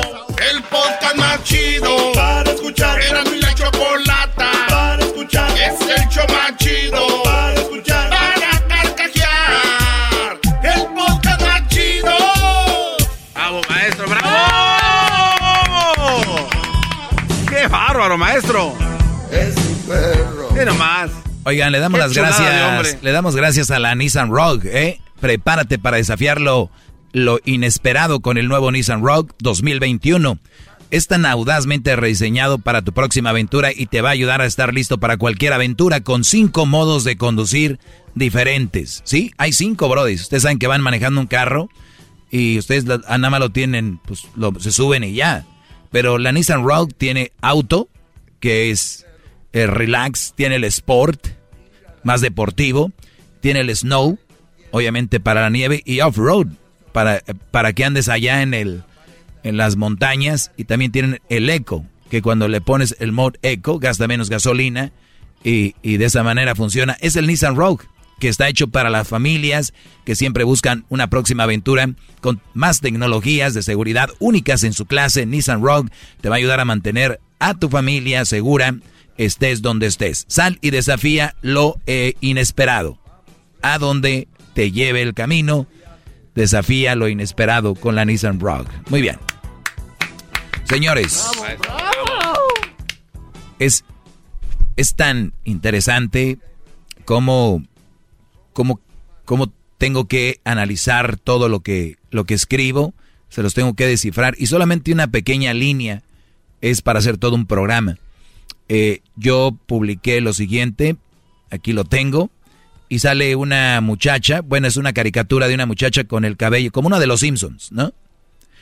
El podcast más chido. Para escuchar. Era mi la chocolata. Para escuchar. Es el show más chido. Para escuchar. Para carcajear. El podcast más chido. ¡Bravo, maestro! ¡Bravo! ¡Qué bárbaro, maestro! Es un perro. ¡Qué nomás! Oigan, le damos Qué las gracias. Le damos gracias a la Nissan Rogue, ¿eh? Prepárate para desafiarlo lo inesperado con el nuevo Nissan Rogue 2021. Es tan audazmente rediseñado para tu próxima aventura y te va a ayudar a estar listo para cualquier aventura con cinco modos de conducir diferentes. ¿Sí? Hay cinco, brodis. Ustedes saben que van manejando un carro y ustedes nada más lo tienen, pues se suben y ya. Pero la Nissan Rogue tiene auto, que es el relax, tiene el sport, más deportivo, tiene el snow, obviamente para la nieve, y off-road, para, para que andes allá en, el, en las montañas, y también tienen el eco, que cuando le pones el mod eco, gasta menos gasolina, y, y de esa manera funciona. Es el Nissan Rogue que está hecho para las familias que siempre buscan una próxima aventura con más tecnologías de seguridad únicas en su clase. Nissan Rogue te va a ayudar a mantener a tu familia segura, estés donde estés. Sal y desafía lo eh, inesperado. A donde te lleve el camino, desafía lo inesperado con la Nissan Rogue. Muy bien. Señores, es, es tan interesante como cómo, cómo tengo que analizar todo lo que, lo que escribo, se los tengo que descifrar y solamente una pequeña línea es para hacer todo un programa. Eh, yo publiqué lo siguiente, aquí lo tengo, y sale una muchacha, bueno, es una caricatura de una muchacha con el cabello, como una de los Simpsons, ¿no?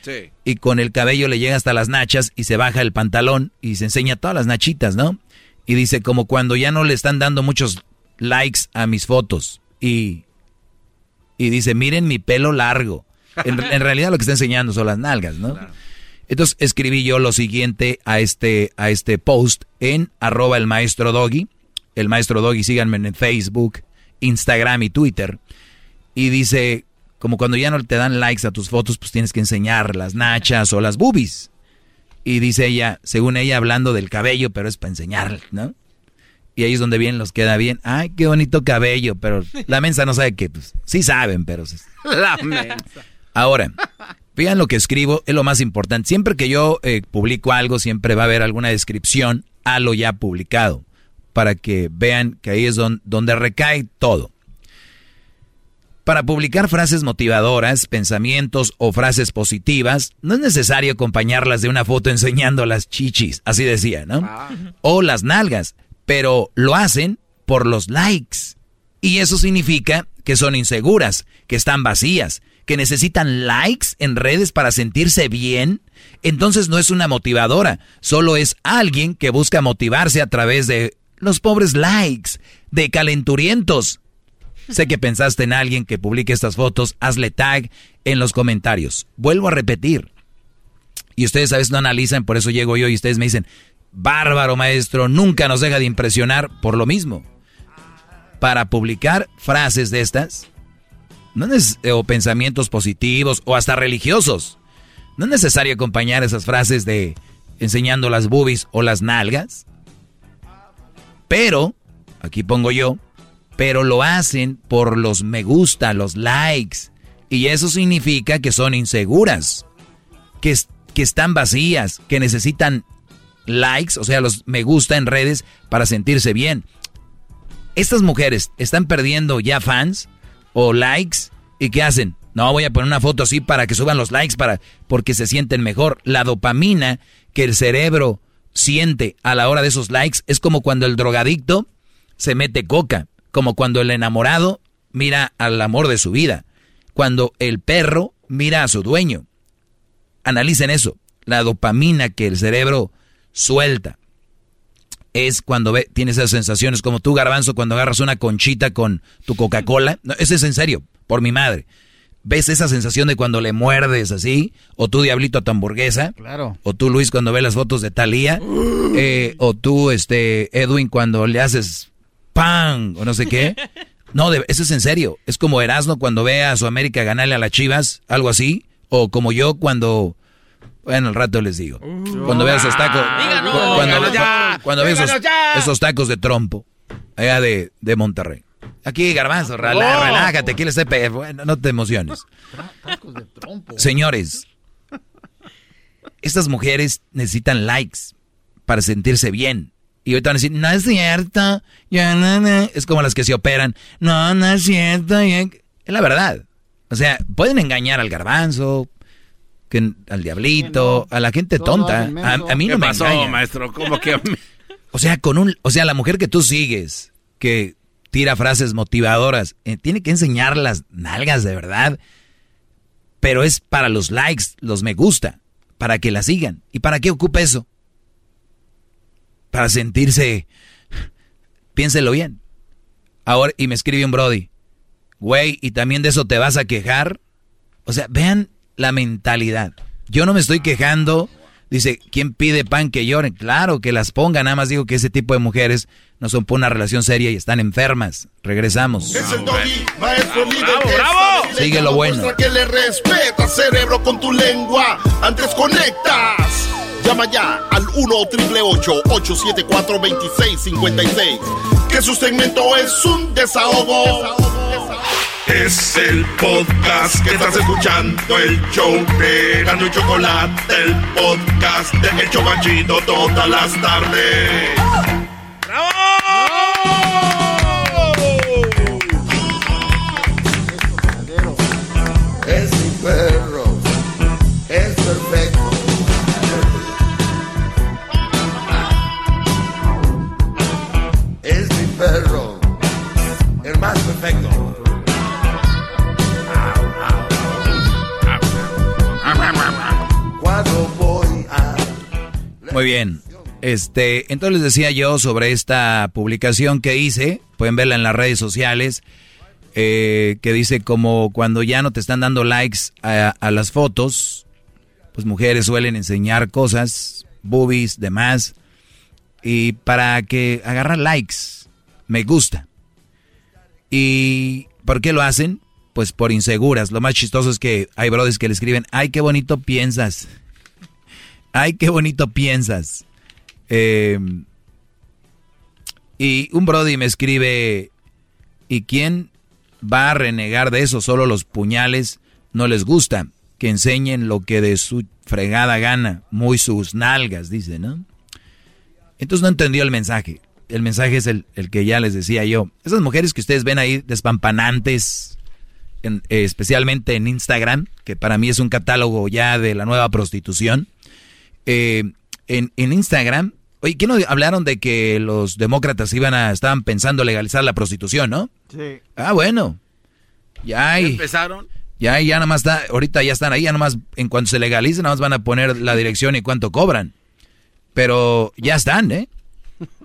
Sí. Y con el cabello le llega hasta las nachas y se baja el pantalón y se enseña todas las nachitas, ¿no? Y dice como cuando ya no le están dando muchos likes a mis fotos y, y dice, miren mi pelo largo. En, realidad lo que está enseñando son las nalgas, ¿no? Entonces escribí yo lo siguiente a este, a este post en arroba el maestro doggy. El maestro doggy, síganme en Facebook, Instagram y Twitter. Y dice, como cuando ya no te dan likes a tus fotos, pues tienes que enseñar las nachas o las boobies. Y dice ella, según ella, hablando del cabello, pero es para enseñar, ¿no? Y ahí es donde bien los queda bien. Ay, qué bonito cabello, pero la mensa no sabe qué. Pues, sí saben, pero... La mensa. Ahora, vean lo que escribo, es lo más importante. Siempre que yo eh, publico algo, siempre va a haber alguna descripción a lo ya publicado, para que vean que ahí es donde recae todo. Para publicar frases motivadoras, pensamientos o frases positivas, no es necesario acompañarlas de una foto enseñando las chichis, así decía, ¿no? Ah. O las nalgas pero lo hacen por los likes. Y eso significa que son inseguras, que están vacías, que necesitan likes en redes para sentirse bien. Entonces no es una motivadora, solo es alguien que busca motivarse a través de los pobres likes, de calenturientos. Sé que pensaste en alguien que publique estas fotos, hazle tag en los comentarios. Vuelvo a repetir. Y ustedes a veces no analizan, por eso llego yo y ustedes me dicen, Bárbaro maestro, nunca nos deja de impresionar por lo mismo. Para publicar frases de estas, no o pensamientos positivos o hasta religiosos, no es necesario acompañar esas frases de enseñando las boobies o las nalgas. Pero, aquí pongo yo, pero lo hacen por los me gusta, los likes. Y eso significa que son inseguras, que, que están vacías, que necesitan likes, o sea, los me gusta en redes para sentirse bien. Estas mujeres están perdiendo ya fans o likes y ¿qué hacen? No, voy a poner una foto así para que suban los likes para porque se sienten mejor. La dopamina que el cerebro siente a la hora de esos likes es como cuando el drogadicto se mete coca, como cuando el enamorado mira al amor de su vida, cuando el perro mira a su dueño. Analicen eso, la dopamina que el cerebro suelta. Es cuando ve, tienes esas sensaciones como tú, garbanzo, cuando agarras una conchita con tu Coca-Cola. No, ese es en serio, por mi madre. ¿Ves esa sensación de cuando le muerdes así? O tú, Diablito, a tu hamburguesa. Claro. O tú, Luis, cuando ves las fotos de Talía. Eh, o tú, este, Edwin, cuando le haces pan o no sé qué. No, eso es en serio. Es como Erasmo cuando ve a su América ganarle a las Chivas, algo así. O como yo cuando bueno, al rato les digo. Cuando veas esos tacos. cuando, veas esos, tacos de trompo. Allá de, de Monterrey. Aquí, garbanzo, relájate, aquí les Bueno, no te emociones. Tacos de trompo. Señores, estas mujeres necesitan likes para sentirse bien. Y ahorita van a decir, no es cierto. Ya, no, Es como las que se operan. No, no es cierto. Es la verdad. O sea, pueden engañar al garbanzo, que, al diablito, a la gente tonta. A, mí no me pasó, maestro? ¿Cómo que O sea, con un, o sea, la mujer que tú sigues, que tira frases motivadoras, eh, tiene que enseñar las nalgas de verdad. Pero es para los likes, los me gusta, para que la sigan. ¿Y para qué ocupa eso? Para sentirse, piénselo bien. Ahora, y me escribe un Brody, güey, ¿y también de eso te vas a quejar? O sea, vean la mentalidad. Yo no me estoy quejando. Dice, ¿quién pide pan que lloren? Claro, que las pongan. Nada más digo que ese tipo de mujeres no son por una relación seria y están enfermas. Regresamos. Es el doggy, maestro líder. ¡Bravo, Sigue lo bueno. que le respeta, cerebro, con tu lengua. Antes conectas. Llama ya al 1-888-874-2656. Que su segmento es un desahogo. Es el podcast que estás escuchando, el show de Gano y Chocolate, el podcast de El Chocachito todas las tardes. ¡Bravo! Es mi perro, es perfecto. Es mi perro, el más perfecto. Muy bien. Este, entonces les decía yo sobre esta publicación que hice, pueden verla en las redes sociales, eh, que dice como cuando ya no te están dando likes a, las fotos, pues mujeres suelen enseñar cosas, boobies, demás, y para que agarrar likes, me gusta. ¿Y por qué lo hacen? Pues por inseguras. Lo más chistoso es que hay brothers que le escriben, ay, qué bonito piensas. Ay, qué bonito piensas. Eh, y un brody me escribe, ¿y quién va a renegar de eso? Solo los puñales no les gusta. Que enseñen lo que de su fregada gana, muy sus nalgas, dice, ¿no? Entonces no entendió el mensaje. El mensaje es el, el que ya les decía yo. Esas mujeres que ustedes ven ahí despampanantes, en- eh, especialmente en Instagram, que para mí es un catálogo ya de la nueva prostitución. Eh, en, en Instagram, oye, ¿qué no hablaron de que los demócratas iban a, estaban pensando legalizar la prostitución, no? Sí. Ah, bueno. Ya hay. empezaron? Ya, ya nada más está, ahorita ya están ahí, ya nomás, en cuanto se legalice, nada más van a poner la dirección y cuánto cobran. Pero ya están, ¿eh?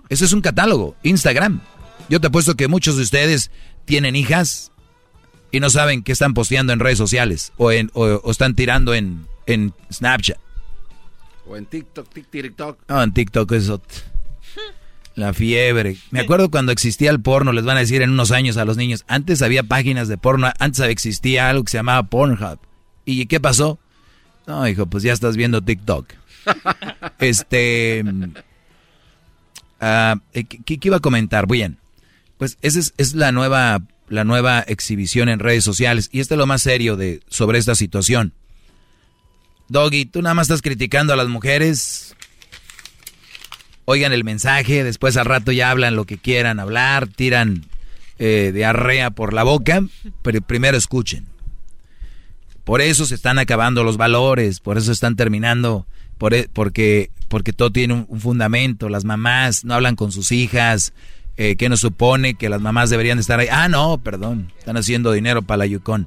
Eso es un catálogo, Instagram. Yo te apuesto que muchos de ustedes tienen hijas y no saben qué están posteando en redes sociales o, en, o, o están tirando en, en Snapchat. O en TikTok, TikTok. No, en TikTok eso. La fiebre. Me acuerdo cuando existía el porno, les van a decir en unos años a los niños. Antes había páginas de porno, antes existía algo que se llamaba Pornhub. ¿Y qué pasó? No, hijo, pues ya estás viendo TikTok. Este. ah, ¿qué, qué- qué iba a comentar? Bien. Pues esa es, es la nueva la nueva exhibición en redes sociales. Y esto es lo más serio de, sobre esta situación. Doggy, tú nada más estás criticando a las mujeres. Oigan el mensaje, después al rato ya hablan lo que quieran hablar, tiran eh, diarrea por la boca, pero primero escuchen. Por eso se están acabando los valores, por eso están terminando, por, e- porque, porque todo tiene un, un fundamento. Las mamás no hablan con sus hijas, eh, que nos supone que las mamás deberían de estar ahí. Ah, no, perdón, están haciendo dinero para la Yukon.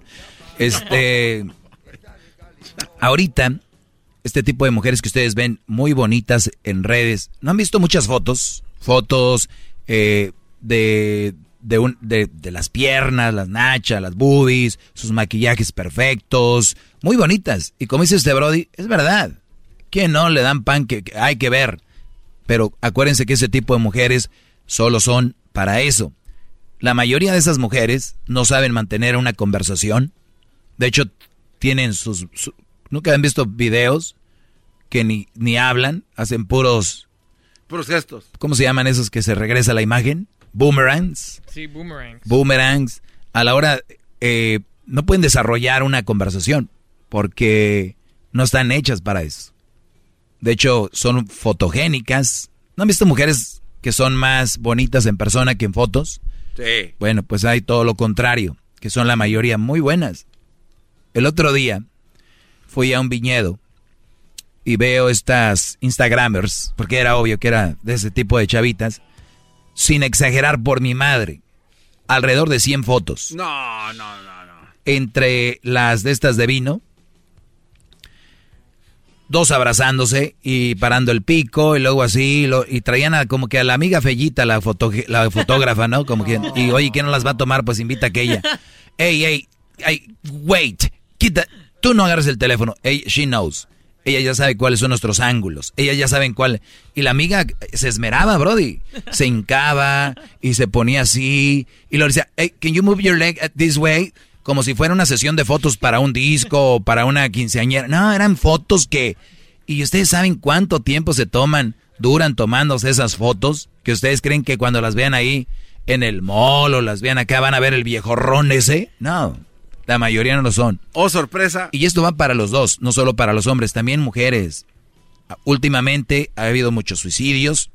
Este, ahorita, este tipo de mujeres que ustedes ven muy bonitas en redes, ¿no han visto muchas fotos? Fotos eh, de, de, las piernas, las nachas, las boobies, sus maquillajes perfectos, muy bonitas. Y como dice este Brody, es verdad. Que no le dan pan que, que hay que ver. Pero acuérdense que ese tipo de mujeres solo son para eso. La mayoría de esas mujeres no saben mantener una conversación. De hecho, tienen sus... su- ¿Nunca han visto videos que ni, ni hablan? Hacen puros... Puros gestos. ¿Cómo se llaman esos que se regresa la imagen? Boomerangs. Sí, boomerang. Boomerangs. A la hora... eh, no pueden desarrollar una conversación porque no están hechas para eso. De hecho, son fotogénicas. ¿No han visto mujeres que son más bonitas en persona que en fotos? Sí. Bueno, pues hay todo lo contrario, que son la mayoría muy buenas. El otro día fui a un viñedo y veo estas Instagramers, porque era obvio que era de ese tipo de chavitas, sin exagerar por mi madre, alrededor de 100 fotos. No, no, no, no. Entre las de estas de vino, dos abrazándose y parando el pico y luego así, y traían a, como que a la amiga Fellita, la, la fotógrafa, ¿no? Como que, y oye, ¿quién no las va a tomar? Pues invita a aquella. Ey, ey, ey, wait, tú no agarres el teléfono. Ey, she knows. Ella ya sabe cuáles son nuestros ángulos. Ella ya sabe cuál. Y la amiga se esmeraba, Brody. Se hincaba y se ponía así. Y lo decía, hey, can you move your leg this way? como si fuera una sesión de fotos para un disco o para una quinceañera. No, eran fotos que... Y ustedes saben cuánto tiempo se toman, duran tomándose esas fotos, que ustedes creen que cuando las vean ahí en el mall o las vean acá van a ver el viejorrón ese. No, la mayoría no lo son. Oh, sorpresa. Y esto va para los dos, no solo para los hombres, también mujeres. Últimamente ha habido muchos suicidios,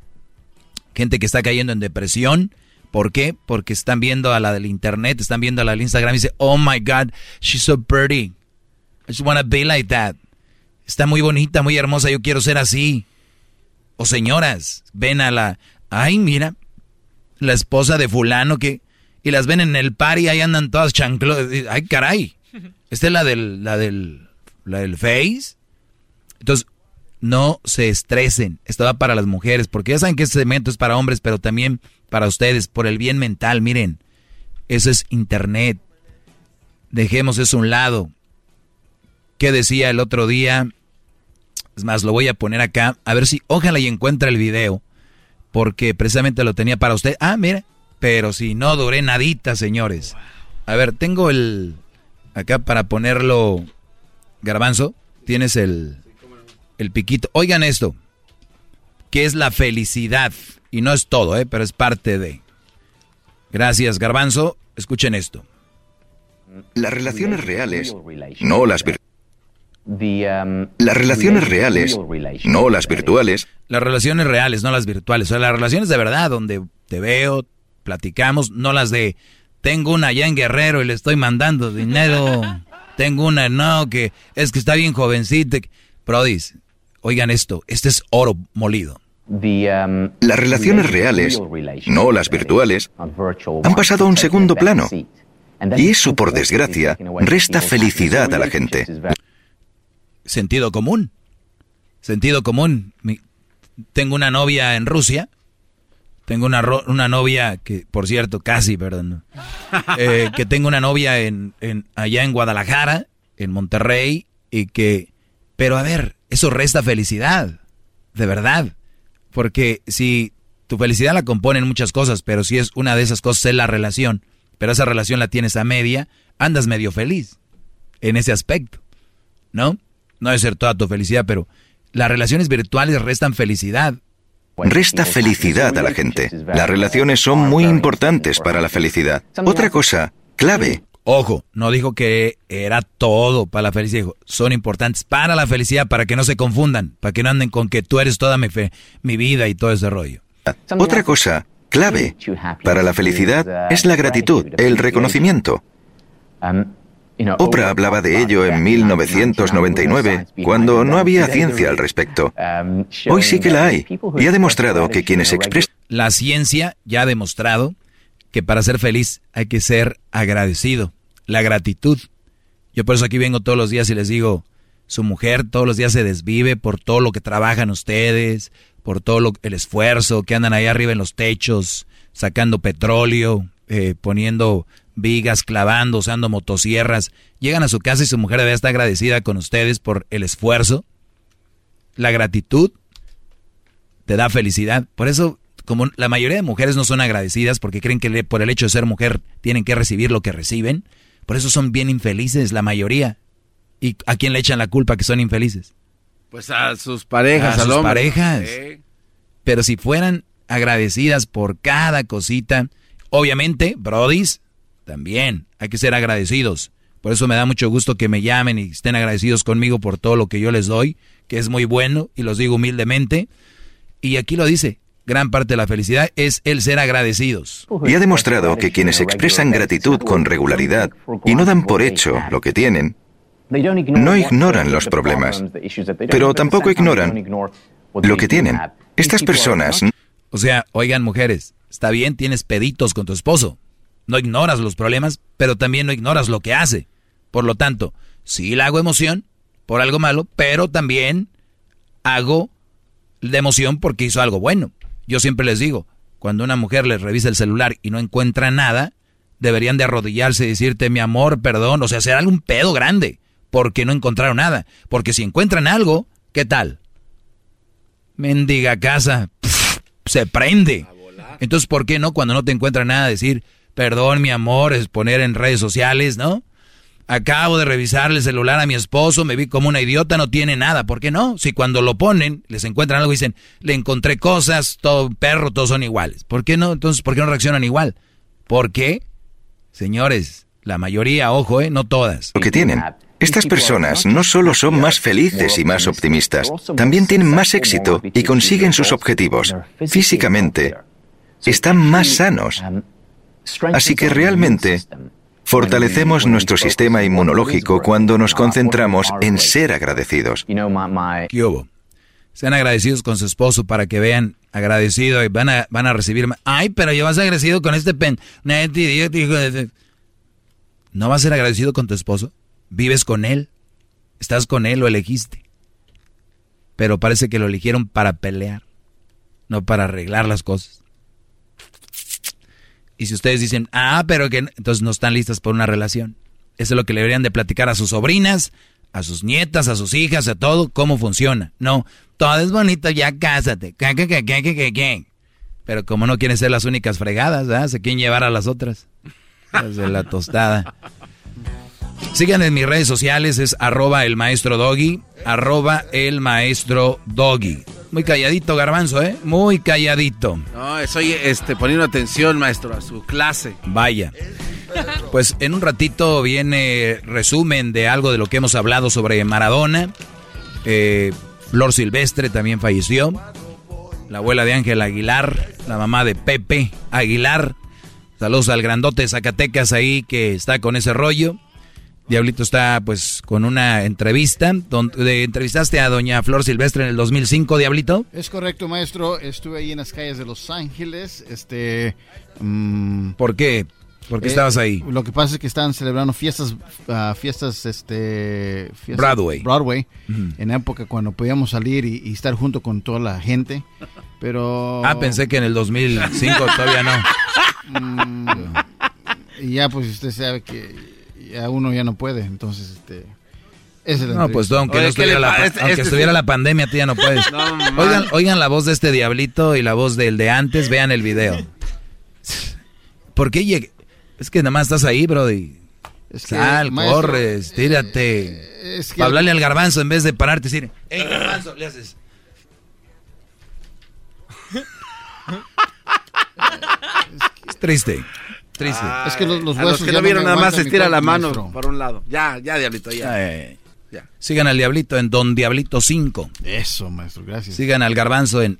gente que está cayendo en depresión ¿Por qué? Porque están viendo a la del internet, están viendo a la del Instagram y dicen, oh my God, she's so pretty. I just wanna be like that. Está muy bonita, muy hermosa, yo quiero ser así. O señoras, ven a la, ay, mira, la esposa de fulano que, y las ven en el par y ahí andan todas chanclos. Ay, caray. Esta es la del, la del, la del Face. Entonces, no se estresen. Esto va para las mujeres, porque ya saben que este segmento es para hombres, pero también para ustedes, por el bien mental. Miren, eso es internet. Dejemos eso a un lado. ¿Qué decía el otro día? Es más, lo voy a poner acá. A ver si, ojalá y encuentra el video. Porque precisamente lo tenía para usted. Ah, mira. Pero si no duré nadita, señores. A ver, tengo el... Acá para ponerlo... Garbanzo, tienes el el piquito. Oigan esto, que es la felicidad. Y no es todo, ¿eh? pero es parte de. Gracias, Garbanzo. Escuchen esto. Las relaciones reales, no las virtuales. Las relaciones reales, no las virtuales. Las relaciones reales, no las virtuales. O sea, las relaciones de verdad, donde te veo, platicamos, no las de tengo una allá en Guerrero y le estoy mandando dinero. tengo una, no, que es que está bien jovencita. Prodis, Oigan esto, este es oro molido. Um, las relaciones reales, no las virtuales, han pasado a un segundo plano. Y eso, por desgracia, resta felicidad a la gente. Sentido común. Sentido común. tengo una novia en Rusia. Tengo una, una novia que, por cierto, casi, perdón. Eh, que tengo una novia en, en, allá en Guadalajara, en Monterrey, y que... Pero a ver, eso resta felicidad, de verdad. Porque si tu felicidad la componen muchas cosas, pero si es una de esas cosas es la relación, pero esa relación la tienes a media, andas medio feliz en ese aspecto, ¿no? No debe ser toda tu felicidad, pero las relaciones virtuales restan felicidad. Resta felicidad a la gente. Las relaciones son muy importantes para la felicidad. Otra cosa clave Ojo, no dijo que era todo para la felicidad, dijo, son importantes para la felicidad, para que no se confundan, para que no anden con que tú eres toda mi, fe, mi vida y todo ese rollo. Otra cosa clave para la felicidad es la gratitud, el reconocimiento. Oprah hablaba de ello en 1999, cuando no había ciencia al respecto. Hoy sí que la hay, y ha demostrado que quienes expresan... La ciencia ya ha demostrado que para ser feliz hay que ser agradecido. La gratitud. Yo por eso aquí vengo todos los días y les digo, su mujer todos los días se desvive por todo lo que trabajan ustedes, por todo el esfuerzo que andan ahí arriba en los techos, sacando petróleo, eh, poniendo vigas, clavando, usando motosierras. Llegan a su casa y su mujer debe estar agradecida con ustedes por el esfuerzo. La gratitud te da felicidad. Por eso como la mayoría de mujeres no son agradecidas porque creen que por el hecho de ser mujer tienen que recibir lo que reciben, por eso son bien infelices la mayoría. ¿Y a quién le echan la culpa que son infelices? Pues a sus parejas, a sus parejas. Pero si fueran agradecidas por cada cosita, obviamente, brodis, también hay que ser agradecidos. Por eso me da mucho gusto que me llamen y estén agradecidos conmigo por todo lo que yo les doy, que es muy bueno y los digo humildemente. Y aquí lo dice, gran parte de la felicidad es el ser agradecidos. Y ha demostrado que quienes expresan gratitud con regularidad y no dan por hecho lo que tienen, No ignoran los problemas, pero tampoco ignoran lo que tienen. Estas personas... O sea, oigan mujeres, está bien, tienes peditos con tu esposo. No ignoras los problemas, pero también no ignoras lo que hace. Por lo tanto, sí le hago emoción por algo malo, pero también hago de emoción porque hizo algo bueno. Yo siempre les digo, cuando una mujer les revisa el celular y no encuentra nada, deberían de arrodillarse y decirte, mi amor, perdón, o sea, hacer algún pedo grande, porque no encontraron nada. Porque si encuentran algo, ¿qué tal? Mendiga casa, se prende. Entonces, ¿por qué no cuando no te encuentran nada decir, perdón, mi amor, es poner en redes sociales, ¿no? Acabo de revisar el celular a mi esposo, me vi como una idiota, no tiene nada. ¿Por qué no? Si cuando lo ponen, les encuentran algo y dicen, le encontré cosas, todo perro, todos son iguales. ¿Por qué no? Entonces, ¿por qué no reaccionan igual? ¿Por qué? Señores, la mayoría, ojo, ¿eh? No todas. Lo que tienen. Estas personas no solo son más felices y más optimistas, también tienen más éxito y consiguen sus objetivos. Físicamente, están más sanos. Así que realmente fortalecemos nuestro sistema inmunológico cuando nos concentramos en ser agradecidos. ¿Qué hubo? Sean agradecidos con su esposo para que vean agradecido y van a, van a recibir Ay, pero yo vas agradecido con este pen. ¿No vas a ser agradecido con tu esposo? ¿Vives con él? ¿Estás con él? ¿Lo elegiste? Pero parece que lo eligieron para pelear, no para arreglar las cosas. Y si ustedes dicen, ah, pero que entonces no están listas por una relación. Eso es lo que le deberían de platicar a sus sobrinas, a sus nietas, a sus hijas, a todo, cómo funciona. No, todo es bonito, ya cásate. Pero como no quieren ser las únicas fregadas, ¿verdad? Se quieren llevar a las otras. Desde la tostada. Sigan en mis redes sociales, es arroba el maestro doggy, arroba el maestro doggy. Muy calladito, garbanzo, ¿eh? Muy calladito. No, estoy este, poniendo atención, maestro, a su clase. Vaya. Pues en un ratito viene resumen de algo de lo que hemos hablado sobre Maradona. Eh, Flor Silvestre también falleció. La abuela de Ángel Aguilar, la mamá de Pepe Aguilar. Saludos al grandote de Zacatecas ahí que está con ese rollo. Diablito está pues con una entrevista. Donde entrevistaste a doña Flor Silvestre en el 2005, Diablito. Es correcto, maestro. Estuve ahí en las calles de Los Ángeles. Este, mm, ¿Por qué? ¿Por qué eh, estabas ahí? Lo que pasa es que estaban celebrando fiestas, ah, fiestas, este, fiestas- Broadway. Broadway, en época cuando podíamos salir y, y estar junto con toda la gente. Pero. Ah, pensé que en el 2005 todavía no. Mm, y ya, pues usted sabe que ya uno ya no puede, entonces, este. es la No, pues aunque, no estuviera, la, Este- aunque este estuviera sí. la pandemia, tú ya no puedes. No, oigan, oigan la voz de este diablito y la voz del de antes, vean el video. ¿Por qué llegué? Es que nada más estás ahí, Brody. Es que, Sal, maestro, eh, corres, tírate. es que- Para hablarle al garbanzo en vez de pararte y decir, ¡Ey, garbanzo! Le haces. Es triste. Triste. Es que los, los a los huesos que ya no vieron nada más mi estira la mano maestro. por un lado. Ya, ya, diablito, ya. Ay, Sigan al Diablito en Don Diablito 5. Eso, maestro, gracias. Sigan al Garbanzo en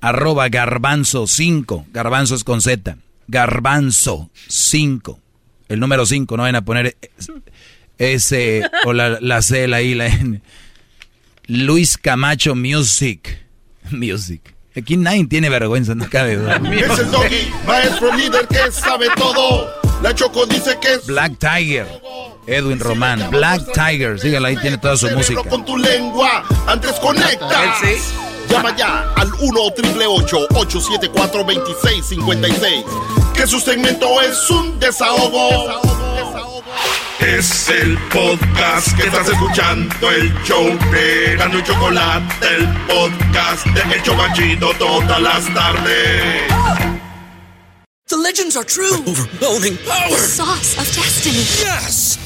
arroba Garbanzo 5. Garbanzo es con Z. Garbanzo 5. El número 5, no vayan a poner S o la, la C, la I, la N. Luis Camacho Music. Music. Aquí nadie tiene vergüenza, no cabe duda. Es el doggy, maestro líder que sabe todo. La Choco dice que es Black Tiger. Edwin Román. Black Tiger. Síganlo ahí, tiene toda su música. con tu lengua. Antes conectas. Llama ya al 1 874 2656 Que su segmento es un desahogo. Es el podcast que estás escuchando, el show de Gano y Chocolate, el podcast de El Chocachito todas las tardes. The legends are true. overwhelming power! The sauce of destiny. Yes!